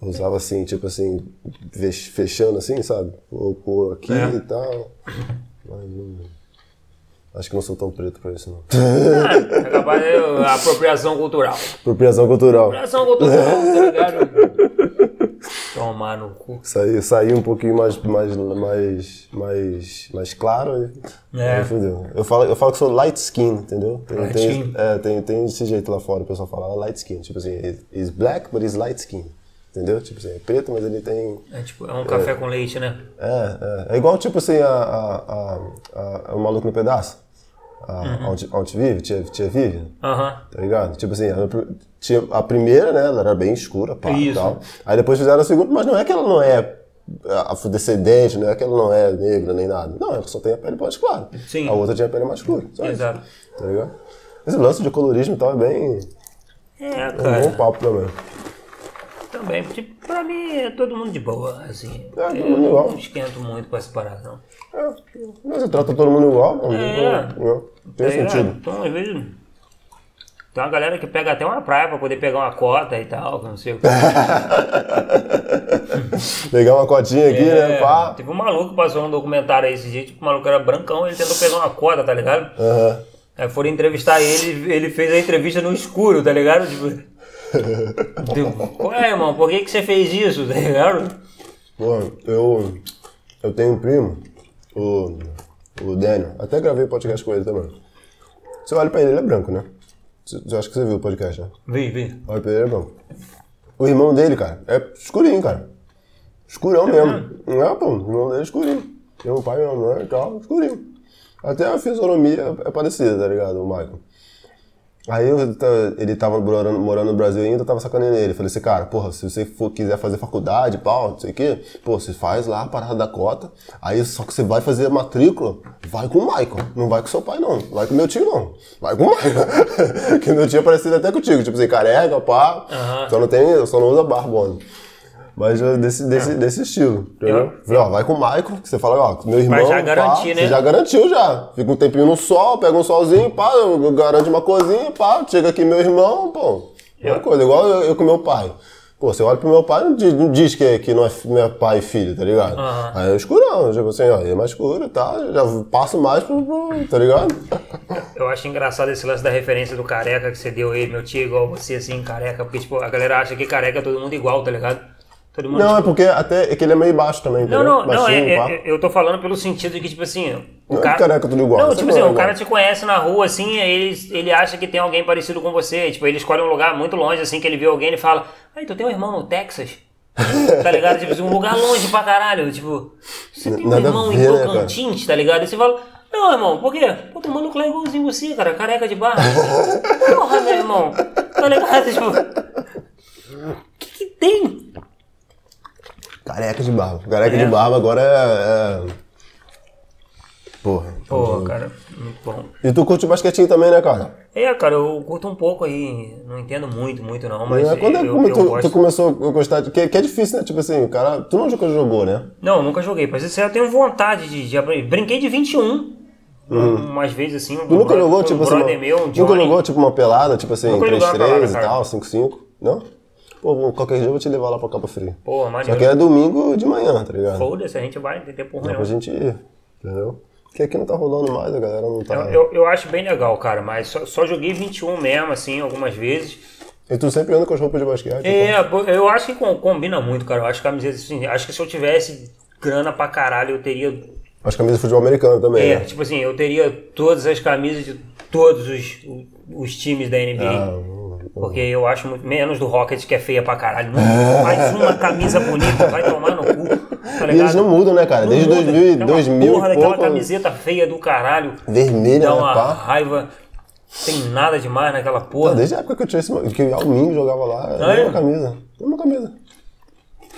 Eu usava assim, tipo assim, fech- fechando assim, sabe? Ou por aqui É. e tal. Mas não. Acho que não sou tão preto pra isso, não. Ah, é capaz de apropriação cultural. Apropriação cultural. Apropriação cultural, tá ligado? Tomar no cu. Sair, sair um pouquinho mais, mais, mais, mais, mais claro e. É. aí. Eu falo, eu falo que sou light skin, entendeu? Tem, Light tem, skin. É, tem, tem esse jeito lá fora, o pessoal fala light skin. Tipo assim, he's- black, but he's light skin. Entendeu? Tipo assim, é preto, mas ele tem. É tipo, é um café com leite, né? É, é. É igual, tipo assim, a, a, a, a- o maluco no pedaço. A, Uhum. onde, onde vive, tia, tia vive. Aham. Tá ligado? Tipo assim, ela tinha a primeira, né? Ela era bem escura, pá, Isso. tal. Aí depois fizeram a segunda, mas não é que ela não é afrodescendente, não é que ela não é negra nem nada. Não, ela só tem a pele mais clara. Sim. A outra tinha a pele mais escura. Exato. Tá ligado? Esse lance de colorismo e tal é bem. É, É um bom cara. papo também. Também, tipo, pra mim é todo mundo de boa, assim. É, todo mundo igual. não esquento muito pra essa parada, não. É, mas você trata todo mundo igual, não, É. não, não tem ligado? sentido. Então, às vezes, tem uma galera que pega até uma praia pra poder pegar uma cota e tal, não sei o que. Pegar uma cotinha aqui, né? É, Pá. Teve um maluco que passou um documentário aí esse dia, tipo, o maluco era brancão, ele tentou pegar uma cota, tá ligado? Aham. Aí foram entrevistar ele, ele fez a entrevista no escuro, tá ligado? Tipo, tipo, qual é, irmão? Por que, que você fez isso, tá ligado? Pô, eu, eu tenho um primo, o, o Daniel, até gravei podcast com ele também. Você olha pra ele, ele é branco, né? Você- Eu acho que você viu o podcast, né? Vem, vem. Olha pra ele, ele é branco. O irmão dele, cara, é escurinho, cara. Escurão mesmo. Não é, pô, o irmão dele é escurinho. Tem um pai uma mãe e tal, escurinho. Até a fisionomia é parecida, tá ligado, o Michael. Aí eu, ele tava morando, morando no Brasil ainda, eu tava sacaneando ele. Falei assim, cara, porra, se você for, quiser fazer faculdade, pau, não sei o quê, pô, você faz lá a parada da cota, aí só que você vai fazer a matrícula, vai com o Michael, não vai com seu pai não, vai com meu tio não, vai com o Michael. que meu tio é parecido até contigo, tipo assim, careca, pá, Aham. só não tem, só não usa barbona. Mas desse, desse, desse estilo, entendeu? Eu- Falei, ó, vai com o Michael, que você fala, ó, meu irmão, já pá, garantir, né? Você já garantiu já. Fica um tempinho no sol, pega um solzinho, pá, garante uma coisinha, pá, chega aqui meu irmão, pô. Uma coisa, igual eu, eu com meu pai. Pô, você olha pro meu pai, não diz, não diz que, que não, é, não é pai e filho, tá ligado? Aham. Aí é escurão, tipo assim, ó, ele é mais escuro, tá? Já passo mais pro, pro- tá ligado? Eu acho engraçado esse lance da referência do careca que você deu aí, meu tio é igual você, assim, careca, porque, tipo, a galera acha que careca é todo mundo igual, tá ligado? Todo mundo, Não, é tipo, porque até é que ele é meio baixo também, Não, não, não, é, Baixinho, pá. é- eu tô falando pelo sentido de que, tipo assim, o Não é cara. careca tudo igual, Não, tipo assim, é o cara te conhece na rua, assim, ele, ele acha que tem alguém parecido com você. Tipo, ele escolhe um lugar muito longe, assim, que ele vê alguém e fala, aí, tu tem um irmão no Texas? tá ligado? Tipo, assim, um lugar longe pra caralho. Tipo, você tem um Nada a irmão em ver, né, Tocantins, tá ligado? Aí você fala, não, irmão, por quê? Pô, um maluco lá igualzinho você, cara, careca de barra. Porra, meu irmão, tá ligado? Tipo, o que que tem? Careca de barba. Careca É. de barba agora é. é... Porra. Pô, cara, muito bom. E tu curte basquetinho também, né, cara? É, cara, eu curto um pouco aí, não entendo muito, muito não, mas É, Quando é eu, como eu tu, gosto. tu começou a gostar de. Que, que é difícil, né? Tipo assim, cara. Tu não nunca jogou, né? Não, nunca joguei, mas isso eu tenho vontade de, de aprender. Brinquei de 21, umas vezes assim. Uhum. Tu nunca jogou, tipo um assim. uma- meu, um nunca jogou, tipo, uma pelada, tipo assim, Nunca joguei uma 3-3 pelada, e tal, 5-5? Não? Pô, qualquer dia eu vou te levar lá pra Capa Fria. Pô, Só maneiro. que é domingo de manhã, tá ligado? Foda-se, a gente vai, tem tempo ruim Dá pra gente ir, entendeu? Porque aqui não tá rolando mais, a galera não tá. Eu, eu, eu acho bem legal, cara, mas só, só joguei 21 mesmo, assim, algumas vezes. E tu sempre anda com as roupas de basquete? então? É, pô, eu acho que com- combina muito, cara. Eu acho que camiseta, assim, acho que se eu tivesse grana pra caralho, eu teria As camisas de futebol americano também, É, né? tipo assim, eu teria todas as camisas de todos os, os times da NBA. Ah, Porque eu acho muito, menos do Rocket, que é feia pra caralho. Mais uma camisa bonita, vai tomar no cu. Tá E eles não mudam, né, cara? Não Desde muda. 2000, Aquela 2000 porra e daquela pouco, camiseta feia do caralho. vermelha, Dá né, uma raiva. Tem nada demais naquela porra. desde a época que, eu tinha esse, que o Yao Ming jogava lá, era Ah, é? camisa. Mesma camisa.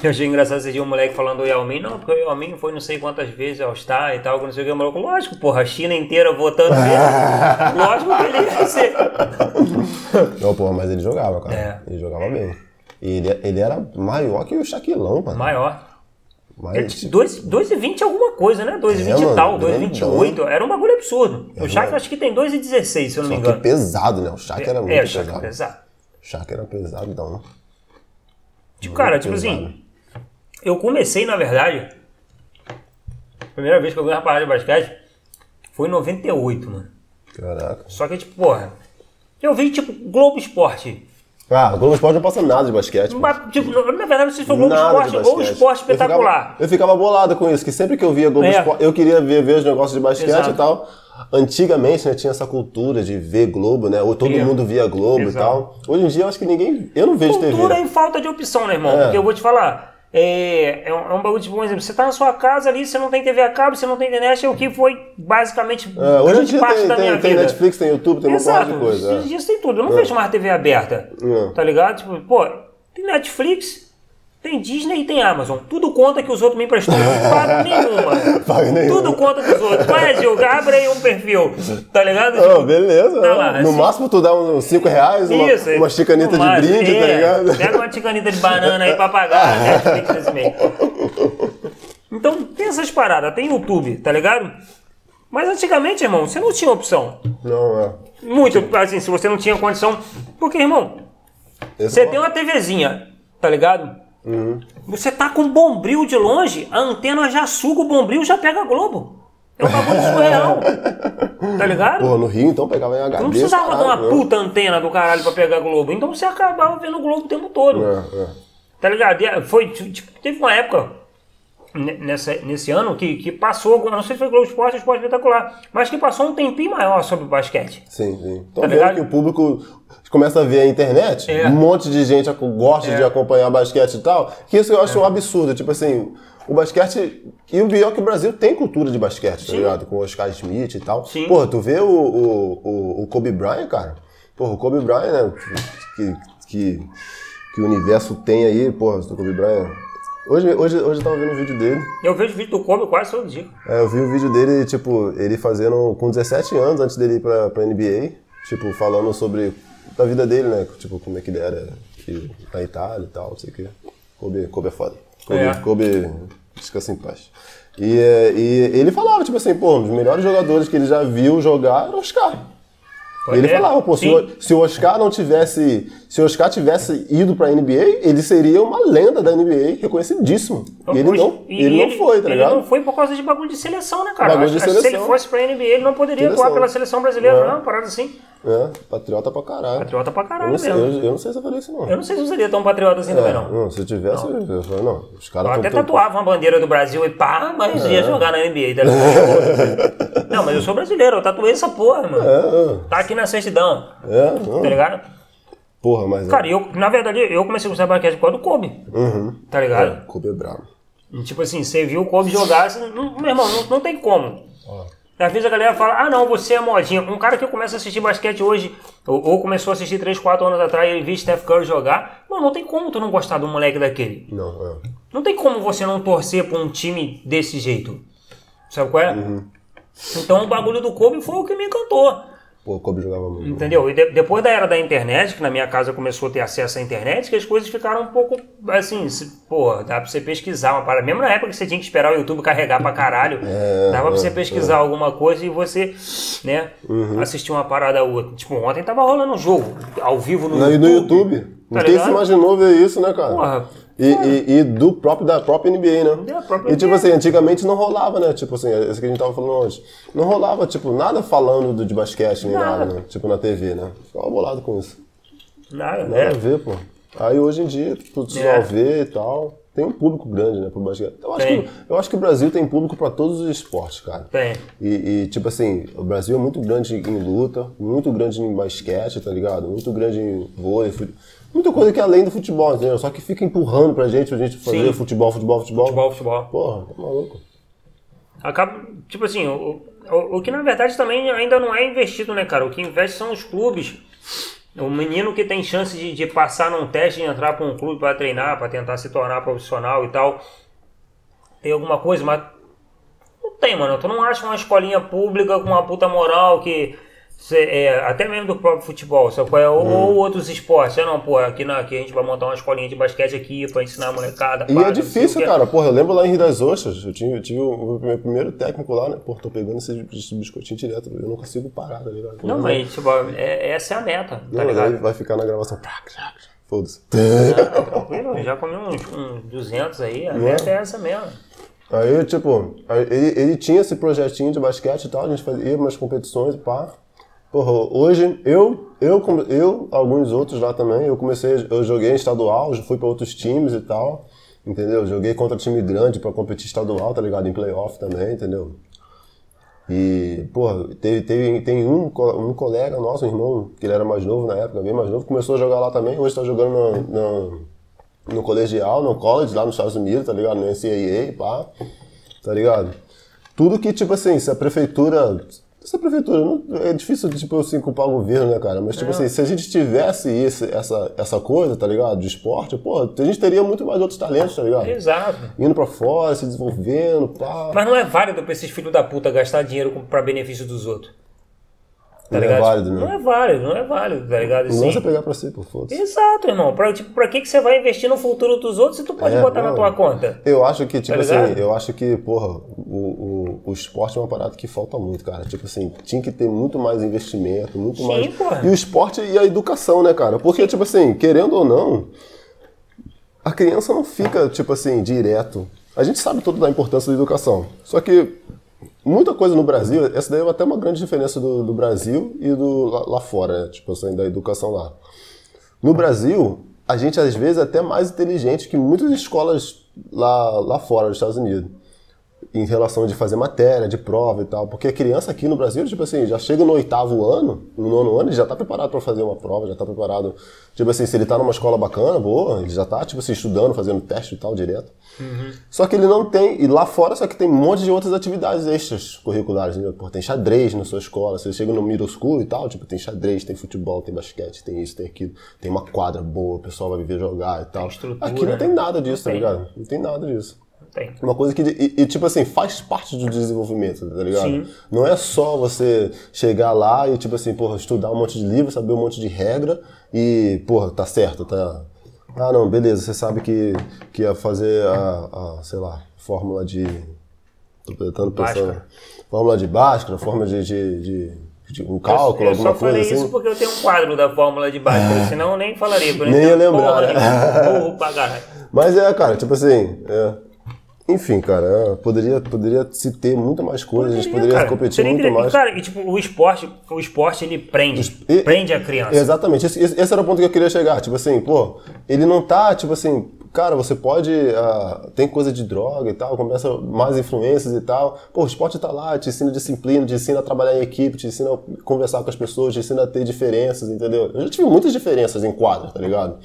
Eu achei engraçado esse dia um moleque falando do Yao Ming. Não, porque o Yao Ming foi não sei quantas vezes ao Star e tal, não sei o que. O maluco, lógico, porra, a China inteira votando nele. lógico que ele ia ser. Não, porra, mas ele jogava, cara. É. Ele jogava bem. E ele, ele era maior que o Shaquilão, mano. Maior. Mas, Ele tinha 2,20 alguma coisa, né? 2,20 É, e tal, grandão. 2,28. Era um bagulho absurdo. o Shaq acho que tem 2,16, se eu não me Só que engano. pesado, né? O Shaq era muito é, o Shaq pesado. é pesado. O Shaq era pesadão. Tipo, cara, tipo pesado. assim, eu comecei, na verdade, a primeira vez que eu vi uma parada de basquete foi em 98, mano. Caraca. Só que, tipo, porra, eu vi, tipo, Globo Esporte. Ah, o Globo Esporte não passa nada de basquete. Mas, Tipo, na verdade, não sei se foi Globo Nada Esporte ou. Esporte Eu ficava- Espetacular. Eu ficava, bolado com isso, que sempre que eu via Globo É. Esporte, eu queria ver, ver os negócios de basquete Exato. e tal. Antigamente, né, tinha essa cultura de ver Globo, né? Ou todo É. mundo via Globo Exato. e tal. Hoje em dia, eu acho que ninguém... Eu não vejo Cultura TV. e falta de opção, né, irmão? É. Porque eu vou te falar, é, é, um, é um bagulho, tipo, um exemplo, você tá na sua casa ali, você não tem TV a cabo, você não tem internet, é o que foi basicamente É, hoje grande parte tem, da minha tem, tem vida. Netflix, tem YouTube, tem uma porrada Exato, de coisa. esses é. dias tem tudo, eu não vejo mais TV aberta, É. tá ligado? Tipo, pô, tem Netflix, tem Disney e tem Amazon, tudo conta que os outros me emprestou, não pago nenhuma. Paga nenhuma. Tudo conta dos outros. Vai, Gil, abre aí um perfil, tá ligado? Tipo, beleza. Tá né? lá, no assim- máximo tu dá uns 5 reais, uma, Isso, uma chicaneta no de brinde, É, tá ligado? Pega uma chicaneta de banana aí pra pagar a Netflix nesse mês. Então tem essas paradas, tem YouTube, tá ligado? Mas antigamente, irmão, você não tinha opção. Não, é. Muito, assim, se você não tinha condição. Porque, irmão, Esse você é tem uma TVzinha, tá ligado? Você tá com bombril de longe, a antena já suga o bombril já pega a Globo. É um bagulho surreal. Tá ligado? Pô, no Rio, então, pegava em HD. não precisava de uma caralho, né? puta antena do caralho pra pegar a Globo. Então você acabava vendo o Globo o tempo todo. É, é. Tá ligado? E, Foi, tipo, teve uma época nessa, nesse ano que, que passou, não sei se foi Globo Esporte ou Esporte Espetacular, mas que passou um tempinho maior sobre o basquete. Sim, sim. Tô Tá vendo ligado? que o público começa a ver a internet, É. um monte de gente gosta É. de acompanhar basquete e tal, que isso eu acho um absurdo. Tipo assim, o basquete. E o pior é que o Brasil tem cultura de basquete, tá Sim. ligado? Com o Oscar Schmidt e tal. Sim. Porra, tu vê o, o, o, o Kobe Bryant, cara? Porra, o Kobe Bryant, né? Que, que, que o universo tem aí, porra, do Kobe Bryant. Hoje, hoje, hoje eu tava vendo um vídeo dele. Eu vejo vídeo do Kobe quase todo dia. É, eu vi o vídeo dele, tipo, ele fazendo com 17 anos antes dele ir pra, pra NBA, tipo, falando sobre a vida dele, né? Tipo, como é que ele era aqui na Itália e tal, não sei o quê. Kobe, Kobe é foda. Kobe, É. Kobe descansa em paz. E, é, e ele falava, tipo assim, pô, um dos melhores jogadores que ele já viu jogar era o Oscar. E ele É, falava, pô, se o, se o Oscar não tivesse. Se o Oscar tivesse ido pra NBA, ele seria uma lenda da NBA, reconhecidíssimo. E ele Hoje- não, e ele não foi, tá ele ligado? não foi por causa de bagulho de seleção, né, cara? Bagulho de que Se ele seleção. fosse pra NBA, ele não poderia Seleção. atuar pela seleção brasileira, É. não, uma parada assim. É, patriota pra caralho. Patriota pra Eu caralho não, sei, mesmo. eu, eu não sei se eu falei isso, não. Eu não sei se eu seria tão patriota assim também, É, não. não, se eu tivesse, eu, eu falei, não. Os Eu caras até tão- tatuava uma bandeira do Brasil e pá, mas É. ia jogar na NBA, tá ligado? Não, mas eu sou brasileiro, eu tatuei essa porra, mano. É, Tá aqui na certidão, é, é, não. tá ligado? Porra, mas. Cara, eu, na verdade, eu comecei a gostar de basquete por causa do Kobe, Uhum. tá ligado? É, Kobe é brabo. E, Tipo assim, você viu o Kobe jogar, você, não, meu irmão, não, não tem como. Às vezes a galera fala, ah não, você é modinha. Um cara que começa a assistir basquete hoje, ou, ou começou a assistir 3, 4 anos atrás e viu Steph Curry jogar, mano, não tem como tu não gostar um moleque daquele. Não, é. Não tem como você não torcer pra um time desse jeito. Sabe qual é? Então o bagulho do Kobe foi o que me encantou. Pô, o Kobe jogava muito. Entendeu? E de- depois da era da internet, que na minha casa começou a ter acesso à internet, que as coisas ficaram um pouco assim, se, pô, dá pra você pesquisar uma parada. Mesmo na época que você tinha que esperar o YouTube carregar pra caralho, dava pra você pesquisar alguma coisa e você, né, assistir uma parada ou outra. Tipo, ontem tava rolando um jogo ao vivo no, No, YouTube. no YouTube. Tá Quem se imaginou ver isso, né, cara? Porra, E, e, e do próprio, da própria NBA, né? Da própria e tipo NBA. assim, antigamente não rolava, né? Tipo assim, esse que a gente tava falando antes. Não rolava, tipo, nada falando do- de basquete nem nada, Nada. né? Tipo na TV, né? Ficava bolado com isso. Nada, Nada a né? ver, pô. Aí hoje em dia, tu só É. vê e tal. tem um público grande, né, pro basquete. Eu acho, Tem. que, eu acho que o Brasil tem público para todos os esportes, cara. Tem. E, e, tipo assim, o Brasil é muito grande em luta, muito grande em basquete, tá ligado? Muito grande em vôlei, fute- muita coisa que é além do futebol, entendeu? Só que fica empurrando pra gente, pra gente fazer Sim. futebol, futebol, futebol. Futebol, futebol. Porra, tá maluco. Acaba, tipo assim, o, o, o que na verdade também ainda não é investido, né, cara? O que investe são os clubes. O menino que tem chance de, de passar num teste e entrar para um clube para treinar, para tentar se tornar profissional e tal. Tem alguma coisa, mas não tem, mano. Tu não acha uma escolinha pública com uma puta moral que. Cê- é, até mesmo do próprio futebol, sabe qual é? Ou, ou outros esportes. É, não, pô, aqui, aqui a gente vai montar uma escolinha de basquete aqui pra ensinar a molecada. E é sei o difícil, cara. Porra, eu lembro lá em Rio das Ostras, eu, tinha, eu tive o meu primeiro técnico lá, né? Pô, tô pegando esse, esse biscoitinho direto, eu não consigo parar, tá ligado? Não, mas tipo, é- essa é a meta, tá Não, ligado? vai ficar na gravação. Foda-se. Tranquilo, já comi uns, uns 200 aí, a meta é essa mesmo. Aí, tipo, ele, ele tinha esse projetinho de basquete e tal, a gente fazia umas competições e pá. Porra, hoje eu, eu, eu, alguns outros lá também, eu comecei, eu joguei estadual, fui pra outros times e tal, entendeu? Joguei contra time grande pra competir estadual, tá ligado? Em playoff também, entendeu? E, porra, teve, teve, tem um, um colega nosso, um irmão, que ele era mais novo na época, bem mais novo, começou a jogar lá também, hoje tá jogando no, no, no colegial, no college, lá nos Estados Unidos, tá ligado? No NCAA, pá, tá ligado? Tudo que, tipo assim, se a prefeitura... Se a prefeitura, não, é difícil, tipo, assim, culpar o governo, né, cara? Mas, tipo assim, se a gente tivesse esse, essa, essa coisa, tá ligado? De esporte, pô, a gente teria muito mais outros talentos, tá ligado? Exato. Indo pra fora, se desenvolvendo, pá. Mas não é válido pra esses filhos da puta gastar dinheiro pra benefício dos outros. Tá Não é ligado? válido, né? Não é válido, não é válido, tá ligado? Não Assim, é pegar pra si, pô, foda-se. Exato, irmão. Pra, tipo, pra que, que você vai investir no futuro dos outros se tu pode É, botar na não. tua conta? Eu acho que, tipo Tá assim, ligado? eu acho que, porra, o, o, o esporte é uma parada que falta muito, cara. Tipo assim, tinha que ter muito mais investimento, muito Sim, mais. porra. E o esporte e a educação, né, cara? Porque, tipo assim, querendo ou não, a criança não fica, tipo assim, direto. A gente sabe tudo da importância da educação. Só que muita coisa no Brasil, essa daí é até uma grande diferença do, do Brasil e do lá, lá fora, né? Tipo assim, da educação lá. No Brasil, a gente às vezes é até mais inteligente que muitas escolas lá, lá fora dos Estados Unidos. Em relação de fazer matéria, de prova e tal. Porque a criança aqui no Brasil, tipo assim, já chega no oitavo ano, no nono ano, ele já tá preparado para fazer uma prova, já tá preparado. Tipo assim, se ele tá numa escola bacana, boa, ele já tá, tipo assim, estudando, fazendo teste e tal direto. Só que ele não tem, e lá fora só que tem um monte de outras atividades extras curriculares, né? Pô, tem xadrez na sua escola, você chega no middle school e tal, tipo, tem xadrez, tem futebol, tem basquete, tem isso, tem aquilo, tem uma quadra boa, o pessoal vai viver jogar e tal. Aqui não né? tem nada disso, tá ligado? Não tem nada disso. Tem. Uma coisa que, e, e, tipo assim, faz parte do desenvolvimento, tá ligado? Sim. Não é só você chegar lá e, tipo assim, porra, estudar um monte de livro, saber um monte de regra e, porra, tá certo, tá. Ah, não, beleza, você sabe que, que ia fazer a, a, sei lá, fórmula de. Tô tentando. Bhaskara. Fórmula de Bhaskara, fórmula de, de, de, um cálculo, eu alguma só coisa falei assim. isso porque eu tenho um quadro da fórmula de Bhaskara, senão eu nem falaria. eu Nem ia lembrar, porra né? Mas é, cara, tipo assim. é. Enfim, cara, poderia, poderia se ter muito mais coisas, a gente poderia cara, competir seria muito mais. Cara, e tipo, o esporte, o esporte ele prende. E- prende a criança. Exatamente, esse, esse- era o ponto que eu queria chegar. Tipo assim, pô, ele não tá, tipo assim, cara, você pode. ah, tem coisa de droga e tal, começa mais influências e tal. Pô, o esporte tá lá, te ensina disciplina, te ensina a trabalhar em equipe, te ensina a conversar com as pessoas, te ensina a ter diferenças, entendeu? Eu já tive muitas diferenças em quadra, tá ligado?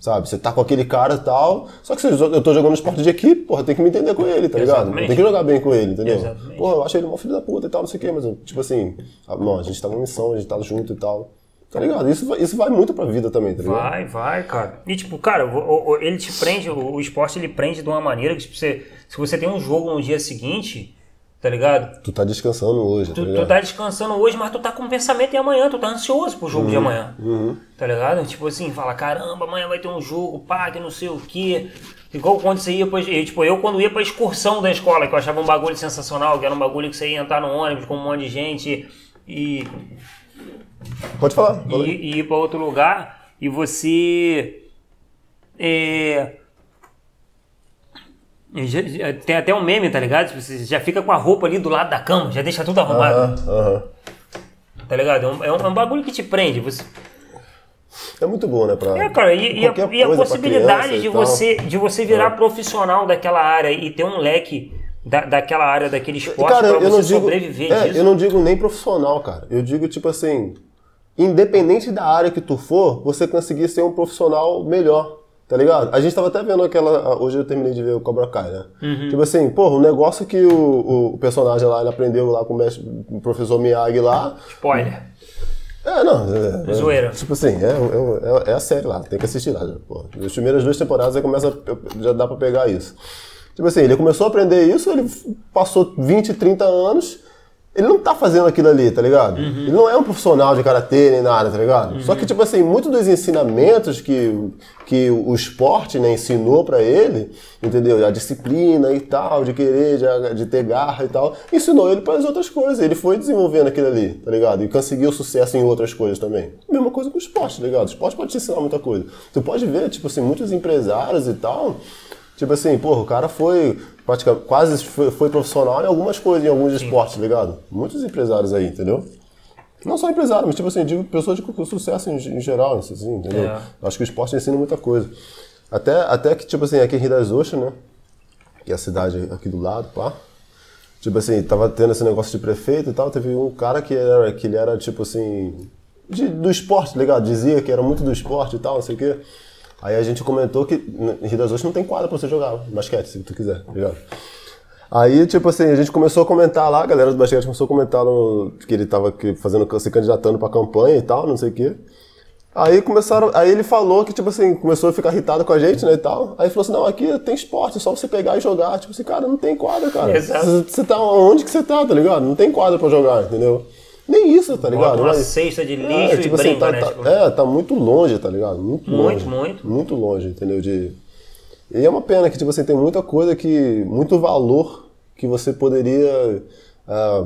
Sabe, você tá com aquele cara e tal, só que eu tô jogando esporte de equipe, porra, tem que me entender com ele, tá ligado? Exatamente. Tem que jogar bem com ele, entendeu? Exatamente. Porra, eu acho ele um filho da puta e tal, não sei o quê, mas, eu, tipo assim, ah, não, a gente tá numa missão, a gente tá junto e tal. Tá ligado? Isso, vai- isso vai muito pra vida também, tá ligado? Vai, vai, cara. E tipo, cara, o- o- ele te prende, o, o esporte ele prende de uma maneira que tipo, você, se você tem um jogo no dia seguinte, tá ligado? Tu tá descansando hoje, tá Tu, ligado? tu tá descansando hoje, mas tu tá com pensamento em amanhã, tu tá ansioso pro jogo de Uhum. amanhã. Tá ligado? Tipo assim, fala, caramba, amanhã vai ter um jogo, pá, que não sei o quê. Igual quando você ia pra. e, Tipo, eu quando ia pra excursão da escola, que eu achava um bagulho sensacional, que era um bagulho que você ia entrar no ônibus com um monte de gente e Pode falar. e, e ir para outro lugar e você é, tem até um meme, tá ligado? Tipo, Você já fica com a roupa ali do lado da cama, já deixa tudo arrumado, Aham, aham. tá ligado? É um, é um- é um bagulho que te prende. Você, é muito bom, né? Pra É, cara, e, e a, e a possibilidade de. É. você, de você virar profissional daquela área e ter um leque da, daquela área, daquele esporte Cara, pra eu você não digo, sobreviver é, disso. eu não digo nem profissional, cara. Eu digo tipo assim, independente da área que tu for, você conseguir ser um profissional melhor. Tá ligado? A gente tava até vendo aquela. Hoje eu terminei de ver o Cobra Kai, né? Uhum. Tipo assim, porra, o negócio que o, o personagem lá ele aprendeu lá com o, mestre, o professor Miyagi lá. Spoiler. É, não. É, é, Zoeira. Tipo assim, é, é, é a série lá, tem que assistir lá. Pô. As primeiras duas temporadas aí começa, já dá pra pegar isso. Tipo assim, ele começou a aprender isso, ele passou 20, 30 anos, ele não tá fazendo aquilo ali, tá ligado? Ele não é um profissional de karatê nem nada, tá ligado? Só que, tipo assim, muitos dos ensinamentos que, que o esporte né, ensinou pra ele, entendeu? A disciplina e tal, de querer, de, de ter garra e tal, ensinou ele para as outras coisas. Ele foi desenvolvendo aquilo ali, tá ligado? E conseguiu sucesso em outras coisas também. Mesma coisa com o esporte, tá ligado? O esporte pode te ensinar muita coisa. Tu pode ver, tipo assim, muitos empresários e tal. Tipo assim, porra, o cara foi praticamente, quase foi, foi profissional em algumas coisas, em alguns esportes, tá ligado? Muitos empresários aí, entendeu? Não só empresário, mas tipo assim, digo pessoas de sucesso em, em geral, assim, entendeu? É. Acho que o esporte ensina muita coisa. Até, até que, tipo assim, aqui em Rio das Ostras, né? Que é a cidade aqui do lado, pá. Tipo assim, tava tendo esse negócio de prefeito e tal, teve um cara que era, que ele era, tipo assim, de- do esporte, tá ligado? Dizia que era muito do esporte e tal, não sei o quê. Aí a gente comentou que em Rio das Ostras não tem quadra pra você jogar basquete, se tu quiser, tá ligado? Aí, tipo assim, a gente começou a comentar lá, a galera do basquete começou a comentar no, que ele tava que- fazendo, se candidatando pra campanha e tal, não sei o quê. Aí começaram, aí ele falou que, tipo assim, começou a ficar irritado com a gente, né, e tal. Aí falou assim, não, aqui tem esporte, é só você pegar e jogar. Tipo assim, cara, não tem quadra, cara. Você tá onde que você tá, tá ligado? Não tem quadra pra jogar, entendeu? Nem isso, tá ligado? Bota uma Mas- cesta de lixo é, e tipo assim, brinca, tá, né? tá- Tipo, é, tá muito longe, tá ligado? Muito Muito, longe. muito. Muito longe, entendeu? De... E é uma pena que, tipo assim, tem muita coisa que. muito valor que você poderia. ah,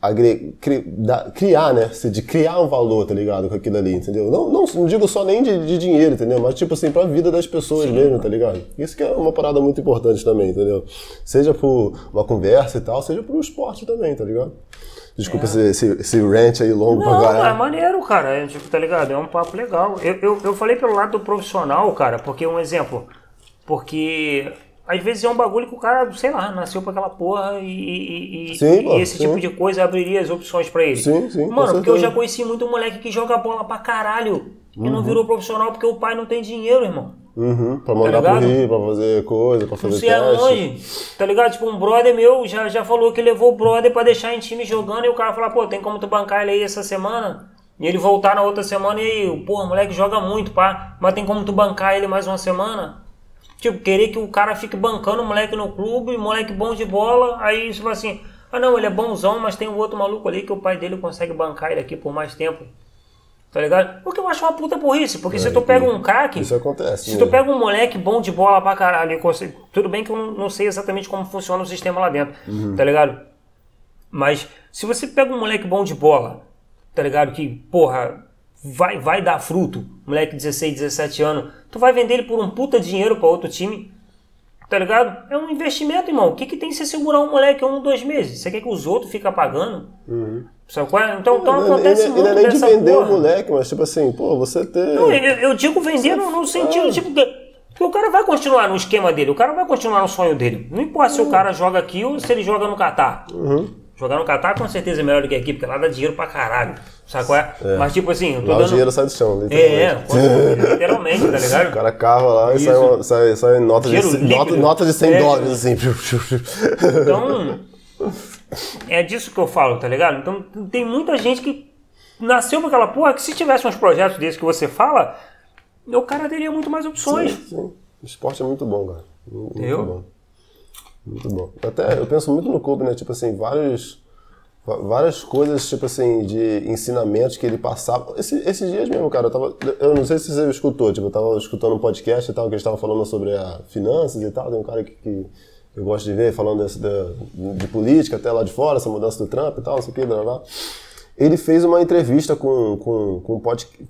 agre- cri- da- criar, né? De criar um valor, tá ligado? Com aquilo ali, entendeu? Não, não, não digo só nem de, de dinheiro, entendeu? Mas, tipo assim, pra vida das pessoas mesmo, tá ligado? Isso que é uma parada muito importante também, entendeu? Seja por uma conversa e tal, seja pro esporte também, tá ligado? Desculpa esse, esse, esse rant aí longo pra Não, caralho. é maneiro, cara. É, tipo, tá ligado? É um papo legal. Eu, eu, eu falei pelo lado do profissional, cara, porque um exemplo. Porque às vezes é um bagulho que o cara, sei lá, nasceu pra aquela porra e, e, e- Sim, e pô, esse sim. tipo de coisa abriria as opções pra ele. Sim, sim, Mano, porque eu já conheci muito moleque que joga bola pra caralho e Uhum. não virou profissional porque o pai não tem dinheiro, irmão. Uhum, pra mandar Tá pro? Rio, pra fazer coisa, pra fazer sei teste. aonde, tá ligado? Tipo, um brother meu já, já falou que levou o brother pra deixar em time jogando e o cara falou, pô, tem como tu bancar ele aí essa semana? E ele voltar na outra semana e o moleque joga muito, pá, mas tem como tu bancar ele mais uma semana? Tipo, querer que o cara fique bancando o moleque no clube, moleque bom de bola, aí você fala assim, ah não, ele é bonzão, mas tem um outro maluco ali que o pai dele consegue bancar ele aqui por mais tempo. Tá ligado? O que eu acho uma puta burrice, porque se tu pega um craque, Isso acontece. se mesmo. tu pega um moleque bom de bola pra caralho, e consegue- tudo bem que eu não- sei exatamente como funciona o sistema lá dentro, Uhum. tá ligado? Mas se você pega um moleque bom de bola, tá ligado? Que, porra, vai, vai dar fruto, moleque de 16, 17 anos, tu vai vender ele por um puta dinheiro pra outro time, tá ligado? É um investimento, irmão. O que, que tem se segurar um moleque um, dois meses? Você quer que os outros fiquem pagando? Sabe qual é? Então, então Ele- acontece ele, muito ele é nem de dessa vender porra. o moleque, mas tipo assim, pô, você ter. Não, eu, eu digo vender no, no sentido, tipo, que, que o cara vai continuar no esquema dele, o cara vai continuar no sonho dele. Não importa se o cara joga aqui ou se ele joga no Catar. Jogar no Catar com certeza é melhor do que aqui, porque lá dá dinheiro pra caralho. Sabe qual é? Mas tipo assim, eu tô Lá o dando. dinheiro sai do chão, É, literalmente. literalmente, tá O ligado? cara cava lá e Isso. sai, uma- sai, sai nota, de, nota, nota de 100 É. dólares, assim. Então, é disso que eu falo, tá ligado? Então, tem muita gente que nasceu com aquela porra que se tivesse uns projetos desses que você fala, o cara teria muito mais opções. Sim, O esporte é muito bom, cara. Muito Entendeu? bom. Muito bom. Até eu penso muito no Kobe, né? Tipo assim, vários, várias coisas, tipo assim, de ensinamentos que ele passava. Esse- esses dias mesmo, cara, eu tava. Eu não sei se você escutou, tipo, eu tava escutando um podcast e tal, que eles estavam falando sobre a finanças e tal. Tem um cara que, que eu gosto de ver falando desse, da, de política até lá de fora, essa mudança do Trump e tal, não sei o que, blá, blá. Ele fez uma entrevista com, com, com,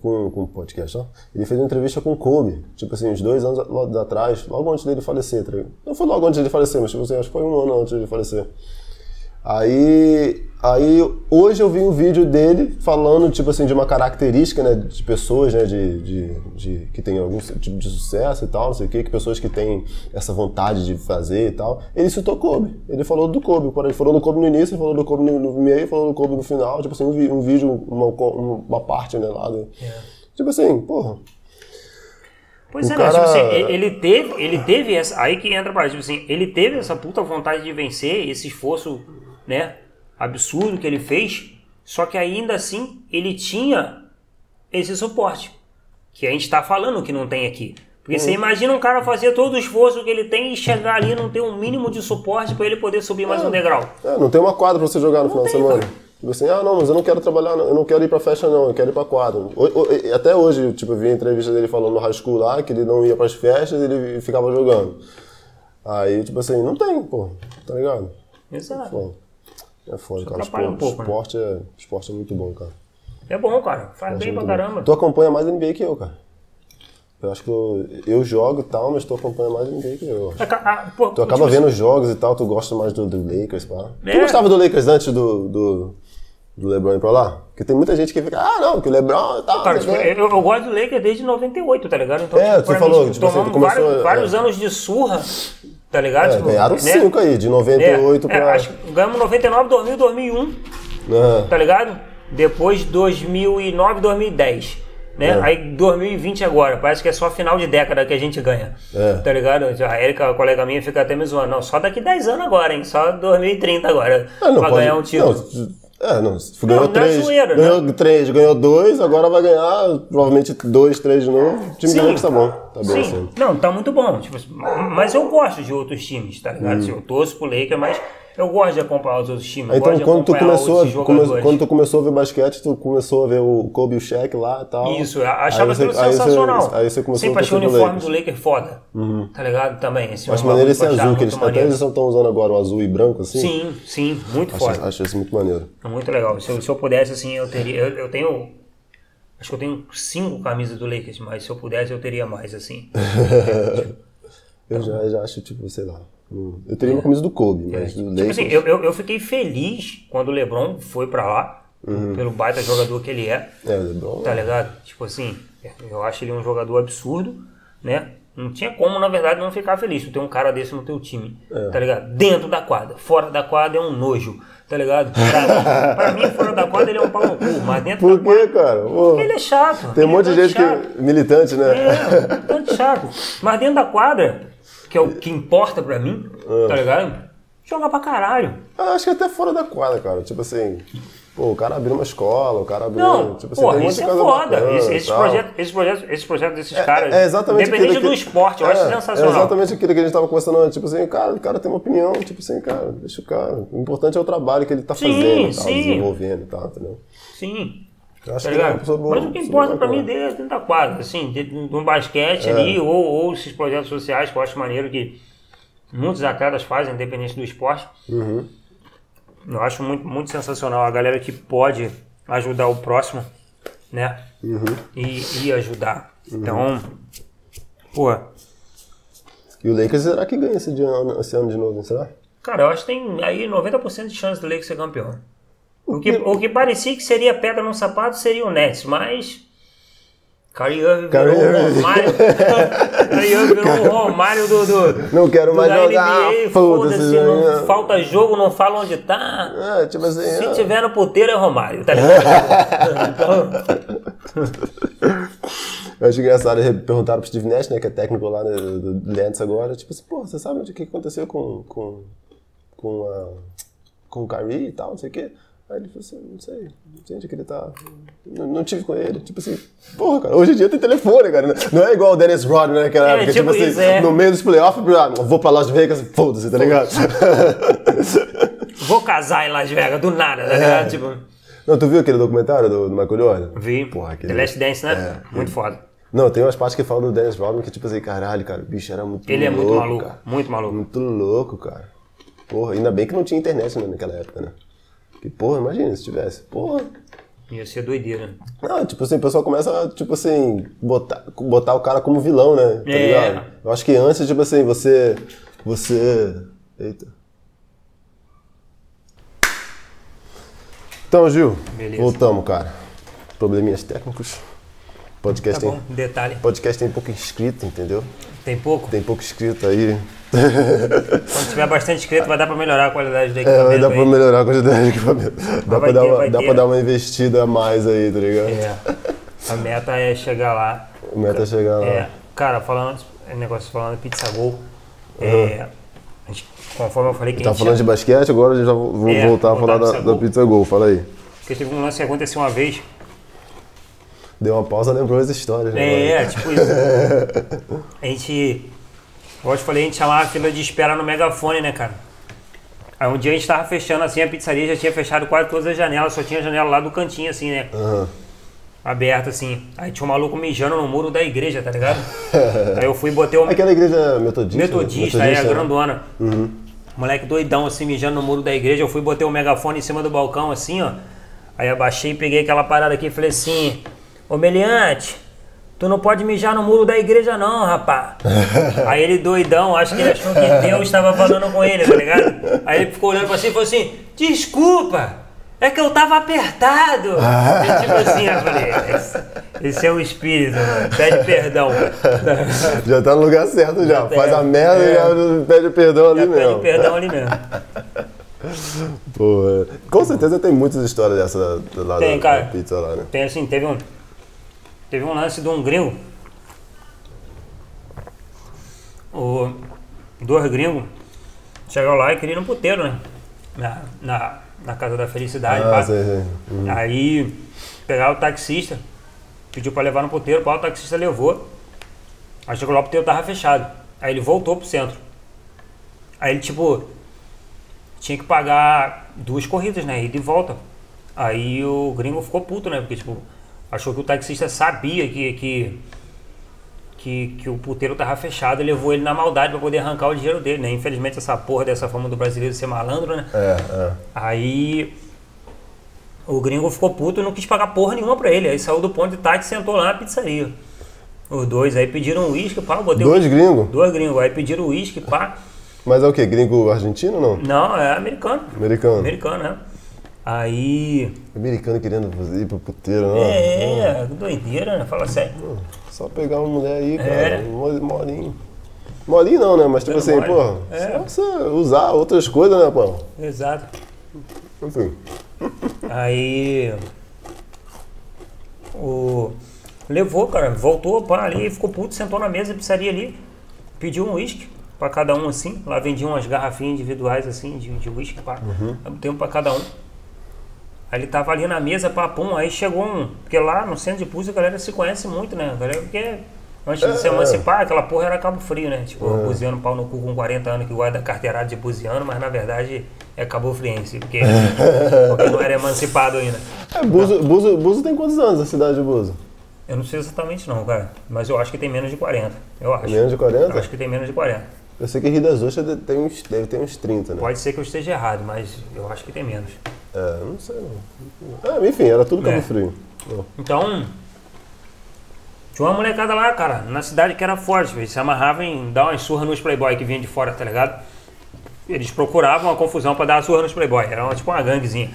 com, com podcast, ó. Ele fez uma entrevista com o Kobe, tipo assim, uns dois anos atrás, logo antes dele falecer, tá? Não foi logo antes dele falecer, mas tipo assim, acho que foi um ano antes dele falecer. Aí, aí hoje eu vi um vídeo dele falando, tipo assim, de uma característica, né, de pessoas, né, de, de, de que tem algum tipo de sucesso e tal, não sei o quê, que pessoas que têm essa vontade de fazer e tal. Ele citou Kobe. Ele falou do Kobe. Ele falou do Kobe no início, falou do Kobe no meio, falou do Kobe no final. Tipo assim, um, um vídeo, uma, uma parte, né, lá. do- Tipo assim, porra. Pois O é, né? cara- Tipo assim, ele ele teve, ele teve essa. Aí que entra pra tipo assim, ele teve essa puta vontade de vencer, esse esforço, né, absurdo que ele fez, só que ainda assim ele tinha esse suporte. Que a gente tá falando que não tem aqui. Porque você imagina um cara fazer todo o esforço que ele tem e chegar ali e não ter um mínimo de suporte pra ele poder subir mais um degrau. É, não tem uma quadra pra você jogar no final de tem, semana. cara. Tipo assim, ah, não, mas eu não quero trabalhar, não, eu não quero ir pra festa, não, eu quero ir pra quadra. Até hoje, tipo, eu vi a entrevista dele falando no high school lá, que ele não ia pras festas e ele ficava jogando. Aí, tipo assim, não tem, pô, tá ligado? Exato. Pô, é foda, cara. Esporte, um pouco, né? esporte, é, esporte é muito bom, cara. É bom, cara. Faz Esporte é bem pra muito bom. caramba. Tu acompanha mais NBA que eu, cara. Eu acho que eu, eu jogo e tal, mas tu acompanha mais NBA que eu. acho. Ah, ah, pô, Tu acaba tipo vendo os jogos e tal, tu gosta mais do, do Lakers, pá. Tu É. gostava do Lakers antes do, do, do LeBron ir pra lá? Porque tem muita gente que fica, ah, não, que o LeBron e tal. Cara, tipo, eu, eu gosto do Lakers desde 98, tá ligado? Então, É, tipo, pra falou, mim, tipo assim, tomamos tu começou, vários, é. vários anos de surra, tá ligado? É, Tipo, ganharam né? cinco aí, de É, 98 é, pra. acho que ganhamos 99, 2000, 2001, Aham. tá ligado? Depois 2009, 2010. Né? É. Aí 2020 agora, parece que é só final de década que a gente ganha. É. Tá ligado? A Erika, a colega minha, fica até me zoando. Não, só daqui 10 anos agora, hein? Só 2030 agora. Ah, não pra pode- ganhar um título. Não, é, não, ganhou não é três, zoeira, ganhou três, ganhou dois, agora vai ganhar provavelmente dois, três de novo. O time Sim. Lakers tá bom, tá bem Sim, assim. não, tá muito bom. Tipo, mas eu gosto de outros times, tá ligado? Hum. Assim, eu torço pro Lakers, mas eu gosto de acompanhar os outros times. Então, gosto de quando tu, começou, come- quando tu começou a ver basquete, tu começou a ver o Kobe e o Shaq lá e tal. Isso, eu achava Aí aquilo aí você- sensacional. Aí você começou Sempre achei o uniforme. Uhum. do Lakers foda. Tá ligado? Também. Esse Acho maneiro esse azul, que eles até eles estão usando agora, o azul e branco, assim. Sim, sim, muito Acho, foda. acho isso muito maneiro. É muito legal. Se eu, se eu pudesse, assim, eu teria. Eu, eu tenho. Acho que eu tenho cinco camisas do Lakers, mas se eu pudesse, eu teria mais, assim. Eu já, já acho, tipo, sei lá. Hum, Eu teria uma camisa do Kobe, mas do Tipo Lakers... assim, eu, eu, eu fiquei feliz quando o LeBron foi pra lá, Uhum. pelo baita jogador que ele é. É, o LeBron... Tá ligado? Tipo assim, eu acho ele um jogador absurdo, né? Não tinha como, na verdade, não ficar feliz. Tu tem um cara desse no teu time, É. tá ligado? Dentro da quadra. Fora da quadra é um nojo, tá ligado? Pra, pra mim, fora da quadra ele é um pau no cu, mas dentro Por da quadra quê, cara? Pô, ele é chato. tem um ele monte é de gente chato. que... Militante, né? É, tanto chato. Mas dentro da quadra, que é o que importa pra mim, É. tá ligado? Joga pra caralho. Eu acho que até fora da quadra, cara. Tipo assim... Pô, o cara abriu uma escola, o cara abriu... Não, tipo assim, porra, isso é foda. bacana Esse, esse, projeto, esse, projeto, esse projeto desses caras, É exatamente independente do que- esporte, eu é, acho sensacional. É exatamente aquilo que a gente tava conversando antes. Tipo assim, cara, o cara tem uma opinião, tipo assim, cara, deixa o cara. O importante é o trabalho que ele tá Sim, fazendo tal, sim. desenvolvendo e tal, entendeu? Sim. Eu acho Tá que é ligado? Mas o que importa pra bacana. mim é da quadra, assim, de um basquete ali, ou, ou esses projetos sociais que eu acho maneiro que muitos atletas fazem, independente do esporte. Uhum. Eu acho muito, muito sensacional a galera que pode ajudar o próximo, né? Uhum. E, e ajudar. Então, pô, E o Lakers será que ganha esse, ano, esse ano de novo, será? cara, eu acho que tem aí 90% de chance do Lakers ser campeão. O que, o que parecia que seria pedra no sapato seria o Nets, mas. Kyrie virou Kyrie o. Romário. Kyrie virou o Romário do, do, Não quero do mais jogar, foda-se. Foda-se, não falta jogo, não fala onde tá. É, tipo assim. Se é. tiver no puteiro é Romário, tá ligado? Então, Eu acho engraçado, perguntaram pro Steve Nash, né, que é técnico lá né, do do Lens agora, tipo assim, pô, você sabe o que aconteceu com, com, com, a, com o Kyrie e tal, não sei o quê? Aí ele falou assim, não sei, não sei onde que ele tá, não, não tive com ele, tipo assim, porra, cara, hoje em dia tem telefone, cara, não é igual o Dennis Rodman naquela É, época, tipo tipo, assim, é. no meio dos playoffs, ah, vou pra Las Vegas, foda-se, tá ligado? vou casar em Las Vegas, do nada, tá É. ligado? Tipo, não, tu viu aquele documentário do, do Michael Jordan? vi. Porra, aquele- The Last Dance, né? É. Muito foda. Não, tem umas partes que falam do Dennis Rodman que, tipo assim, caralho, cara, o bicho era muito Ele é louco, muito maluco, cara. muito maluco. Muito louco, cara. Porra, ainda bem que não tinha internet né, naquela época, né? Que porra, imagina se tivesse. Porra. Ia ser doideira. Não, tipo assim, o pessoal começa a, tipo assim, botar, botar o cara como vilão, né? Tá É. ligado? Eu acho que antes, tipo assim, você. Você. Eita. Então, Gil, Beleza. voltamos, cara. Probleminhas técnicos. Podcast, Tá bom, tem, detalhe. podcast tem pouco inscrito, entendeu? Tem pouco? Tem pouco inscrito aí. Quando tiver bastante inscrito, vai dar pra melhorar a qualidade do É, equipamento. vai dar pra aí. melhorar a quantidade de equipamento. Dá, pra vai dar, uma, vai dá ter. pra dar uma investida a mais aí, tá ligado? É. A meta é chegar lá. O meta é chegar lá. É, cara, falando, é negócio falando pizza gol. É, a gente, conforme eu falei que a Tá falando de basquete, agora a gente já vou É, voltar a falar da, Pizza da Gol. Pizza Gol. Fala aí. Porque teve um lance que aconteceu uma vez. Deu uma pausa, lembrou as histórias. né, É, tipo isso. A gente. Igual eu te falei, a gente chamava a fila de espera no megafone, né, cara? Aí um dia a gente tava fechando assim, a pizzaria já tinha fechado quase todas as janelas, só tinha janela lá do cantinho, assim, né? Aham. Aberta, assim. Aí tinha um maluco mijando no muro da igreja, tá ligado? Aí eu fui e botei o. Aquela igreja metodista? Metodista, né? é, a né? grandona. Moleque doidão, assim, mijando no muro da igreja. Eu fui e botei o megafone em cima do balcão, assim, ó. Aí abaixei e peguei aquela parada aqui e falei assim: Ô Meliante, tu não pode mijar no muro da igreja, não, rapá. Aí ele doidão, acho que ele achou que Deus estava falando com ele, tá ligado? Aí ele ficou olhando pra cima e falou assim: Desculpa. É que eu tava apertado. E, tipo assim, eu falei, esse, esse é o espírito, mano. Pede perdão. Já tá no lugar certo já. Já Faz é. a merda e É. já pede perdão ali mesmo. pede perdão ali mesmo. Pô, é. Com certeza tem muitas histórias dessa lá Tem, da, cara. da pizza lá, né? Tem assim, teve um. Teve um lance de um gringo. O, dois gringos chegaram lá e queriam no puteiro, né? Na, na, na casa da felicidade. Ah, sei, sei. Uhum. Aí pegaram o taxista, pediu pra levar no puteiro, o taxista levou. Aí chegou lá, o puteiro tava fechado. Aí ele voltou pro centro. Aí ele, tipo, tinha que pagar duas corridas, né? Ida e volta. Aí o gringo ficou puto, né? Porque, tipo, achou que o taxista sabia que, que, que, que o puteiro tava fechado e levou ele na maldade pra poder arrancar o dinheiro dele, né? Infelizmente, essa porra dessa fama do brasileiro ser malandro, né? É, é. Aí o gringo ficou puto e não quis pagar porra nenhuma pra ele. Aí saiu do ponto de táxi e sentou lá na pizzaria. Os dois aí pediram um uísque, pá, botei Dois gringos? Dois gringos, aí pediram uísque, pá. Mas é o quê? Gringo argentino ou não? Não, é americano. Americano. Americano, né? Aí. Americano querendo ir pro puteiro, não? É, que doideira, né? Fala sério. Só pegar uma mulher aí, cara. É. Molinho. Molinho não, né? Mas tipo Dando assim, mole. pô, É. só você usar outras coisas, né, pô? Exato. Enfim. Aí. O. Levou, cara, voltou pá, ali, ficou puto, sentou na mesa, pizzaria ali, pediu um uísque pra cada um assim. Lá vendiam umas garrafinhas individuais assim, de uísque, pá. Um tempo pra cada um. Aí ele tava ali na mesa, papum, aí chegou um. Porque lá no centro de Púzio a galera se conhece muito, né? A galera, porque antes de se É. emancipar, aquela porra era Cabo Frio, né? Tipo, buziano pau no cu com 40 anos que guarda carteirada de buziano, mas na verdade é Cabo Friense, porque, porque não era emancipado ainda. É, Buzo, Buzo, Buzo tem quantos anos a cidade de Buzo? Eu não sei exatamente não, cara, mas eu acho que tem menos de 40. Eu acho. Menos de 40? Eu acho que tem menos de 40. Eu sei que Rio das Ostras deve ter uns, deve ter uns 30, né? Pode ser que eu esteja errado, mas eu acho que tem menos. É, não sei não. Ah, enfim, era tudo Cabo É. Frio. Então, tinha uma molecada lá, cara, na cidade que era forte, eles se amarravam em dar uma surra nos playboy que vinha de fora, tá ligado? Eles procuravam uma confusão pra dar uma surra nos playboy, era uma, tipo uma ganguezinha.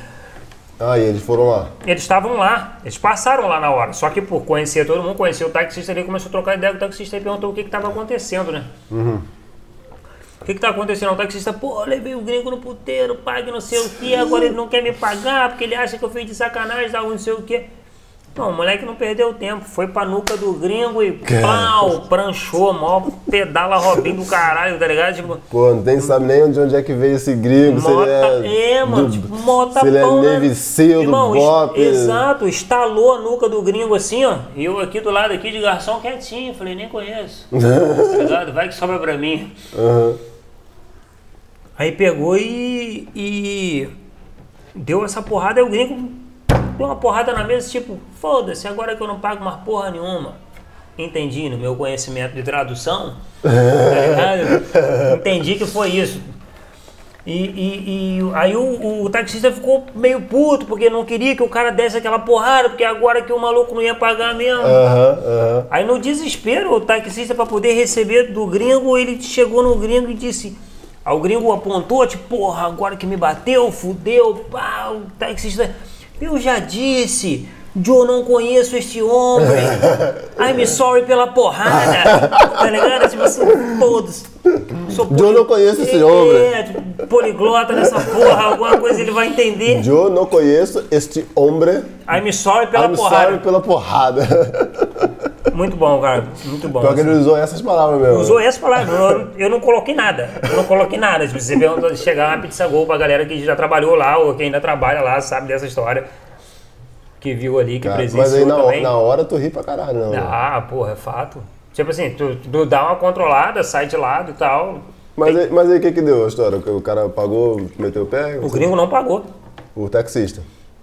Ah, e eles foram lá. Eles estavam lá, eles passaram lá na hora, só que por conhecer todo mundo, conhecer o taxista ali, começou a trocar ideia com o taxista e perguntou o que que tava acontecendo, né? O que que tá acontecendo? O taxista, pô, levei o gringo no puteiro, pague não sei o que, agora ele não quer me pagar porque ele acha que eu fiz de sacanagem, algo não sei o que. Não, o moleque não perdeu tempo, foi pra nuca do gringo e pau, pranchou, mó pedala Robin do caralho, tá ligado? Tipo, Pô, não tem, sabe nem de onde é que veio esse gringo, se Mota, ele é. é, mano, do- tipo, mota Se ele é pão, né? Navy Seal do Irmão, Bop. es- Exato, estalou a nuca do gringo assim, ó. E eu aqui do lado aqui de garçom quietinho, falei, nem conheço. tá ligado? Vai que sobra pra mim. Aham. Aí pegou e, e deu essa porrada, aí o gringo deu uma porrada na mesa, tipo, foda-se, agora que eu não pago mais porra nenhuma. Entendi no meu conhecimento de tradução, tá ligado? Entendi que foi isso. E, e- e aí o, o taxista ficou meio puto, porque não queria que o cara desse aquela porrada, porque agora que o maluco não ia pagar mesmo. Aham, aham. Aí no desespero, o taxista para poder receber do gringo, ele chegou no gringo e disse. Aí o gringo apontou, tipo, porra, agora que me bateu, fudeu, o taxista. Eu já disse, Joe, não conheço este homem. I'm sorry pela porrada. Tá ligado? Tipo assim, todos. Sou Joe, não conheço esse É, homem. É, tipo, poliglota nessa porra, alguma coisa ele vai entender. Eu não conheço este homem. I'm sorry pela I'm porrada. sorry pela porrada. Muito bom, cara. Muito bom. Pior que ele usou essas palavras mesmo. Usou essa palavra, eu, eu não coloquei nada. Eu não coloquei nada. Tipo, você vê chegar uma pizza gol pra galera que já trabalhou lá ou que ainda trabalha lá, sabe dessa história. Que viu ali, que Cara, presenciou mas aí na, também. na hora tu ri pra caralho, não. né? Ah, porra, é fato. Tipo assim, tu, tu dá uma controlada, sai de lado e tal. Mas aí, mas aí o que que deu a história? O cara pagou, meteu o pé? O gringo não pagou. O taxista.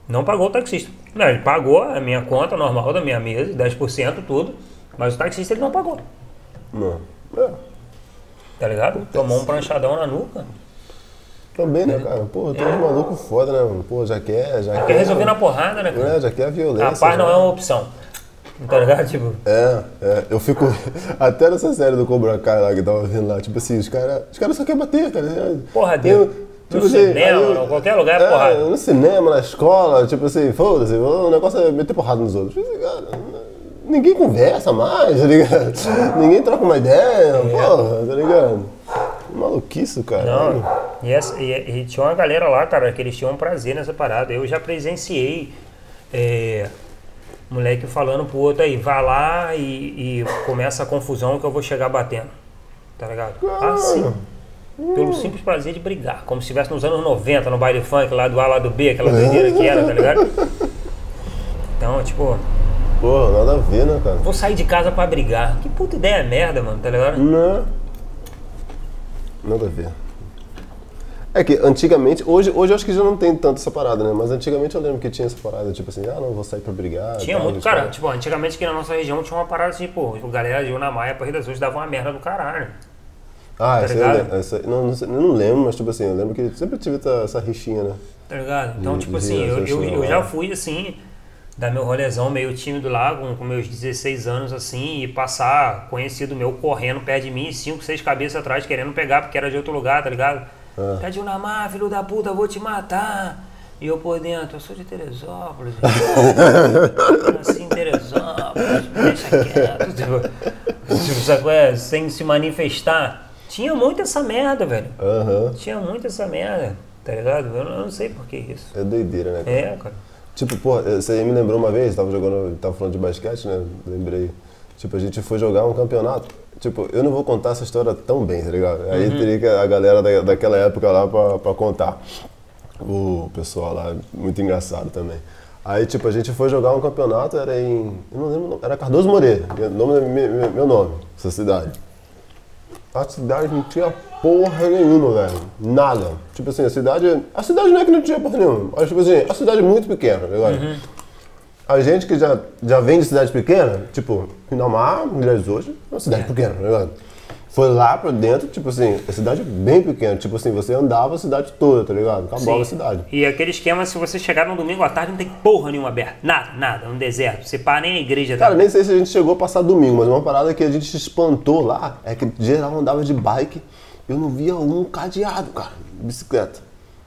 Não pagou o taxista. Não, ele pagou a minha conta normal da minha mesa, 10%, tudo. Mas o taxista ele não pagou. Não. É. Tá ligado? Tomou um pranchadão na nuca. Também, né, cara? Pô, tem uns malucos foda, né, mano? Pô, já quer, já quer. Quer resolver na porrada, né, cara? É, já quer a violência. A paz não é uma opção. Tá ligado? Tipo, É, é, eu fico. Até nessa série do Cobra Kai lá que tava vendo lá, tipo assim, os caras os cara só querem bater, cara. Porra, Tem- Deus. No cinema, em qualquer lugar é porrada. No cinema, na escola, tipo assim, foda-se, o negócio é meter porrada nos outros. Tipo assim, Cara, ninguém conversa mais, tá ligado? Ninguém troca uma ideia, porra, tá ligado? Maluquice, cara. Não, e, essa- e- e tinha uma galera lá, cara, que eles tinham um prazer nessa parada. Eu já presenciei é, moleque falando pro outro aí, vai lá e, e começa a confusão que eu vou chegar batendo. Tá ligado? Assim. Pelo simples prazer de brigar. Como se estivesse nos anos 90, no baile funk, lá do A, lá do B, aquela doideira que era, tá ligado? Então, tipo, Porra, nada a ver, né, cara? vou sair de casa pra brigar. Que puta ideia merda, mano, tá ligado? Não. Nada a ver. É que antigamente, hoje, hoje eu acho que já não tem tanto essa parada, né? Mas antigamente eu lembro que tinha essa parada, tipo assim, ah, não, vou sair pra brigar. Tinha tal, muito, tipo, cara, tipo, antigamente aqui na nossa região tinha uma parada assim, pô, o galera de Unamaia pra Rio das Ostras dava uma merda do caralho. Ah, essa, aí eu essa, não, não, não lembro, mas tipo assim, eu lembro que sempre tive essa, essa rixinha, né? Tá ligado? Então, De- tipo de assim, eu, eu, eu já fui assim, dar meu rolezão meio tímido lá, com, com meus 16 anos assim, e passar conhecido meu correndo perto de mim, cinco, seis cabeças atrás, querendo pegar, porque era de outro lugar, tá ligado? Ah. Tá de Unamar, filho da puta, vou te matar. E eu por dentro, eu sou de Teresópolis. em Teresópolis, deixa quieto. Tipo, tipo, sacou? É, sem se manifestar. Tinha muito essa merda, velho. Aham. Tinha muito essa merda, tá ligado? Eu não, eu não sei por que isso. É doideira, né? cara? É, cara. Tipo, pô, você aí me lembrou uma vez, tava jogando, tava falando de basquete, né? Lembrei. Tipo, a gente foi jogar um campeonato. Tipo, eu não vou contar essa história tão bem, tá ligado? Aí teria que a galera da, daquela época lá pra, pra contar. O pessoal lá, muito engraçado também. Aí, tipo, a gente foi jogar um campeonato, era em. Eu não lembro, era Cardoso Moreira, nome, meu- meu nome, essa cidade. A cidade não tinha porra nenhuma, velho. Nada. Tipo assim, a cidade. A cidade não é que não tinha porra nenhuma. Mas, tipo assim, a cidade é muito pequena, tá ligado? A gente que já, já vem de cidade pequena, tipo, Pinamar, Mulheres hoje, é uma cidade pequena, tá ligado? Foi lá pra dentro, tipo assim, a cidade é bem pequena. Tipo assim, você andava a cidade toda, tá ligado? Acabava a cidade. E aquele esquema, se você chegar no domingo à tarde, não tem porra nenhuma aberta. Nada, nada, um deserto. Você para nem a igreja. Cara, tá? nem sei se a gente chegou a passar domingo, mas uma parada que a gente se espantou lá é que geral andava de bike. Eu não via um cadeado, cara, bicicleta.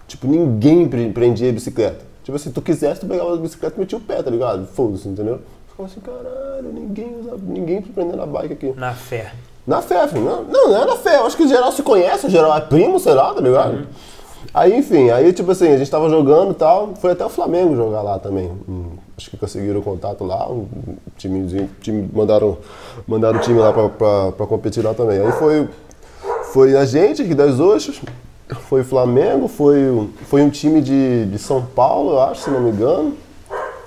Tipo, ninguém pre- prendia bicicleta. Tipo assim, tu quisesse, tu pegava a bicicleta e metia o pé, tá ligado? Foda-se, entendeu? Ficava assim, caralho, ninguém usa, ninguém prendendo a bike aqui. Na fé. Na fé, filho. Não, não, não é na fé. Eu acho que geral se conhece, geral é primo, sei lá, tá ligado? Aí, enfim, aí, tipo assim, a gente tava jogando e tal. Foi até o Flamengo jogar lá também. Hum, acho que conseguiram o contato lá. Um timezinho, time, mandaram, mandaram o time lá pra, pra, pra competir lá também. Aí foi, foi a gente, Rio das Ostras. Foi Flamengo, foi, o- foi um time de, de São Paulo, eu acho, se não me engano.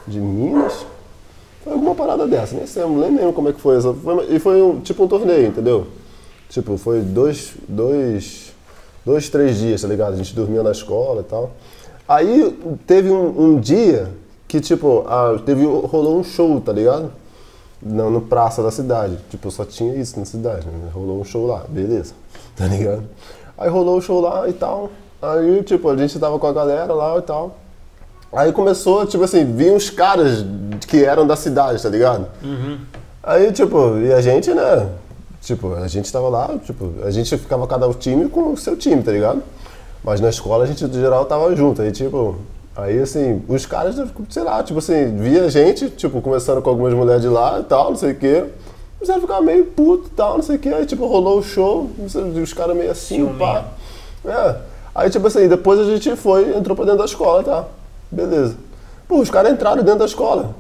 De Minas. Foi alguma parada dessa, nem sei, não lembro mesmo como é que foi essa. Foi- e foi um, tipo um torneio, entendeu? Tipo, foi dois, dois, dois, três dias, tá ligado? A gente dormia na escola e tal. Aí teve um, um dia que, tipo, a- teve, rolou um show, tá ligado? Não, no praça da cidade. Tipo, só tinha isso na cidade, né? Rolou um show lá, beleza, tá ligado? Aí rolou o show lá e tal. Aí, tipo, a gente tava com a galera lá e tal. Aí começou, tipo assim, vinham os caras que eram da cidade, tá ligado? Aí, tipo, e a gente, né? Tipo, a gente tava lá, tipo, a gente ficava cada time com o seu time, tá ligado? Mas na escola a gente, no geral, tava junto. Aí, tipo, Aí, assim, os caras, sei lá, tipo assim, via a gente, tipo, conversando com algumas mulheres de lá e tal, não sei o quê. Começaram a ficar meio puto e tal, não sei o quê. Aí, tipo, rolou o show, os caras meio assim, Ciúminho. pá. É. Aí, tipo assim, depois a gente foi, entrou pra dentro da escola, tá? Beleza. Pô, os caras entraram dentro da escola.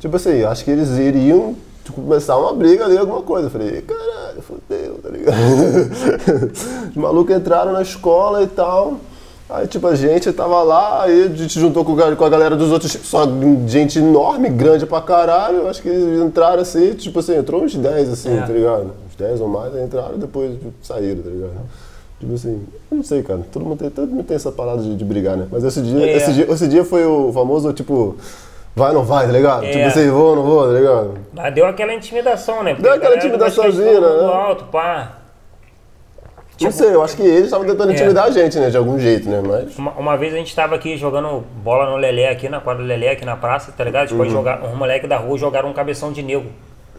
Tipo assim, acho que eles iriam tipo, começar uma briga ali, alguma coisa. Eu falei, caralho, fodeu, tá ligado? Os malucos entraram na escola e tal. Aí, tipo, a gente tava lá, aí a gente juntou com, a- galera dos outros, só gente enorme, grande pra caralho. Acho que eles entraram assim, tipo assim, entrou uns 10 assim, É. tá ligado? Uns 10 ou mais, entraram e depois saíram, tá ligado? Tipo assim, eu não sei, cara. Todo mundo tem, todo mundo tem essa parada de, de brigar, né? Mas esse dia, É. esse dia, esse dia foi o famoso, tipo, vai ou não vai, tá ligado? É. Tipo assim, vou ou não vou, tá ligado? Mas deu aquela intimidação, né? Porque Deu aquela intimidaçãozinha, né? alto, pá. não sei, eu acho que eles estavam tentando É. intimidar a gente, né? De algum jeito, né? Mas. Uma, uma vez a gente tava aqui jogando bola no Lelé, aqui na quadra do Lelé, aqui na praça, tá ligado? Uhum. Tipo, aí jogar, os moleques da rua jogaram um cabeção de negro,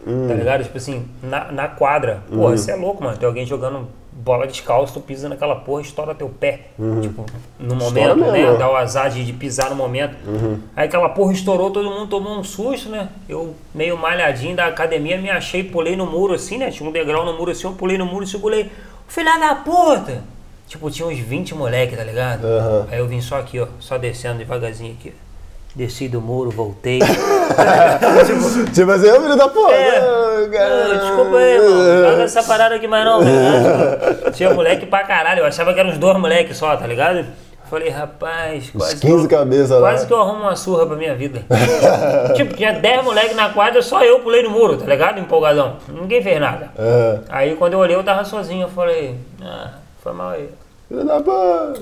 Uhum. tá ligado? Tipo assim, na, na quadra. Porra, isso é louco, mano. Tem alguém jogando bola descalço, tu pisa naquela porra, estoura teu pé. Tipo, no momento, né? Dá o azar de, de pisar no momento. Aí aquela porra estourou, todo mundo tomou um susto, né? Eu, meio malhadinho da academia, me achei, pulei no muro assim, né? Tinha um degrau no muro assim, eu pulei no muro e segurei. Filha da puta! Tipo, tinha uns 20 moleque, tá ligado? Aham. Aí eu vim só aqui, ó, só descendo devagarzinho aqui. Desci do muro, voltei. Tipo assim, ô filho da porra! É. cara. Ah, desculpa aí, irmão. Não haga essa parada aqui mais não, velho. Tinha moleque pra caralho. Eu achava que eram uns dois moleques só, tá ligado? Falei, rapaz, quase. que 15 eu- cabeças lá. Quase que eu arrumo uma surra pra minha vida. tipo, tinha 10 moleques na quadra, só eu pulei no muro, tá ligado? Empolgadão. Ninguém fez nada. É. Aí quando eu olhei, eu tava sozinho. Eu falei, ah, foi mal aí. Filho da puta!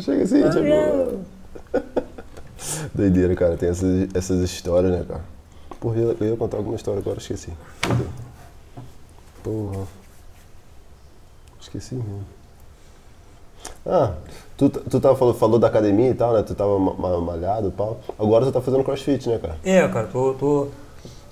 Chega assim, Ah, tipo. é. Doideira, cara, tem essas, essas histórias, né, cara? Porra, eu ia contar alguma história agora, esqueci. Fudeu. Porra. Esqueci mesmo. Ah, tu, tu tava, falou, falou da academia e tal, né? Tu tava ma- ma- malhado e pau. Agora tu tá fazendo crossfit, né, cara? É, cara, tô. tô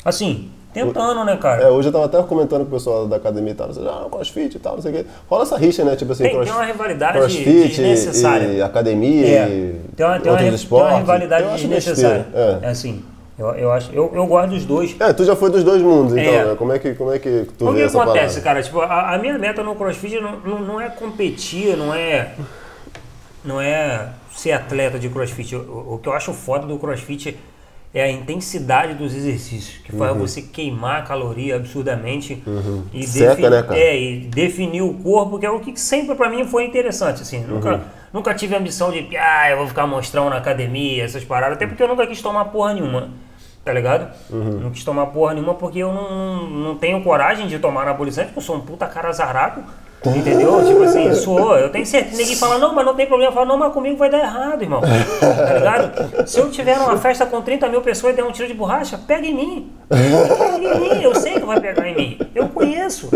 assim, tentando, né, cara? É, hoje eu tava até comentando com o pessoal da academia e tal, assim, ah, crossfit e tal, não sei o quê. Rola essa rixa, né? Tipo assim, Tem- cross- tem uma rivalidade crossfit desnecessária. e academia É, e tem uma, tem uma, outros tem esportes. uma rivalidade desnecessária. besteira, É. assim, eu, eu acho. Eu, eu gosto dos dois. É. É, tu já foi dos dois mundos, então, É. né? Como é que, como é que tu O que acontece, parada? cara? Tipo, a, a minha meta no CrossFit não, não, não é competir, não é. Não é ser atleta de CrossFit. O, o que eu acho foda do CrossFit é a intensidade dos exercícios, que Uhum. faz você queimar a caloria absurdamente e, Seca, defini- né, cara? é, e definir o corpo, que é o que sempre pra mim foi interessante. Assim, Uhum. nunca, nunca tive a ambição de, ah, eu vou ficar monstrão na academia, essas paradas, até porque eu nunca quis tomar porra nenhuma. Tá ligado? Uhum. Não quis tomar porra nenhuma porque eu não, não, não tenho coragem de tomar anabolizante, porque eu sou um puta cara azarado. Entendeu? Tipo assim, sou. Eu tenho certeza. Ninguém fala, não, mas não tem problema. Fala, não, mas comigo vai dar errado, irmão. Tá ligado? Se eu tiver numa festa com 30 mil pessoas e der um tiro de borracha, pega em mim. Pega em mim. Eu sei que vai pegar em mim. Eu conheço.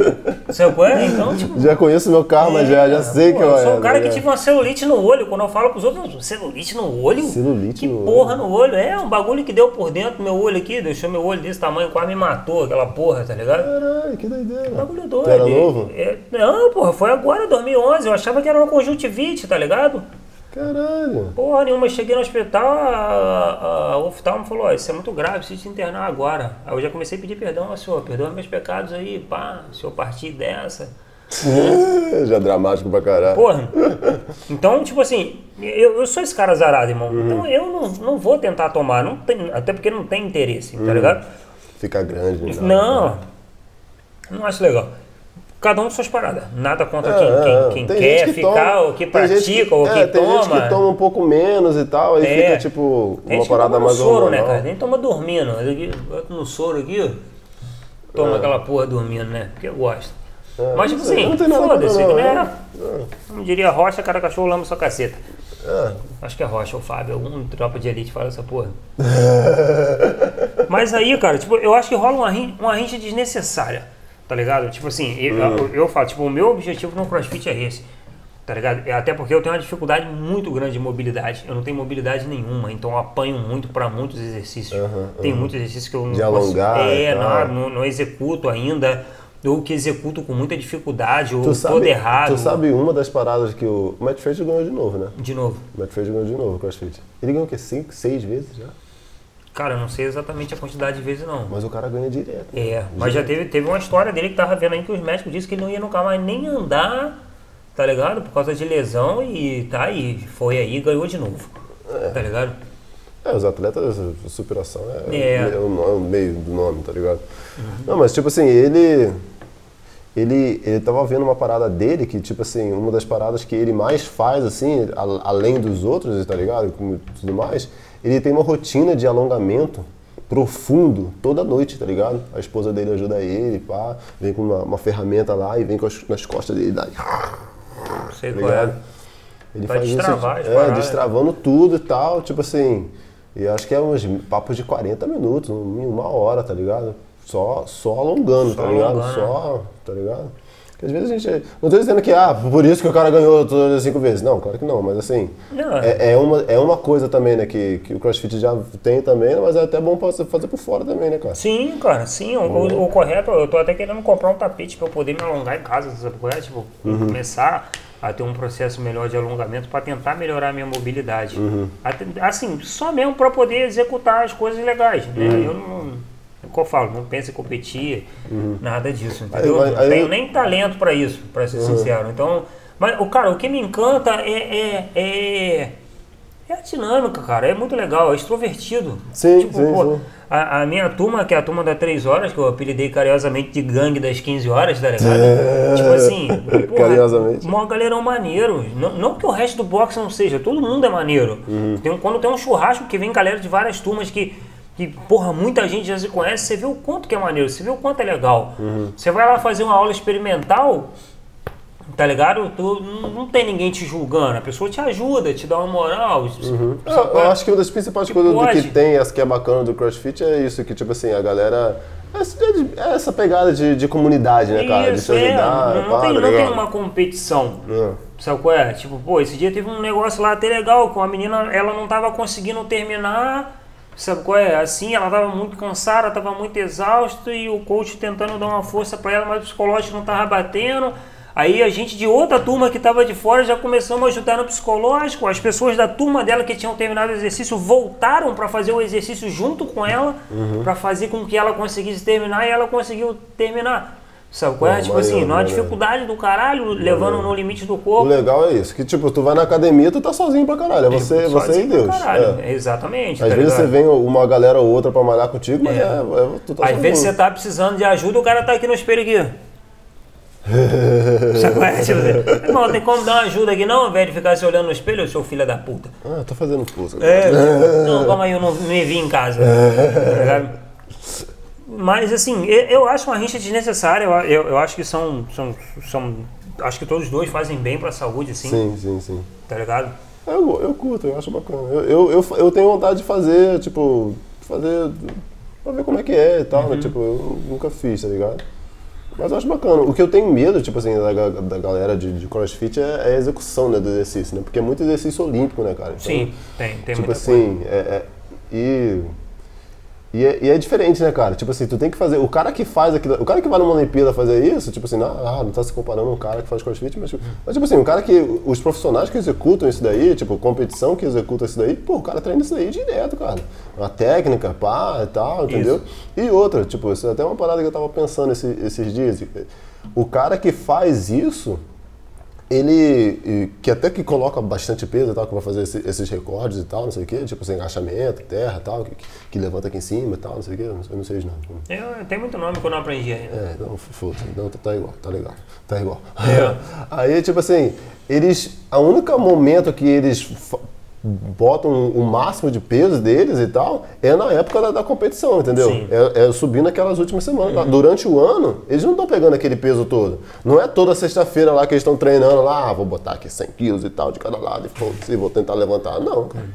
Qual é? Então, tipo. Já conheço meu karma, já, já sei pô, que eu eu sou um cara é, que é. tive uma celulite no olho. Quando eu falo pros outros, celulite no olho? Celulite que no porra no olho. É um bagulho que deu por dentro do meu olho aqui, deixou meu olho desse tamanho, quase me matou aquela porra, tá ligado? Caralho, que doideira. Bagulho doido. Era novo? É, não, porra, foi agora, 2011. Eu achava que era uma conjuntivite, tá ligado? Caralho. Porra nenhuma, cheguei no hospital, a, a oftalmo falou, ó, isso é muito grave, preciso te internar agora. Aí eu já comecei a pedir perdão, ó, senhor, perdoa meus pecados aí, pá, se eu partir dessa. já dramático pra caralho. Porra. Então, tipo assim, eu, eu sou esse cara azarado, irmão. Então eu não, não vou tentar tomar, não tem, até porque não tem interesse, tá ligado? Fica grande. né? Não, não acho legal. Cada um com suas paradas. Nada contra É, quem, é, quem, quem tem quer que ficar, toma- ou que tem pratica, ou é, que tem toma. gente que toma um pouco menos e tal, aí É. fica tipo Tem uma gente que parada mais soro, né, hormonal. cara? Nem toma dormindo. Bota no soro aqui, toma É. aquela porra dormindo, né? Porque eu gosto. É, Mas, tipo não assim, não tem foda-se, não, né? É. Como diria Rocha, cada cachorro lama sua caceta. É. Acho que é Rocha ou Fábio, algum tropa de elite fala essa porra. Mas aí, cara, tipo, eu acho que rola uma, rin- uma rincha desnecessária, tá ligado? Tipo assim, eu, Hum. eu, eu falo, tipo, o meu objetivo no CrossFit é esse, tá ligado? É Até porque eu tenho uma dificuldade muito grande de mobilidade, eu não tenho mobilidade nenhuma, então eu apanho muito pra muitos exercícios. Aham, Tem muitos exercícios que eu não De posso- alongar É, não, não, não executo ainda. ou que executam com muita dificuldade, ou Tu sabe, todo errado. tu sabe uma das paradas que o o Matt Fraser ganhou de novo, né? De novo. O Matt Fraser ganhou de novo o CrossFit. Ele ganhou o quê? Cinco, seis vezes já? Cara, eu não sei exatamente a quantidade de vezes não. Mas o cara ganha direto. É, mas já teve, teve uma história dele que tava vendo aí que os médicos disseram que ele não ia nunca mais nem andar, tá ligado? Por causa de lesão e tá aí, foi aí e ganhou de novo. Tá ligado? É, os atletas, a superação é, É. é o, é meio do nome, tá ligado? Não, mas tipo assim, ele. Ele, ele tava vendo uma parada dele que, tipo assim, uma das paradas que ele mais faz, assim, a- além dos outros, tá ligado? Como tudo mais, ele tem uma rotina de alongamento profundo toda noite, tá ligado? A esposa dele ajuda ele, pá, vem com uma, uma ferramenta lá e vem com as, nas costas dele, dá, sei tá é. ligado? Ele Pra destravar as isso, é, destravando tudo e tal, tipo assim. E acho que é uns papos de 40 minutos, um- uma hora, tá ligado? Só, só alongando, Só tá ligado? alongando, Só, tá ligado? Porque às vezes a gente. Não tô dizendo que, ah, por isso que o cara ganhou todas as cinco vezes. Não, claro que não, mas assim. Não, é, é uma, é uma coisa também, né, que, que o CrossFit já tem também, mas é até bom fazer por fora também, né, cara? Sim, cara, sim. O, o- o correto, eu tô até querendo comprar um tapete pra eu poder me alongar em casa, sabe é? Tipo, começar a ter um processo melhor de alongamento pra tentar melhorar a minha mobilidade. Até- assim, só mesmo pra poder executar as coisas legais, né? Eu não. É o que eu falo, não penso em competir, nada disso, entendeu? Aí- não aí- tenho nem talento pra isso, pra ser sincero. Então, mas, o cara, o que me encanta é, é, é, é a dinâmica, cara. É muito legal, é extrovertido. Sim, tipo, sim, pô, sim. A, a minha turma, que é a turma da 3 horas, que eu apelidei carinhosamente de gangue das 15 horas, tá ligado? Tipo assim, porra, Carinhosamente. Mó galerão maneiro. Não, não que o resto do boxe não seja, todo mundo é maneiro. Uhum. Tem quando tem um churrasco que vem galera de várias turmas que, que, porra, muita gente já se conhece, você vê o quanto que é maneiro, você vê o quanto é legal. Uhum. Você vai lá fazer uma aula experimental, tá ligado? Tu, não, não tem ninguém te julgando, a pessoa te ajuda, te dá uma moral. Eu, eu acho que uma das principais coisas do que tem, essa que é bacana do CrossFit é isso, que tipo assim, a galera. Essa, é essa pegada de, de comunidade, né, cara? de se Isso, é, ajudar, não, pá, tem, tá não tem uma competição. É. Sabe qual é? Tipo, pô, esse dia teve um negócio lá até legal, com a menina, ela não tava conseguindo terminar, sabe qual é? Assim, ela tava muito cansada, tava muito exausta e o coach tentando dar uma força pra ela, mas o psicológico não tava batendo. Aí a gente de outra turma que tava de fora já começamos a ajudar no psicológico. As pessoas da turma dela que tinham terminado o exercício voltaram pra fazer o exercício junto com ela, Uhum. pra fazer com que ela conseguisse terminar e ela conseguiu terminar. Sabe qual é? Tipo maneiro, assim, numa maneiro. dificuldade do caralho, levando no limite do O corpo. legal é isso, que tipo, tu vai na academia, tu tá sozinho pra caralho. É você, você e Sozinho pra Deus. caralho. É. Exatamente. Às tá vezes ligado? você vem uma galera ou outra pra malhar contigo, mas É. é, é, tu tá Às sozinho. vezes você tá precisando de ajuda, o cara tá aqui no espelho aqui. Sabe qual é? Tipo, Irmão, tem como dar uma ajuda aqui não, de ficar se olhando no espelho, seu filho da puta. Ah, tô fazendo pulso. É, tipo, não, calma aí, eu não, ia vir em casa. Tá ligado? Mas assim, eu, eu acho uma rixa desnecessária, eu, eu, eu acho que são, são, são. Acho que todos os dois fazem bem pra saúde, assim, Sim, sim, sim. tá ligado? Eu, eu curto, eu acho bacana. Eu, eu, eu, eu tenho vontade de fazer, tipo, fazer pra ver como é que é e tal, Uhum. né? Tipo, eu nunca fiz, tá ligado? Mas eu acho bacana. O que eu tenho medo, tipo assim, da, da galera de, de crossfit é, é a execução né, do exercício, né? Porque é muito exercício olímpico, né, cara? Então, Sim, tem, tem tipo assim, é, é- e, e, é, e é diferente, né, cara? Tipo assim, tu tem que fazer. O cara que faz aquilo. O cara que vai numa Olimpíada fazer isso, tipo assim, não, ah, não tá se comparando um cara que faz crossfit, mas, tipo- mas tipo assim, o cara que. Os profissionais que executam isso daí, tipo, competição que executa isso daí, pô, o cara treina isso daí direto, cara. Uma técnica, pá e tal, entendeu? E outra, tipo, isso é até uma parada que eu tava pensando esse- esses dias. O cara que faz isso ele que até que coloca bastante peso e tal, que vai fazer esse- esses recordes e tal, não sei o quê, tipo assim, agachamento, terra e tal, que, que levanta aqui em cima e tal, não sei o quê, eu não, sei os nomes. Eu, tem muito nome que eu não aprendi ainda. É, não, foda-se, não, tá, tá igual, tá legal, tá igual. Aí, tipo assim, eles, a única momento que eles botam o máximo de peso deles e tal, é na época da, da competição, entendeu? É, é subindo aquelas últimas semanas. Durante o ano, eles não estão pegando aquele peso todo. Não é toda sexta-feira lá que eles estão treinando lá, ah, vou botar aqui 100 quilos e tal de cada lado e foda-se, vou tentar levantar. Não, cara.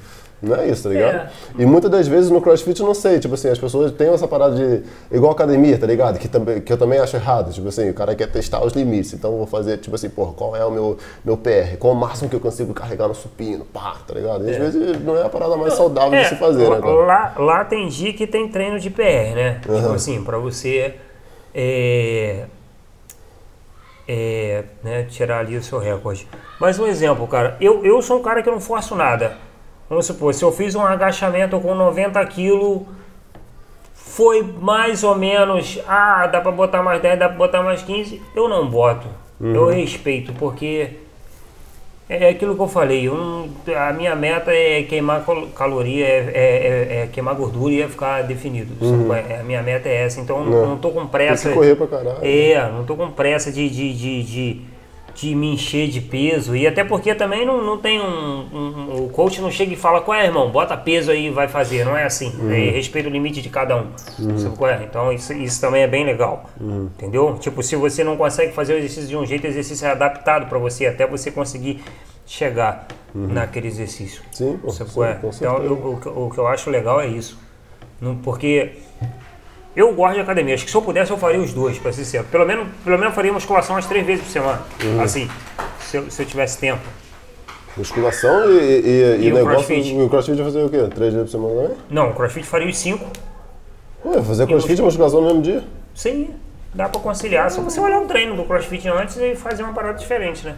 Não é isso, tá ligado? É. E muitas das vezes no CrossFit eu não sei, tipo assim, as pessoas têm essa parada de. igual academia, tá ligado? Que, também, que eu também acho errado. Tipo assim, o cara quer testar os limites. Então eu vou fazer, tipo assim, porra, qual é o meu, meu PR? Qual o máximo que eu consigo carregar no supino? Pá, tá ligado? E às vezes não é a parada mais saudável de se fazer, né, cara? lá, lá tem dia que tem treino de PR, né? Tipo assim, pra você é, é, né, tirar ali o seu recorde. Mas um exemplo, cara, eu, eu sou um cara que não forço nada. Vamos supor, se eu fiz um agachamento com 90 quilos, foi mais ou menos, ah, dá pra botar mais 10, dá pra botar mais 15, eu não boto. Eu respeito, porque é aquilo que eu falei, não- a minha meta é queimar cal- caloria, é, é- é- é queimar gordura e é ficar definido. sabe? É, a minha meta é essa, então não, não tô com Tem pressa. que correr pra caralho. É, não tô com pressa de, de, de, de, de me encher de peso. E até porque também não, não tem um, um- O coach não chega e fala, qual é, irmão? Bota peso aí e vai fazer. Não é assim. É, respeita o limite de cada um. Qual é? Então isso, isso também é bem legal. Entendeu? Tipo, se você não consegue fazer o exercício de um jeito, o exercício é adaptado para você, até você conseguir chegar naquele exercício. Sim, pô, Sabe sim, é? Então, eu- o, que- o que eu acho legal é isso. Não, porque eu gosto de academia. Acho que se eu pudesse, eu faria os dois, pra ser sincero. Pelo menos, pelo menos faria musculação umas três vezes por semana. Uhum. Assim, se eu, se eu tivesse tempo. Musculação e, e, e, E o negócio. crossfit? O crossfit vai fazer o quê? Três vezes por semana também? Não, crossfit faria os cinco. Ué, fazer crossfit e musculação no mesmo dia? Sim, dá pra conciliar. Só você olhar o treino do crossfit antes e fazer uma parada diferente, né?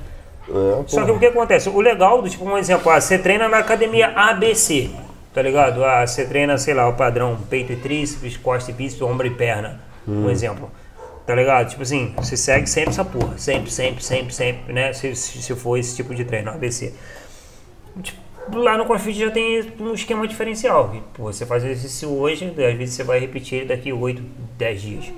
É, Só que o que acontece? O legal, do tipo, um exemplo, ah, você treina na academia ABC, tá ligado? Ah, você treina, sei lá, o padrão peito e tríceps, costa e bíceps, ombro e perna, um exemplo. Tá ligado? Tipo assim, você segue sempre essa porra, sempre, sempre, sempre, sempre, né? Se, se, se for esse tipo de treino, ABC. Tipo, lá no CrossFit já tem um esquema diferencial. Pô, você faz exercício hoje, às vezes você vai repetir ele daqui 8, 10 dias.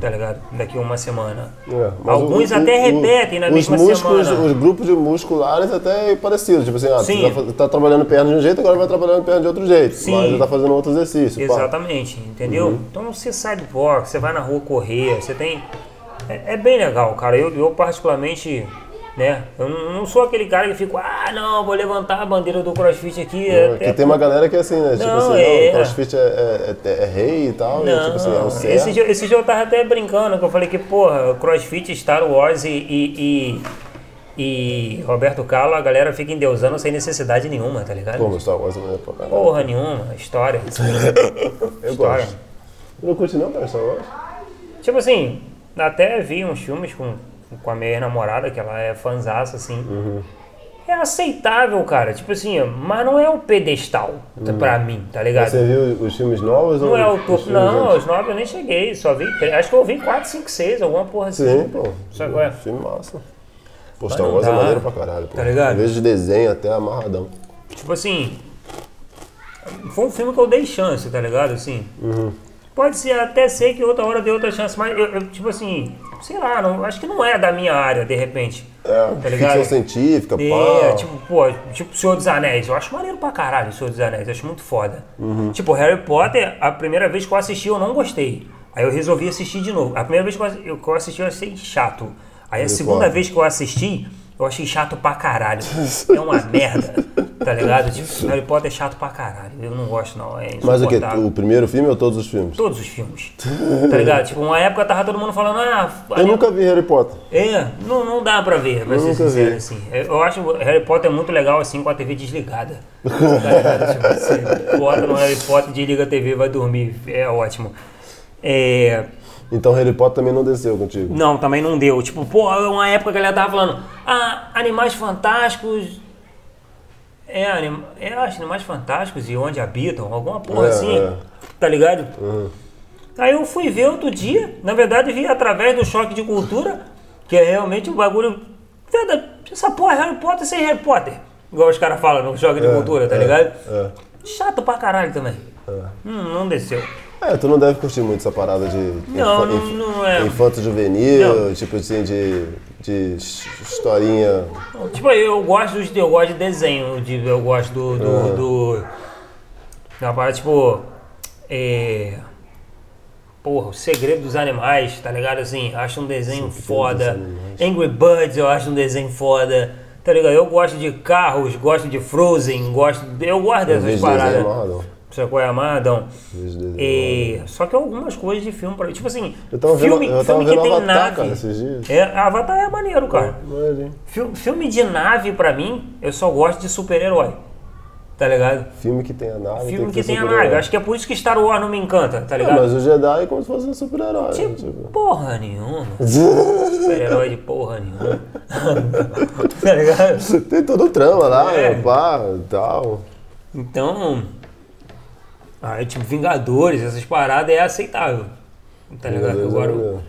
Tá ligado? Daqui uma semana. É, Alguns o- até o- repetem na mesma músculos, semana. Os grupos de musculares até parecidos. Tipo assim, ah, Sim. tu tá, tá trabalhando perna de um jeito, agora vai trabalhando perna de outro jeito. Sim. Mas já tá fazendo outro exercício. pá. Exatamente, entendeu? Uhum. Então você sai do box, você vai na rua correr, você tem. É, é bem legal, cara. Eu, eu particularmente, né? Eu não não sou aquele cara que fica, ah, não, vou levantar a bandeira do crossfit aqui. É, que tem uma galera que é assim, né? Tipo Não, assim, é. não, crossfit é, é, é- é rei e tal. e, Não, tipo assim, é certo. esse, dia, esse dia eu tava até brincando, que eu falei que, porra, CrossFit, Star Wars e, e, e, e Roberto Carlos, a galera fica endeusando sem necessidade nenhuma, tá ligado? Pô, Star Wars é maneiro pra caralho. Porra nenhuma, história. Eu história. gosto. Tu não curte não, cara, Star Wars? Tipo assim, até vi uns filmes com, com a minha namorada, que ela é fanzaça, assim. Uhum. É aceitável, cara. Tipo assim, mas não é o pedestal pra mim, tá ligado? Você viu os filmes novos? Não ou é o topo. Não, antigos? os nove eu nem cheguei. Só vi. três- Acho que eu vi 4, 5, 6, alguma porra assim. Sim, pô. Sabe qual é? Filme massa. Pô, Star Wars é maneiro pra caralho, pô. tá ligado? Em vez de desenho, até amarradão. Tipo assim. Foi um filme que eu dei chance, tá ligado? Assim. Uhum. Pode ser até ser que outra hora dê outra chance, mas eu, eu, tipo assim, sei lá, não, acho que não é da minha área, de repente. É, Tá ficção científica, É, pá. tipo, pô, tipo Senhor dos Anéis. Eu acho maneiro pra caralho o Senhor dos Anéis, eu acho muito foda. Uhum. Tipo, Harry Potter, a primeira vez que eu assisti eu não gostei. Aí eu resolvi assistir de novo. A primeira vez que eu assisti eu achei chato. Aí a segunda vez que eu assisti, eu achei chato pra caralho. É uma merda, tá ligado? Tipo, Harry Potter é chato pra caralho. Eu não gosto não, é Mas o quê? O primeiro filme ou todos os filmes? Todos os filmes. Tá ligado? Tipo, uma época tava todo mundo falando, ah, Eu nunca vi Harry Potter. é, não, não dá pra ver, pra Eu ser nunca sincero, vi. assim. Eu acho Harry Potter muito legal, assim, com a TV desligada. Tá ligado? tipo, você bota no Harry Potter, desliga a TV, vai dormir. É ótimo. É, Então Harry Potter também não desceu contigo. não, também não deu. Tipo, pô, uma época a galera tava falando, ah, Animais Fantásticos... É, anim, é, acho Animais Fantásticos e Onde Habitam, alguma porra É, assim, é. tá ligado? Aí eu fui ver outro dia, na verdade vi através do choque de cultura, que é realmente um bagulho. Essa porra é Harry Potter sem Harry Potter. Igual os caras falam no choque de cultura, tá é, ligado? É. Chato pra caralho também. Hum, não desceu. É, tu não deve curtir muito essa parada de Não, não- não é. infanto juvenil, Não. tipo assim, de, de historinha. Tipo, eu gosto, dos, eu gosto de desenho, de, eu gosto do. do, Ah. do uma parada tipo. É, porra, o segredo dos animais, tá ligado? Assim, acho um desenho foda. Angry Birds eu acho um desenho foda. Tá ligado? Eu gosto de carros, gosto de Frozen, gosto. de- eu gosto dessas paradas. Sabe qual é desenho E, só que algumas coisas de filme, pra- tipo assim, Eu tava vendo, filme, eu tava filme vendo que tem Avatar, nave. cara, esses dias. É, Avatar é maneiro, cara. É, gente? Fil- Filme de nave, pra mim, eu só gosto de super-herói. Tá ligado? Filme que tem a nave. Filme tem que ter tem a nave. Acho que é por isso que Star Wars não me encanta, tá É, ligado? mas o Jedi é como se fosse um super-herói. Tipo, tipo. porra nenhuma. Super-herói de porra nenhuma. tá ligado? Tem todo o trama lá, É. pá, tal. Então. Aí, tipo, Vingadores, essas paradas é aceitável. Tá ligado? É Agora o,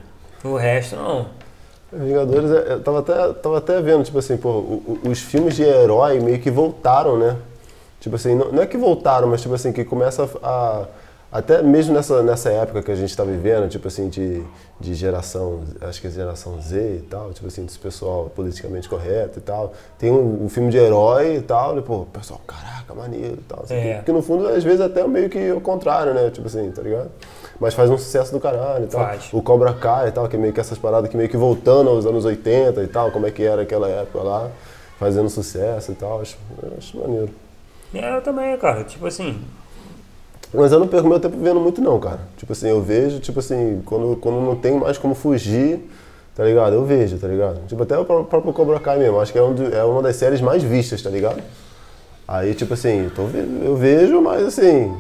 o resto não. Vingadores, é- eu tava até, tava até vendo, tipo assim, pô, os filmes de herói meio que voltaram, né? Tipo assim, não, não é que voltaram, mas tipo assim, que começa a. Até mesmo nessa, nessa época que a gente tá vivendo, tipo assim, de, de geração, acho que é geração Z e tal, tipo assim, desse pessoal politicamente correto e tal. Tem um, um filme de herói e tal, e pô, o pessoal, caraca, maneiro e tal. É. Porque no fundo, às vezes, até meio que o contrário, né? Tipo assim, tá ligado? Mas faz um sucesso do caralho e tal. Faz. O Cobra Kai e tal, que é meio que essas paradas que meio que voltando aos anos 80 e tal, como é que era aquela época lá, fazendo sucesso e tal, acho, acho maneiro. É, eu também, cara. Tipo assim. Mas eu não perco meu tempo vendo muito não, cara. Tipo assim, eu vejo, tipo assim, quando, quando não tem mais como fugir, tá ligado? Eu vejo, tá ligado? Tipo, até o pró- próprio Cobra Kai mesmo, acho que é, um do- é uma das séries mais vistas, tá ligado? Aí, tipo assim, tô, eu vejo, mas assim,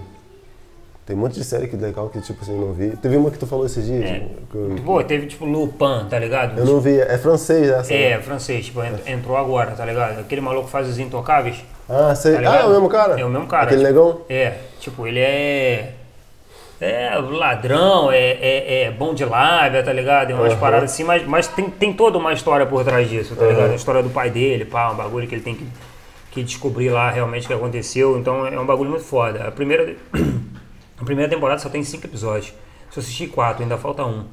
tem um monte de série que legal que, tipo assim, não vi. Teve uma que tu falou esses dias, É. que eu, Pô, teve tipo Lupin, tá ligado? eu não vi, é francês essa, É, né? francês, tipo, ent- entrou agora, tá ligado? Aquele maluco faz os intocáveis. Ah, sei. Tá ah, é o mesmo cara? É o mesmo cara. Aquele tipo, negão? É, tipo, ele é. É ladrão, é, é, é bom de lábia, tá ligado? É umas Aham. paradas assim, mas, mas tem, tem toda uma história por trás disso, tá ligado? A história do pai dele, pá, um bagulho que ele tem que, que descobrir lá realmente o que aconteceu. Então é um bagulho muito foda. A primeira, a primeira temporada só tem cinco episódios. Se eu assistir quatro, ainda falta um.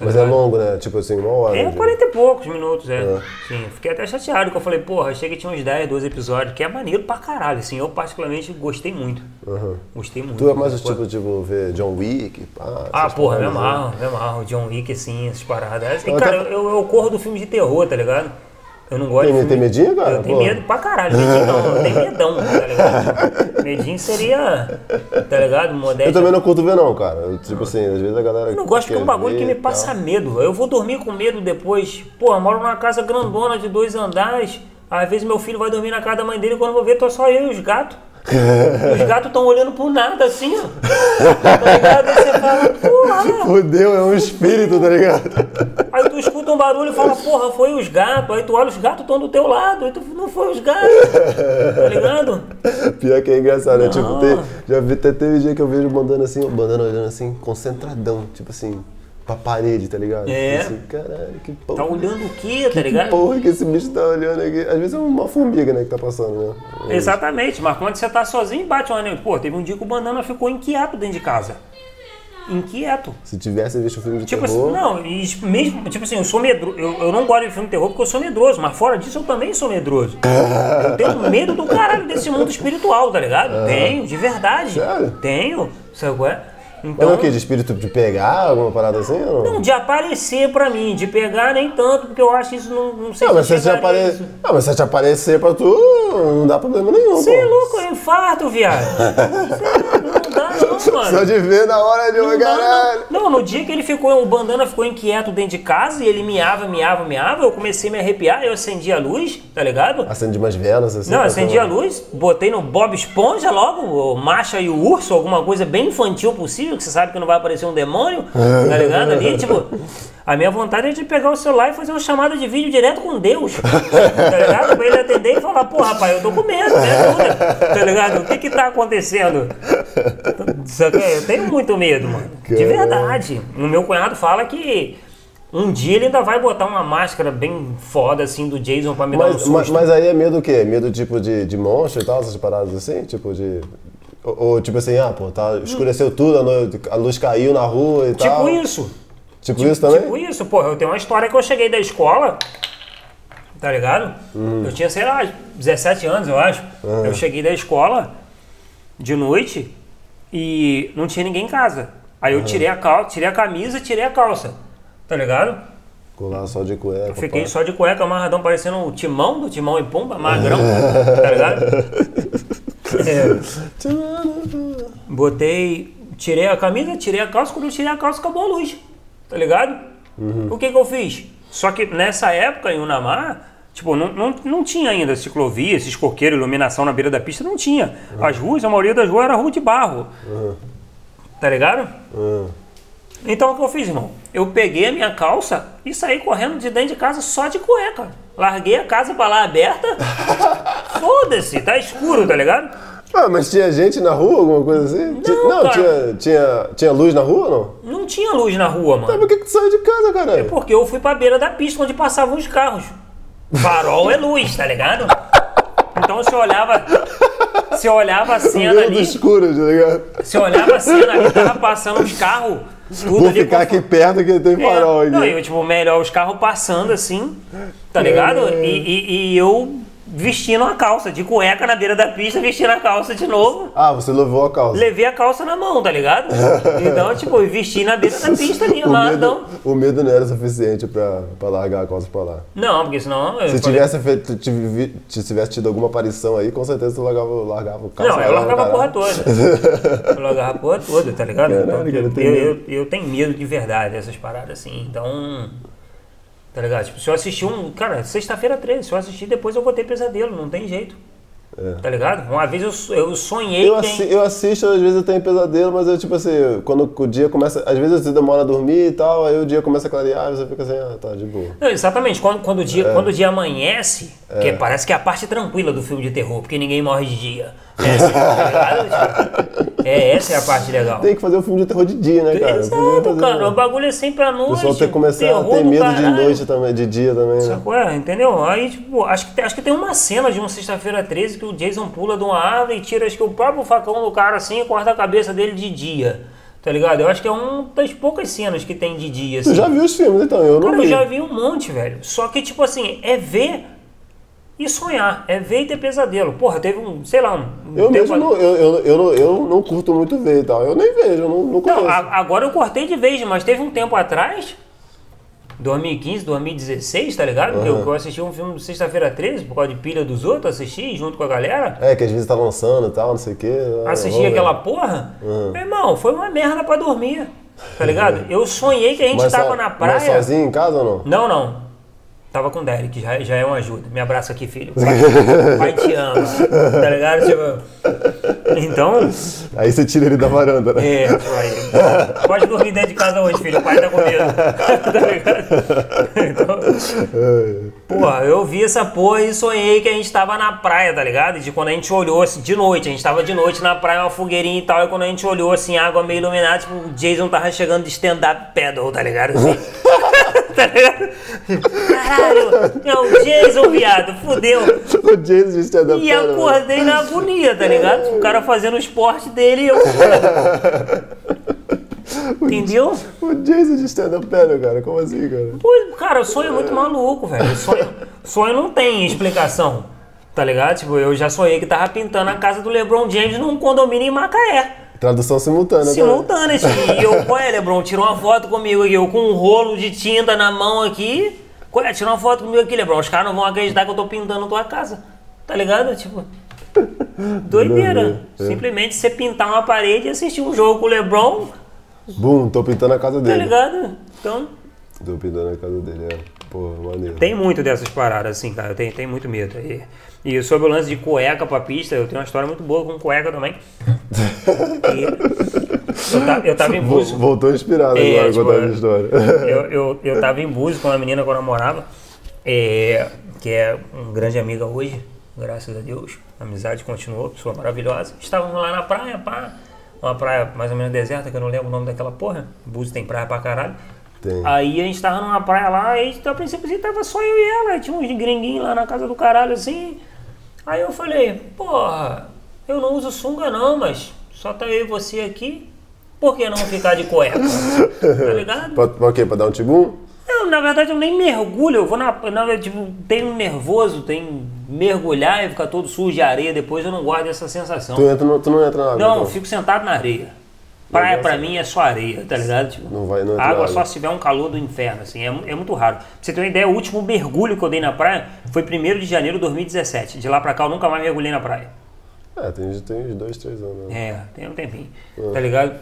Tá Mas é ligado? longo, né? Tipo assim, uma hora. É de- 40 e poucos minutos, é. É. Sim, fiquei até chateado, que eu falei, porra, achei que tinha uns 10, 12 episódios, que é maneiro pra caralho, assim, eu particularmente gostei muito. Aham. Gostei muito. Tu é mais o Pô, tipo, tipo, ver John Wick, pá, Ah, porra, me né? amarro, me amarro, John Wick, assim, essas paradas. E, Eu cara, até- eu, eu corro do filme de terror, tá ligado? Eu não gosto Tem- de tem medinho, cara? Eu tenho Pô. medo pra caralho, medinho não, eu tenho medão, tá ligado? Medinho seria, tá ligado? Modéstia. Eu também não curto ver não, cara. Eu, tipo assim, às vezes a galera. Eu não gosto que é um bagulho que me passa tal. medo. Eu vou dormir com medo depois. Pô, eu moro numa casa grandona de dois andares. Às vezes meu filho vai dormir na casa da mãe dele quando eu vou ver, tô só eu e os gatos. Os gatos estão olhando pro nada assim, ó. Tá ligado? Aí você fala, porra. Fudeu, é um espírito, tá ligado? Aí tu escuta um barulho e fala, porra, foi os gatos. Aí tu olha, os gatos estão do teu lado. Aí tu, não foi os gatos. Tá ligado? Pior que é engraçado, né? Tipo, tem, já vi, até teve dia que eu vejo bandana assim, bandana olhando assim, concentradão, tipo assim, pra parede, tá ligado? É. Tipo Assim, caralho, que porra. Tá olhando o quê, tá que ligado? porra que esse bicho tá olhando aqui. Às vezes é uma formiga, né, que tá passando, né? Exatamente, mas quando você tá sozinho, bate um anel. Pô, teve um dia que o banana ficou inquieto dentro de casa. Inquieto. Se tivesse visto um filme de Tipo assim, terror. não, e mesmo, tipo assim, eu sou medroso. Eu, eu não gosto de filme de terror porque eu sou medroso, mas fora disso eu também sou medroso. eu tenho medo do caralho desse mundo espiritual, tá ligado? Tenho, de verdade. Sério? Tenho, sabe qual é? Mas Então, é o quê? De espírito de pegar, alguma parada assim ou não? não, de aparecer pra mim, de pegar nem tanto, porque eu acho isso não, não sei Não, mas se te apare... não, mas se te aparecer pra tu, não dá problema nenhum, Você é louco, eu infarto, viado. Não dá não, mano. Só de ver na hora de uma caralho. não. Não, no dia que ele ficou, o bandana ficou inquieto dentro de casa e ele miava, miava, miava, eu comecei a me arrepiar, eu acendi a luz, tá ligado? Acende umas velas assim. Não, acendi a luz, botei no Bob Esponja logo, o Macha e o Urso, alguma coisa bem infantil possível, que você sabe que não vai aparecer um demônio, tá ligado? Ali, tipo, a minha vontade é de pegar o celular e fazer uma chamada de vídeo direto com Deus, tá ligado? Pra ele atender e falar, pô, rapaz, eu tô com medo, né? ajuda, Tá ligado? O que que tá acontecendo? Eu tenho muito medo, mano. De verdade. O meu cunhado fala que um dia ele ainda vai botar uma máscara bem foda, assim, do Jason pra me dar um Mas, susto. mas, mas aí é medo o quê? Medo tipo de, de monstro e tal, essas paradas assim? Tipo de. Ou, ou, tipo assim, ah, pô, tá, escureceu tudo, a, luz caiu na rua e tal. Tipo isso. Tipo isso também? Tipo isso, porra. Eu tenho uma história que eu cheguei da escola, tá ligado? Hum. Eu tinha, sei lá, 17 anos, eu acho. Eu cheguei da escola de noite e não tinha ninguém em casa. Aí eu tirei a, cal tirei a camisa tirei a calça, tá ligado? Ficou lá só de cueca. Eu fiquei pá. só de cueca amarradão, parecendo o timão do timão e pomba, magrão, tá ligado? É. Botei, tirei a camisa, tirei a calça, quando eu tirei a calça acabou a luz, tá ligado? O que que eu fiz? Só que nessa época em Unamar Tipo, não, não, não tinha ainda ciclovia, esses coqueiros, iluminação na beira da pista, não tinha. As ruas, a maioria das ruas era rua de barro. Tá ligado? Então o que eu fiz, irmão? Eu peguei a minha calça e saí correndo de dentro de casa só de cueca. Larguei a casa pra lá aberta. Foda-se, tá escuro, tá ligado? Ah, mas tinha gente na rua, alguma coisa assim? Não, não tinha, tinha, tinha luz na rua ou não? Não tinha luz na rua, Mas mano. por que, que tu saiu de casa, caralho? Porque eu fui pra beira da pista onde passavam os carros. Farol é luz, tá ligado? Então você olhava. Você olhava a cena meio ali. escuro, tá ligado? Você olhava a cena ali, tava passando os carros. Tudo Vou ali ficar aqui perto que tem É, farol aqui. Não, eu, tipo, melhor os carros passando assim, tá ligado? É. E, e- e eu vestindo a calça, de cueca na beira da pista, vestindo a calça de novo. Ah, você levou a calça. Levei a calça na mão, tá ligado? Então, tipo, vesti na beira da pista ali, o, lá, medo, então. o medo não era suficiente pra, pra largar a calça pra lá. Não, porque senão. Se falei- tivesse, feito, tive- se tivesse tido alguma aparição aí, com certeza tu largava, largava o calça. Não, eu largava a porra toda. Eu largava a porra toda, tá ligado? Caralho, Então, eu, eu tenho eu, medo. eu tenho medo de verdade dessas paradas assim. Então. Tá ligado? Tipo, se eu assistir um. Cara, sexta-feira 13, se eu assistir depois eu vou ter pesadelo, não tem jeito. Tá ligado? Uma vez eu, eu sonhei Eu, assi- eu assisto, às vezes eu tenho pesadelo, mas eu, tipo assim, quando o dia começa. Às vezes você demora a dormir e tal, aí o dia começa a clarear você fica assim, ah, tá, de boa. Não, exatamente, quando, quando, o dia, É. quando o dia amanhece, que parece que é a parte tranquila do filme de terror, porque ninguém morre de dia. Essa? Tipo, é, essa é a parte legal. Tem que fazer um filme de terror de dia, né, cara? Exato, cara. O bagulho é sempre à O noite. pessoal tem que começar a ter do medo de noite também, de dia também, né? Sacou? É, entendeu? Aí, tipo, acho que, tem- acho que tem uma cena de uma sexta-feira 13 que o Jason pula de uma árvore e tira, acho que o próprio facão do cara assim e corta a cabeça dele de dia. Tá ligado? Eu acho que é uma das poucas cenas que tem de dia, assim. Tu já viu os filmes, então? Eu não Cara, eu vi. já vi um monte, velho. Só que, tipo assim, é ver e sonhar. É ver e ter pesadelo. Porra, teve um, sei lá, um. Eu mesmo não, eu, eu, eu, não, eu não curto muito ver e tal. Eu nem vejo, eu não, não conheço. Não, a- agora eu cortei de vez, mas teve um tempo atrás, 2015, 2016, tá ligado? Que eu, eu assisti um filme sexta-feira 13, por causa de pilha dos outros, assisti junto com a galera. É, que às vezes tá lançando e tal, não sei o quê. Ah, Assisti ver. aquela porra. Uhum. Meu irmão, foi uma merda pra dormir. Tá ligado? Eu sonhei que a gente Mas tava so- na Mas praia. sozinho em casa ou não? Não, não. Tava com o Derek, já, já é uma ajuda. Me abraça aqui, filho. Pai, pai te ama. Tá ligado? Tipo, então, Aí você tira ele da varanda, né? é, pai, pode dormir dentro de casa hoje, filho. O pai tá com medo. tá ligado? Então, porra, eu vi essa porra e sonhei que a gente tava na praia, tá ligado? E de quando a gente olhou assim, de noite, a gente tava de noite na praia, uma fogueirinha e tal, e quando a gente olhou assim, água meio iluminada, tipo, o Jason tava chegando de stand-up paddle, tá ligado? Assim. tá ligado? Caralho, é o Jason, viado, fudeu. o Jason de stand-up E acordei na agonia, tá ligado? O cara fazendo o esporte dele e eu. Entendeu? O Jason de stand-up paddle, cara. Como assim, cara? Pô, cara, o sonho é muito maluco, velho. O Sonho, sonho não tem explicação, tá ligado? Tipo, eu já sonhei que tava pintando a casa do LeBron James num condomínio em Macaé. Tradução simultânea, né? Simultânea. E eu, qual é, LeBron? Tira uma foto comigo aqui, eu com um rolo de tinta na mão aqui. Qual é? Tira uma foto comigo aqui, LeBron. Os caras não vão acreditar que eu tô pintando tua casa. Tá ligado? Tipo. Doideira. É. Simplesmente você pintar uma parede e assistir um jogo com o LeBron, Bum, tô pintando a casa tá dele. ligado? Então. tô pintando a casa dele, é. Porra, maneiro. Tem muito dessas paradas, assim, cara. Tenho, tenho muito medo. E, e sobre o lance de cueca pra pista, eu tenho uma história muito boa com cueca também. Eu, ta- eu tava em Búzios. Voltou inspirado É, agora tipo, contando é. a história. Eu, eu, eu tava em Búzios com uma menina que eu namorava, é, que é uma grande amiga hoje, graças a Deus. A amizade continuou, pessoa maravilhosa. Estávamos lá na praia, pá. Uma praia mais ou menos deserta, que eu não lembro o nome daquela porra. Búzios tem praia pra caralho. Tem. Aí a gente tava numa praia lá, e a princípio assim, tava só eu e ela, tinha uns gringuinhos lá na casa do caralho assim. Aí eu falei, porra, eu não uso sunga não, mas só tá eu e você aqui, por que não ficar de cueca? tá ligado? pra, pra quê? Pra dar um tibum? Eu, na verdade, eu nem mergulho, eu vou na. na tipo, tem um nervoso, tem mergulhar e ficar todo sujo de areia, depois eu não gosto dessa sensação. Tu, entra no, tu não entra na água? Não, eu então? fico sentado na areia. Praia pra mim é só areia, tá ligado? Tipo, Não vai- não entra água água. só se tiver um calor do inferno, assim, é, é muito raro. Pra você ter uma ideia, o último mergulho que eu dei na praia foi 1 de janeiro de 2017. De lá pra cá eu nunca mais mergulhei na praia. É, tem, tem uns dois, três anos. Né? É, tem um tempinho, tá ligado?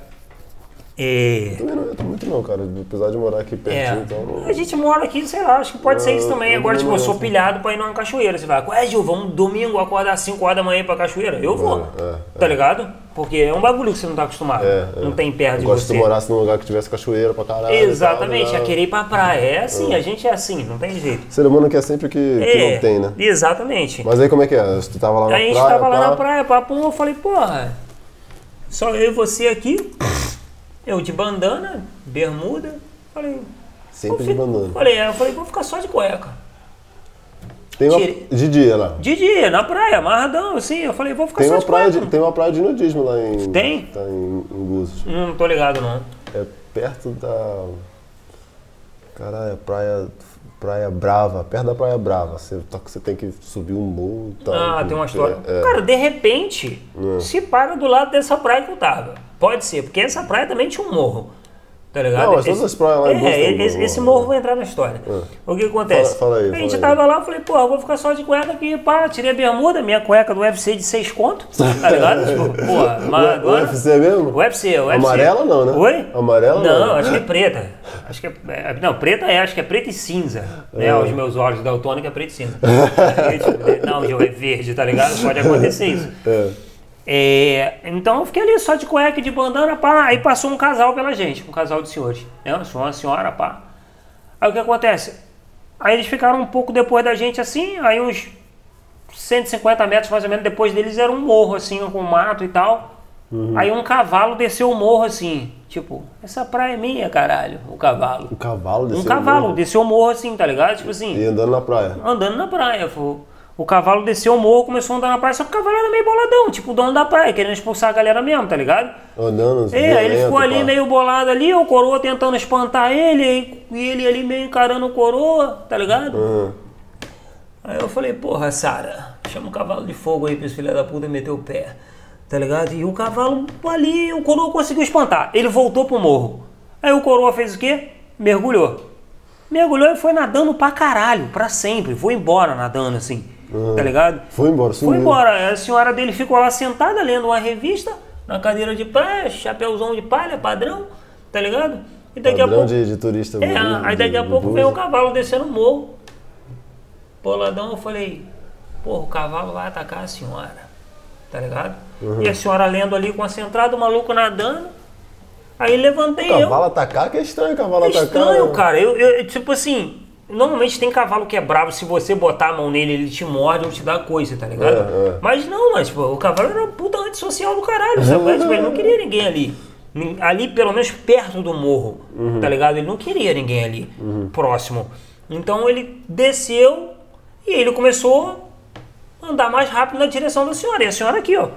É. Também não entro muito não, cara. Apesar de morar aqui É, pertinho, então. não- a gente mora aqui, sei lá, acho que pode ser isso também. eu Agora, tipo, eu sou gosto. pilhado pra ir numa cachoeira. Você vai, ué, Gil, vamos domingo acordar às 5 horas da manhã pra cachoeira? Eu vou, É, tá ligado? Porque é um bagulho que você não tá acostumado. É, é. Não tem perto Eu de gosto você. de morar num lugar que tivesse cachoeira pra caralho. Exatamente, tal, a né? querer ir pra praia. É assim, a gente é assim, não tem jeito. Ser humano quer sempre o que, que É, não tem, né? Exatamente. Mas aí como é que é? Tu tava lá na Aí a gente praia, tava lá na praia, papo, eu falei, porra, só eu e você aqui, eu de bandana, bermuda, falei. Sempre de bandana. Falei, é, eu falei, vou ficar só de cueca. Tem uma, Tire- de dia lá. De dia, na praia, amarradão, assim. Eu falei, vou ficar Tem só uma, de praia cueca. de, tem uma praia de nudismo lá em. Tem? Tá em, em Búzios. Não tô ligado, não. É perto da. Caralho, praia. Praia Brava, perto da Praia Brava. Você, você tem que subir um morro e tal. Ah, tem uma história. É, é. Cara, de repente, se para do lado dessa praia que eu tava. Pode ser, porque essa praia também tinha um morro. Tá ligado? Não, mas todas as praias lá em é, tem esse, morro, esse morro vai entrar na história. O que acontece? Fala- fala aí, a gente fala aí. tava lá, eu falei, pô, eu vou ficar só de cueca aqui, pá, tirei a bermuda, minha cueca do UFC de 6 conto, tá ligado? tipo, porra, O Maradona. UFC mesmo? O UFC, o UFC. Amarela não, né? Oi? Amarela não? não. acho que é preta. Acho que é, é- não, preta é, acho que é preta e cinza. Né? Aos meus olhos daltônico é preta e cinza. não, Gil, é verde, tá ligado? Pode acontecer isso. É. É, então eu fiquei ali só de cueca e de bandana, pá. Aí passou um casal pela gente, um casal de senhores. Né? Uma senhora, pá. Aí o que acontece? Aí eles ficaram um pouco depois da gente assim, aí uns 150 metros mais ou menos depois deles era um morro assim, com mato e tal. Aí um cavalo desceu o morro assim, tipo, essa praia é minha, caralho, o cavalo. Um cavalo Um desceu cavalo morro desceu o morro assim, tá ligado? Tipo assim, E andando na praia. andando na praia. pô. O cavalo desceu o morro, começou a andar na praia, só que o cavalo era meio boladão, tipo o dono da praia, querendo expulsar a galera mesmo, tá ligado? Andando. É, ele ficou ali pá. meio bolado ali, o coroa tentando espantar ele, e ele ali meio encarando o coroa, tá ligado? Uhum. Aí eu falei, porra, Sara, chama o cavalo de fogo aí pra esse filho da puta meter o pé, tá ligado? E o cavalo ali, o coroa conseguiu espantar, ele voltou pro morro. Aí o coroa fez o quê? Mergulhou. Mergulhou e foi nadando pra caralho, pra sempre, foi embora nadando assim, tá ligado? Foi embora, sumiu. Foi embora. A senhora dele ficou lá sentada lendo uma revista, na cadeira de praia, chapéuzão de palha, padrão, tá ligado? E daqui a Padrão pouco. de, de turista. É, bonito, aí daqui a de- pouco de vem o Búzios. cavalo descendo o morro. Boladão, eu falei, porra, o cavalo vai atacar a senhora. Tá ligado? Uhum. E a senhora lendo ali concentrado, o maluco nadando. Aí levantei eu. Cavalo atacar, que é estranho cavalo É atacar. estranho, né? cara. Eu, eu- tipo assim, normalmente tem cavalo que é bravo, se você botar a mão nele, ele te morde ou te dá coisa, tá ligado? É, é. Mas não, mas pô, o cavalo era uma puta antissocial do caralho, sabe? Tipo, ele não queria ninguém ali. Ali, pelo menos perto do morro, Uhum. tá ligado? Ele não queria ninguém ali, próximo. Então ele desceu e ele começou a andar mais rápido na direção da senhora. E a senhora aqui, ó,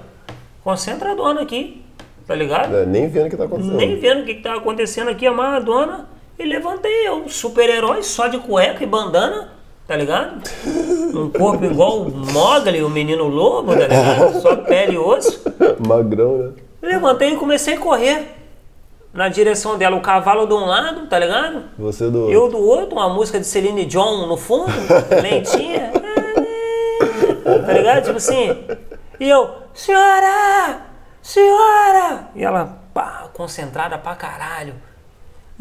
concentradona aqui, tá ligado? É, nem vendo o que tá acontecendo. Nem vendo o que, que tá acontecendo aqui, a Maradona. E levantei eu, super-herói, só de cueca e bandana, tá ligado? Um corpo igual o Mogli, o menino lobo, tá ligado? Só pele e osso. Magrão, né? Levantei e comecei a correr na direção dela. O cavalo de um lado, tá ligado? Você do. Eu do outro, uma música de Celine Dion no fundo, lentinha. Tá ligado? Tipo assim. E eu, senhora! Senhora! E ela, pá, concentrada pra caralho.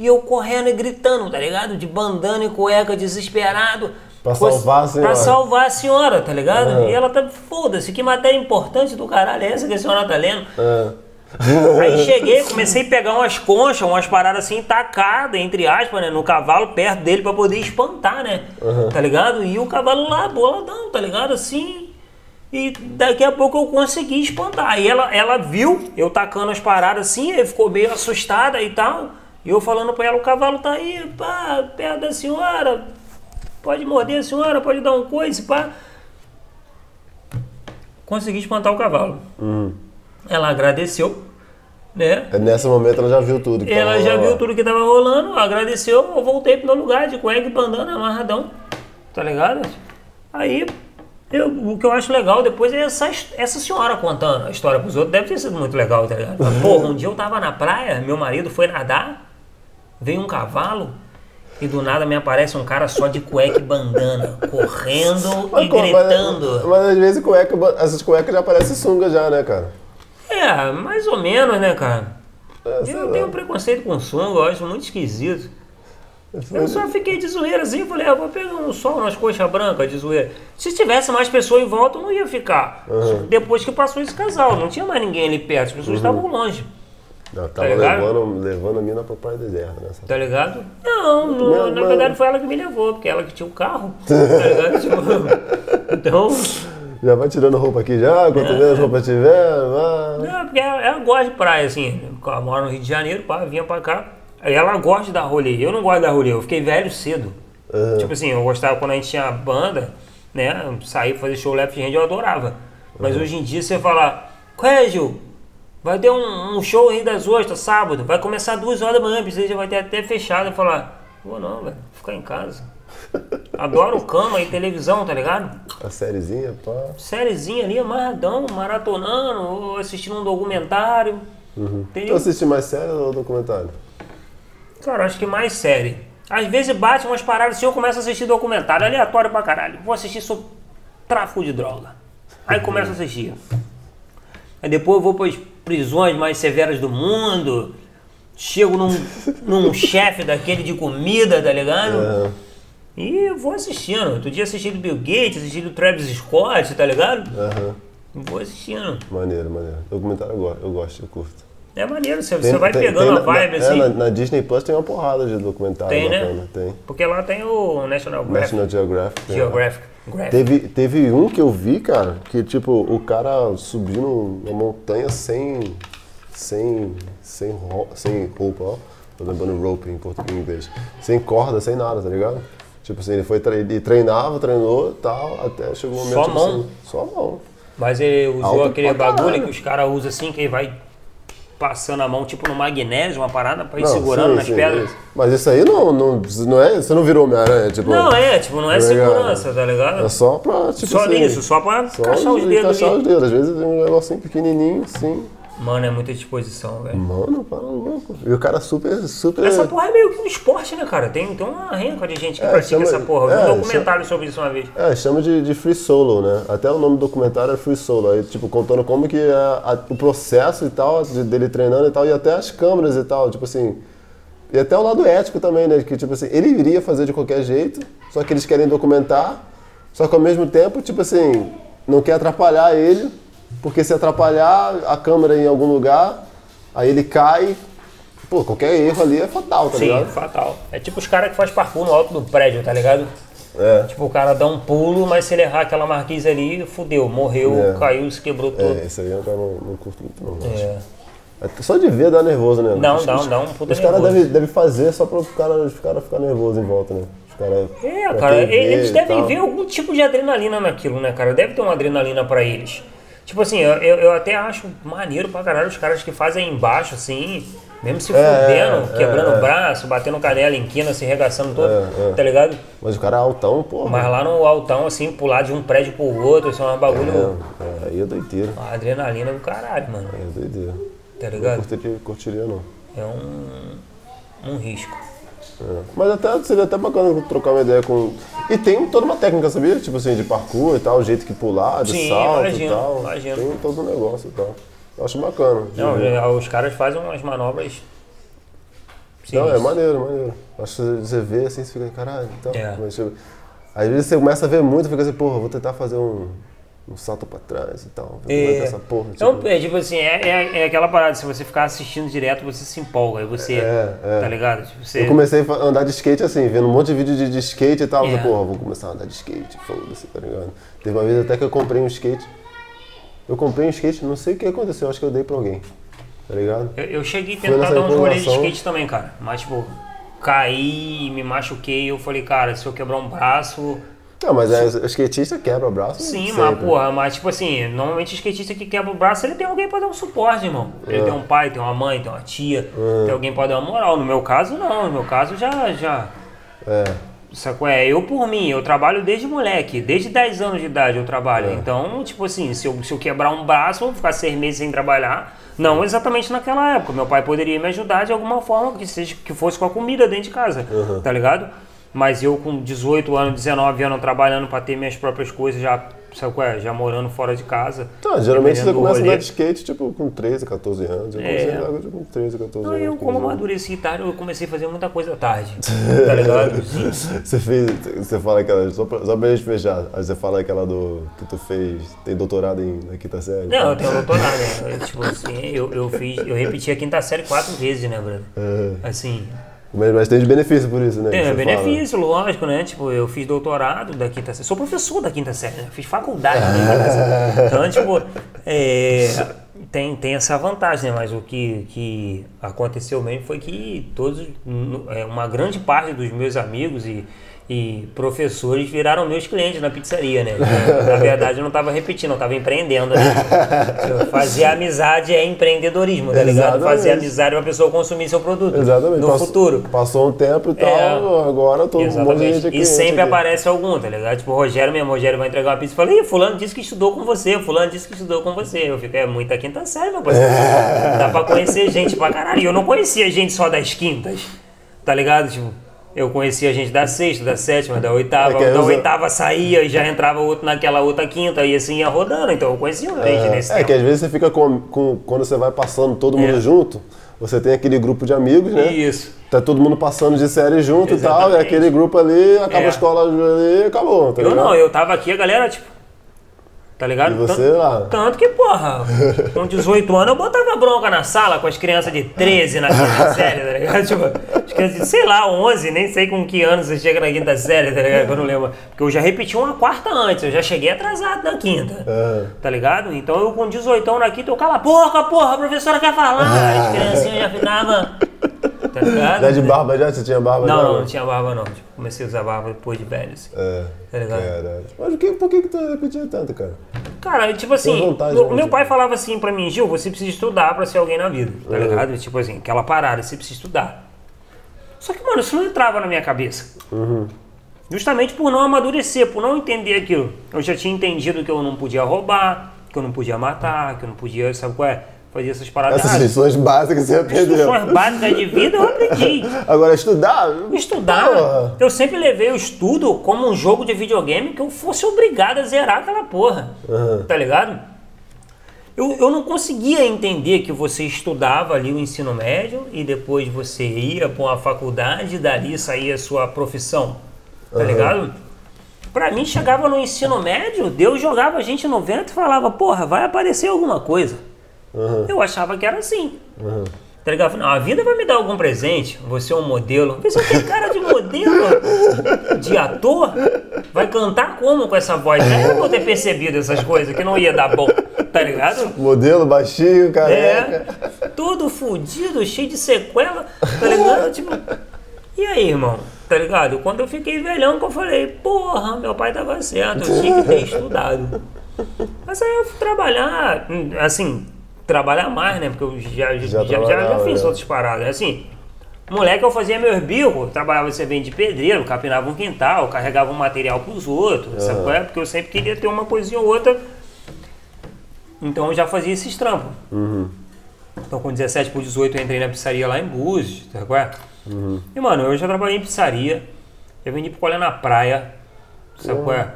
E eu correndo e gritando, tá ligado? De bandana e cueca, desesperado. Pra salvar a senhora. Pra salvar a senhora, tá ligado? Aham. E ela tá, foda-se, que matéria importante do caralho é essa que a senhora tá lendo? É. Aí cheguei, comecei a pegar umas conchas, umas paradas assim, tacadas, entre aspas, né, no cavalo, perto dele, pra poder espantar, né? Tá ligado? E o cavalo lá, boladão, tá ligado? Assim. E daqui a pouco eu consegui espantar. Aí ela, ela viu eu tacando as paradas assim, aí ficou meio assustada e tal. E eu falando pra ela, o cavalo tá aí, pá, perto da senhora. Pode morder a senhora, pode dar um coice, pá. Consegui espantar o cavalo. Ela agradeceu, né? É, Nesse momento ela já viu tudo. que Ela tava já viu tudo que tava rolando, agradeceu, eu voltei pro meu lugar de cueca e bandana amarradão, tá ligado? Aí, eu, o que eu acho legal depois é essa, essa senhora contando a história pros outros, deve ter sido muito legal, tá ligado? Porra, um dia eu tava na praia, meu marido foi nadar, veio um cavalo e do nada me aparece um cara só de cueca e bandana, correndo e Mas, co- mas- gritando. Mas, às vezes cueca, essas cuecas já parecem sunga já, né, cara? É, mais ou menos, né, cara? É, Eu lá. tenho preconceito com sunga, eu acho muito esquisito. Eu só fiquei de zoeira assim, falei, ah, vou pegar um sol umas coxas brancas de zoeira. Se tivesse mais pessoas em volta, eu não ia ficar. Depois que passou esse casal, não tinha mais ninguém ali perto, as pessoas estavam longe. Eu tava ligado? levando, levando a mina pra praia deserta, né? Tá ligado? Não, no- Não, na não. verdade foi ela que me levou, porque ela que tinha o carro. Tá ligado? Tipo, então, Já vai tirando roupa aqui já, quanto menos roupa tiver, vai. não, porque ela, ela gosta de praia, assim. Ela mora no Rio de Janeiro, pá, vinha pra cá. Ela gosta de dar rolê. Eu não gosto de dar rolê, eu fiquei velho cedo. Aham. Tipo assim, eu gostava quando a gente tinha banda, né? Sair fazer show left hand, eu adorava. Mas hoje em dia você fala, qual é, Gil? Vai ter um, um show aí das ostras sábado, vai começar duas horas da manhã, precisa já vai ter até fechado. Eu falar, vou não, velho, ficar em casa. Adoro cama e televisão, tá ligado? A sériezinha, pá. Sériezinha ali, amarradão, maratonando, ou assistindo um documentário. Tu Entendeu? assiste mais série ou documentário? Cara, acho que mais série. Às vezes bate umas paradas assim, eu começo a assistir documentário aleatório pra caralho. Vou assistir sobre tráfico de droga. Aí começo a assistir. Aí depois eu vou para as prisões mais severas do mundo. Chego num, num chefe daquele de comida, tá ligado? Aham. E eu vou assistindo. Outro dia assisti do Bill Gates, assisti do Travis Scott, tá ligado? Aham. Vou assistindo. Maneiro, maneiro. Documentário eu gosto, eu gosto, eu curto. É maneiro, você, Tem- você vai tem- pegando tem a vibe na, assim. É, na, na Disney Plus tem uma porrada de documentário Tem, né? bacana. Tem. Porque lá tem o National Geographic. National Geographic. Geographic. Graphic. Teve, teve um que eu vi, cara, que tipo, o cara subindo uma montanha sem. sem. sem, ro- sem roupa, ó. Tô lembrando rope em português em inglês. Sem corda, sem nada, tá ligado? Tipo assim, ele foi ele treinava, treinou e tal, até chegou um momento. Só a tipo mão? assim, só a mão. Mas ele usou Alto aquele bagulho que os caras usam assim, que ele vai passando a mão tipo no magnésio, uma parada pra ir Não, segurando sim, nas sim, pedras. Mas isso aí não, não, não é. Você não virou Homem-Aranha, tipo. Não, é, tipo, não é Tá ligado? segurança, tá ligado? É só pra, tipo só assim, nisso, só pra Só encaixar os de dedos encaixar ali. os dedos. Às vezes tem um negocinho pequenininho, assim. Mano, é muita disposição, velho. Mano, para louco. E o cara super, super... Essa porra é meio que um esporte, né, cara? Tem, tem uma renca de gente que É, pratica chama- essa porra. Eu vi é, um documentário sobre isso uma vez. É, chama de, de free solo, né? Até o nome do documentário é free solo. Aí, tipo, contando como que é a- o processo e tal, de- dele treinando e tal, e até as câmeras e tal, tipo assim... E até o lado ético também, né? Que, tipo assim, ele iria fazer de qualquer jeito, só que eles querem documentar, só que ao mesmo tempo, tipo assim, não quer atrapalhar ele, porque se atrapalhar a câmera em algum lugar, aí ele cai... Pô, qualquer erro ali é fatal, tá Sim, ligado? fatal. É tipo os caras que fazem parkour no alto do prédio, tá ligado? É. Tipo, o cara dá um pulo, mas se ele errar aquela marquise ali, fudeu, morreu, É. caiu, se quebrou todo. É, esse aí eu não, não curto muito, não. acho. É. É Só de ver dá nervoso, né? Não, Os- dá, dá um puta Os caras devem deve fazer só para os caras cara ficar nervosos em volta, né? Os cara, É, cara, eles devem ver algum tipo de adrenalina naquilo, né, cara? Deve ter uma adrenalina pra eles. Tipo assim, eu, eu até acho maneiro pra caralho os caras que fazem embaixo, assim, mesmo se É, fudendo, é, quebrando é. o braço, batendo canela em quina, se regaçando todo, É, é. tá ligado? Mas o cara é altão, porra. Mas lá no altão, assim, pular de um prédio pro outro, isso é um bagulho. É, é, aí é doideira. Uma adrenalina do caralho, mano. Aí é doideira. Tá Não ligado? curtiria, curtiria não. É um. um risco. É. Mas até seria até bacana trocar uma ideia com. E tem toda uma técnica, sabia? Tipo assim, de parkour e tal, o jeito que pular, de Sim, salto imagino, e tal. imagino. Tem todo um negócio e tal. Eu acho bacana. Não, ver. os caras fazem umas manobras. Não, é maneiro, maneiro. Acho que você vê assim, você fica, caralho, então. É. Mas, tipo, às vezes você começa a ver muito, fica assim, porra, vou tentar fazer um, um salto pra trás e tal. Ver como é essa porra. Então, tipo, é tipo assim, é, é, é aquela parada, se você ficar assistindo direto, você se empolga, aí você, É, é. tá ligado? Tipo, você, Eu comecei a andar de skate assim, vendo um monte de vídeo de, de skate e tal. É. Porra, vou começar a andar de skate, foda-se, tá ligado? Teve uma vez até que eu comprei um skate. Eu comprei um skate, não sei o que aconteceu, acho que eu dei pra alguém, tá ligado? eu, eu cheguei a tentar dar uns rolês de skate também, cara, mas tipo, caí, me machuquei, eu falei, cara, se eu quebrar um braço... Não, mas é, o skatista quebra o braço. Sim, sempre. mas porra, mas tipo assim, normalmente o skatista que quebra o braço, ele tem alguém pra dar um suporte, irmão. Ele É. tem um pai, tem uma mãe, tem uma tia, tem alguém pra dar uma moral. No meu caso, não, no meu caso já... já É. Sacou? É, eu por mim, eu trabalho desde moleque, desde 10 anos de idade eu trabalho. É. Então, tipo assim, se eu, se eu quebrar um braço, eu vou ficar seis meses sem trabalhar. Não exatamente naquela época. Meu pai poderia me ajudar de alguma forma que, seja, que fosse com a comida dentro de casa, tá ligado? Mas eu com 18 anos, 19 anos trabalhando para ter minhas próprias coisas, já sabe qual é? Já morando fora de casa. Tá, geralmente você dependendo do começa a andar de skate, tipo, com 13, 14 anos. Eu comecei É. a andar com 13, 14 Não, anos. eu 15 como amadureci tarde, eu comecei a fazer muita coisa tarde. Tá ligado? Você fez, você fala aquela, só pra, só pra gente fechar, aí você fala aquela do, que tu fez, tem doutorado em, na quinta série. Não, eu tenho doutorado, né? Tipo assim, eu, eu fiz, eu repeti a quinta série quatro vezes, né, Bruno? É, Assim, mas, mas tem de benefício por isso, né? tem é você fala. benefício, lógico, né? Tipo, eu fiz doutorado da quinta série. Sou professor da quinta série, né? Fiz faculdade da quinta série. Então, tipo, é, tem, tem essa vantagem, né? Mas o que, que aconteceu mesmo foi que todos, é, uma grande parte dos meus amigos e, e professores viraram meus clientes na pizzaria, né? Na verdade, eu não estava repetindo, eu estava empreendendo, né? Fazer amizade é empreendedorismo, tá ligado? Exatamente. Fazer amizade é uma pessoa consumir seu produto Exatamente. no futuro. Passou um tempo e tal, É. agora todo de Exatamente. gente é E sempre aqui. aparece algum, tá ligado? Tipo, o Rogério mesmo, o Rogério vai entregar uma pizza e fala, ih, fulano disse que estudou com você, fulano disse que estudou com você. Eu fico, é muita quinta série, meu parceiro. Dá pra conhecer gente pra caralho. Eu não conhecia gente só das quintas, tá ligado? Tipo, eu conhecia gente da sexta, da sétima, da oitava. É da os- oitava saía e já entrava outro naquela outra quinta e assim ia rodando. Então eu conhecia gente nesse É, é tempo. que às vezes você fica com, com- quando você vai passando todo mundo É. junto, você tem aquele grupo de amigos, né? Isso. Tá todo mundo passando de série junto e tal, e Exatamente. aquele grupo ali, acaba É. a escola ali, acabou, tá Eu ligado? não, eu tava aqui, a galera, tipo. Tá ligado? E você Tanto- lá? Tanto que, porra, com 18 anos eu botava bronca na sala com as crianças de 13 na quinta série, tá ligado? Tipo, as crianças de, sei lá, 11, nem sei com que anos você chega na quinta série, tá ligado? Eu não lembro. Porque eu já repeti uma quarta antes, eu já cheguei atrasado na quinta. É. Tá ligado? Então eu com 18 anos na quinta, eu cala a boca, porra, a professora quer falar. As criancinhas já ficavam. Tá ligado? Já de barba já? Você tinha barba já? Não, não, não tinha barba não. Tipo, comecei a usar barba depois de velho. assim. É, Tá ligado? caralho. Mas que, por que que tu repetia tanto, cara? Cara, tipo assim, vontade, meu, meu pai falava assim pra mim, Gil, você precisa estudar pra ser alguém na vida, tá Uhum. ligado? Tipo assim, aquela parada, você precisa estudar. Só que, mano, isso não entrava na minha cabeça. Uhum. Justamente por não amadurecer, por não entender aquilo. Eu já tinha entendido que eu não podia roubar, que eu não podia matar, que eu não podia, sabe qual é? Fazer essas paradas. Essas lições básicas você aprendeu. Instruções básicas de vida eu aprendi. Agora, estudar? Estudar, Porra. eu sempre levei o estudo como um jogo de videogame que eu fosse obrigado a zerar aquela porra. Uhum. Tá ligado? Eu, eu não conseguia entender que você estudava ali o ensino médio e depois você ia para uma faculdade e dali saía a sua profissão. Tá ligado? Pra mim, chegava no ensino médio, Deus jogava a gente no vento e falava, porra, vai aparecer alguma coisa. Eu achava que era assim. Tá ligado? Não, a vida vai me dar algum presente, você é um modelo. Você tem cara de modelo, de ator, vai cantar como com essa voz? Já eu vou ter percebido essas coisas, que não ia dar bom, tá ligado? Modelo baixinho, careca. É, todo fudido, cheio de sequela, tá ligado? Tipo, e aí, irmão? Tá ligado? Quando eu fiquei velhão, que eu falei, porra, meu pai tava certo, eu tinha que ter estudado. Mas aí eu fui trabalhar, hum, assim, trabalhar mais, né? Porque eu já, já, já, já, trabalhava, fiz já. outras paradas. Assim, moleque, eu fazia meus bicos, trabalhava servente de pedreiro, capinava um quintal, carregava um material pros outros, sabe qual é? Porque eu sempre queria ter uma coisinha ou outra. Então eu já fazia esses trampos. Então com 17 por 18 eu entrei na pizzaria lá em Búzios, sabe qual é? E mano, eu já trabalhei em pizzaria, eu vendi picolé na praia, sabe qual é?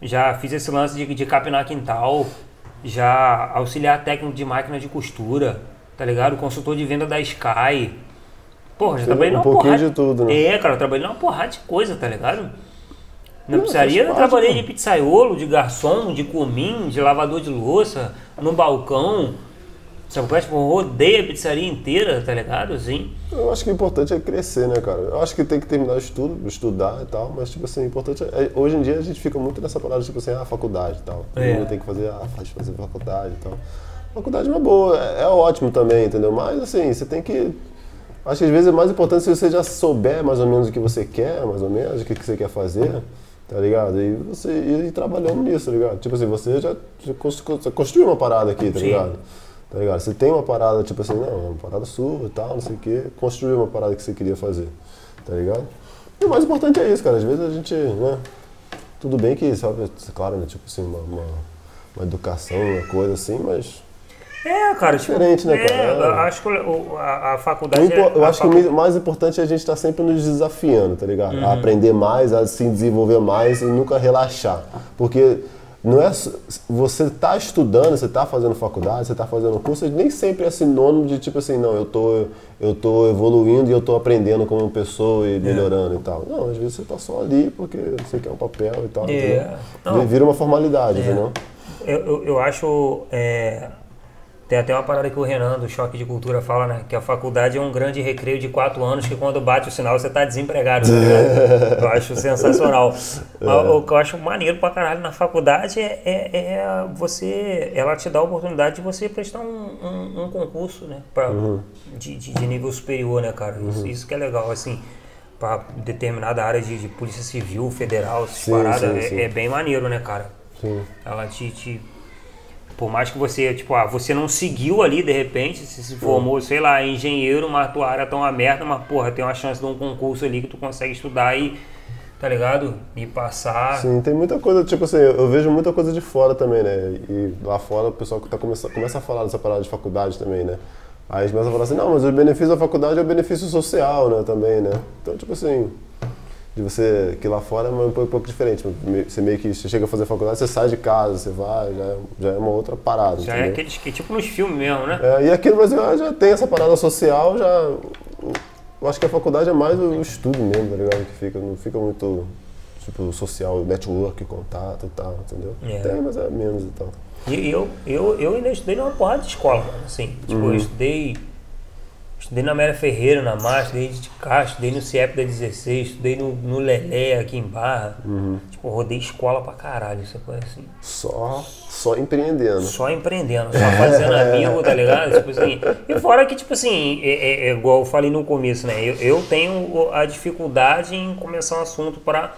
Já fiz esse lance de, de capinar quintal, já auxiliar técnico de máquina de costura, tá ligado? Consultor de venda da Sky. Porra, já trabalhei um numa pouquinho porrada. de tudo, né? É, cara, eu trabalhei numa porrada de coisa, tá ligado? Na Não, pizzaria faz eu trabalhei de pizzaiolo, de garçom, de comim, de lavador de louça, no balcão. Sabe qual é? Tipo, eu a pizzaria inteira, tá ligado? Assim. Eu acho que o importante é crescer, né, cara? Eu acho que tem que terminar o estudo, estudar e tal, mas, tipo assim, o importante é, é- Hoje em dia a gente fica muito nessa parada, tipo assim, ah, faculdade e tal. Todo É. mundo tem que fazer, ah, faz fazer faculdade e tal. Faculdade é uma boa, é, é ótimo também, entendeu? Mas, assim, você tem que. Acho que às vezes é mais importante se você já souber mais ou menos o que você quer, mais ou menos, o que, que você quer fazer, tá ligado? E você ir trabalhando nisso, tá ligado? Tipo assim, você já, construiu uma parada aqui, tá Sim. Tá ligado? Você tem uma parada, tipo assim, não, uma parada sua e tal, não sei o quê, construiu uma parada que você queria fazer, tá ligado? E o mais importante é isso, cara. Às vezes a gente, né? Tudo bem que, sabe, claro, né? Tipo assim, uma, uma, uma educação, uma coisa assim, mas. É, cara, tipo, Diferente, né, é, cara? eu acho que a, a faculdade. impo- é- eu a acho que facu- o mais importante é a gente estar sempre nos desafiando, tá ligado? Uhum. A aprender mais, a se desenvolver mais e nunca relaxar. Porque não é você está estudando, você está fazendo faculdade, você está fazendo curso, nem sempre é sinônimo de tipo assim, não, eu tô eu tô evoluindo e eu tô aprendendo como pessoa e melhorando é. e tal. Não, às vezes você está só ali porque você quer um papel e tal, é. Vira uma formalidade, é. entendeu? Eu, eu, eu acho é, tem até uma parada que o Renan, do Choque de Cultura, fala, né? Que a faculdade é um grande recreio de quatro anos que quando bate o sinal você tá desempregado. Tá eu acho sensacional. É. O que eu acho maneiro pra caralho na faculdade é, é, é, você... Ela te dá a oportunidade de você prestar um, um, um concurso, né? Pra, uhum. de, de, de, nível superior, né, cara? Isso, uhum. isso que é legal, assim para determinada área de, de, polícia civil, federal, essas sim, paradas, sim, sim. É, é, bem maneiro, né, cara? Sim. Ela te, te por mais que você, tipo, ah, você não seguiu ali de repente, se se formou, sei lá, engenheiro, mas a tua área tá uma merda, mas porra, tem uma chance de um concurso ali que tu consegue estudar e, tá ligado? E passar. Sim, tem muita coisa, tipo assim, eu vejo muita coisa de fora também, né? E lá fora o pessoal que tá começa, começa a falar dessa parada de faculdade também, né? Aí eles começam a falar assim, não, mas o benefício da faculdade é o benefício social, né, também, né? Então, tipo assim, de você que lá fora é um pouco, um pouco, diferente. Você meio que você chega a fazer faculdade, você sai de casa, você vai, já é, já é uma outra parada. Já é entendeu? é aqueles que tipo nos filmes mesmo, né? É, e aqui no Brasil já tem essa parada social, já eu acho que a faculdade é mais o estudo mesmo, tá ligado? Que fica, não fica muito tipo social, network, contato e tal, entendeu? É. Tem, mas é menos e tal. E eu, eu, eu ainda estudei numa porrada de escola, assim. Tipo, uhum. eu estudei Estudei na Mera Ferreira, na Márcia, estudei de Castro, estudei no CIEP da 16, estudei no, no Lelé aqui em Barra. Uhum. Tipo, rodei escola pra caralho, isso é assim. Só, só empreendendo. Só empreendendo, só fazendo amigo, tá ligado? Tipo assim. E fora que, tipo assim, é, é, é igual eu falei no começo, né? Eu, eu tenho a dificuldade em começar um assunto para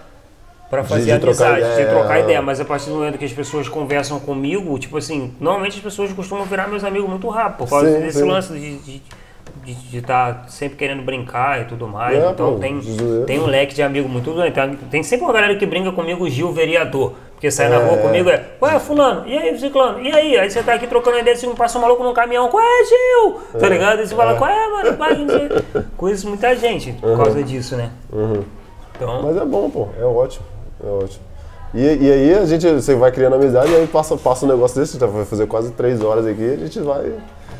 para fazer de, amizade, de trocar ideia, mas a partir do momento que as pessoas conversam comigo, tipo assim, normalmente as pessoas costumam virar meus amigos muito rápido, por causa sim, desse sim. lance de, de de estar tá sempre querendo brincar e tudo mais. É, então pô, tem, tem um leque de amigo muito grande. Tem, tem sempre uma galera que brinca comigo, Gil Vereador. Porque sai é. na rua comigo é, ué, fulano, e aí, ciclano, e aí? Aí você tá aqui trocando ideia, assim, passa um maluco num caminhão, qual é, Gil? Tá é. Tá ligado? E você fala, é. qual é, mano? Vai, Coisas muita gente por uhum. causa disso, né? Uhum. Então... Mas é bom, pô, é ótimo, é ótimo. E, e aí a gente, você vai criando amizade e aí passa, passa um negócio desse, vai fazer quase três horas aqui, a gente vai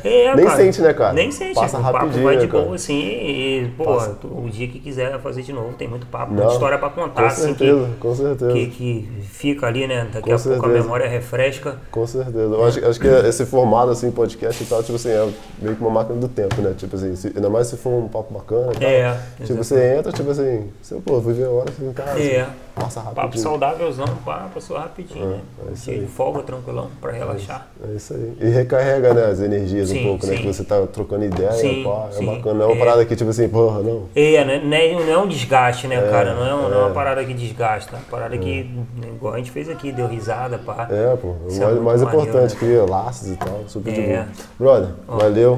é, Nem cara, sente, né, cara? Nem sente. Passa o rapidinho, papo vai de né, boa, assim, e, pô, o dia que quiser fazer de novo, tem muito papo, muita história pra contar, com assim. Certeza, que, com certeza. Que, que fica ali, né? Daqui com a certeza. pouco a memória refresca. Com certeza. Eu acho, acho que esse formato, assim, podcast e tal, tipo assim, é meio que uma máquina do tempo, né? Tipo assim, se, ainda mais se for um papo bacana e tal. É. Tipo, exatamente. você entra, tipo assim, você, pô, vou ver a hora, assim, cara. É. Assim, passa rapidinho. Papo saudávelzão, pá, passou rapidinho, é, né? É isso aí. folga, tranquilão, pra relaxar. É isso aí. E recarrega, né, as energias sim, um pouco, né? sim. né? Que você tá trocando ideia, sim, pá, é bacana. Não é uma é. parada que, tipo assim, porra, não. É, né? não é, não é um desgaste, né, é, cara? Não é, não é uma parada que desgasta. É uma parada que, igual a gente fez aqui, deu risada, pá. É, pô. O mais, é mais importante, né? cria laços e tal, super de boa. Brother, valeu.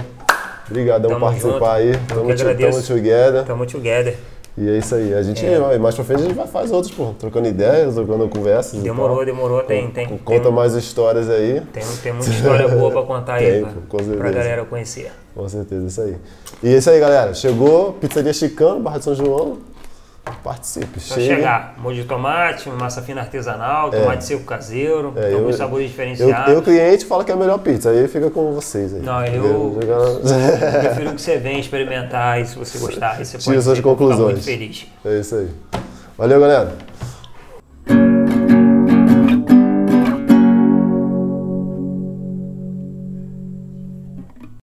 Obrigadão por participar junto. aí. Tamo, tamo together. Tamo together. E é isso aí. A gente, é. mais pra frente, a gente vai fazer outros, pô, trocando ideias, trocando conversas. Demorou, demorou. Tem, tem. Conta tem, mais histórias aí. Tem, tem muita história boa pra contar aí, cara, com certeza. pra galera conhecer. Com certeza, isso aí. E é isso aí, galera. Chegou Pizzaria Chicano, Barra de São João. Participe, Só chega. chegar. Molho de tomate, massa fina artesanal, é. tomate é. seco caseiro, é, alguns sabores diferenciados. Eu, eu, cliente, fala que é a melhor pizza, aí fica com vocês aí. Não, eu, eu prefiro que você venha experimentar e se você gostar, aí você Tira pode suas conclusões. muito feliz. É isso aí. Valeu, galera.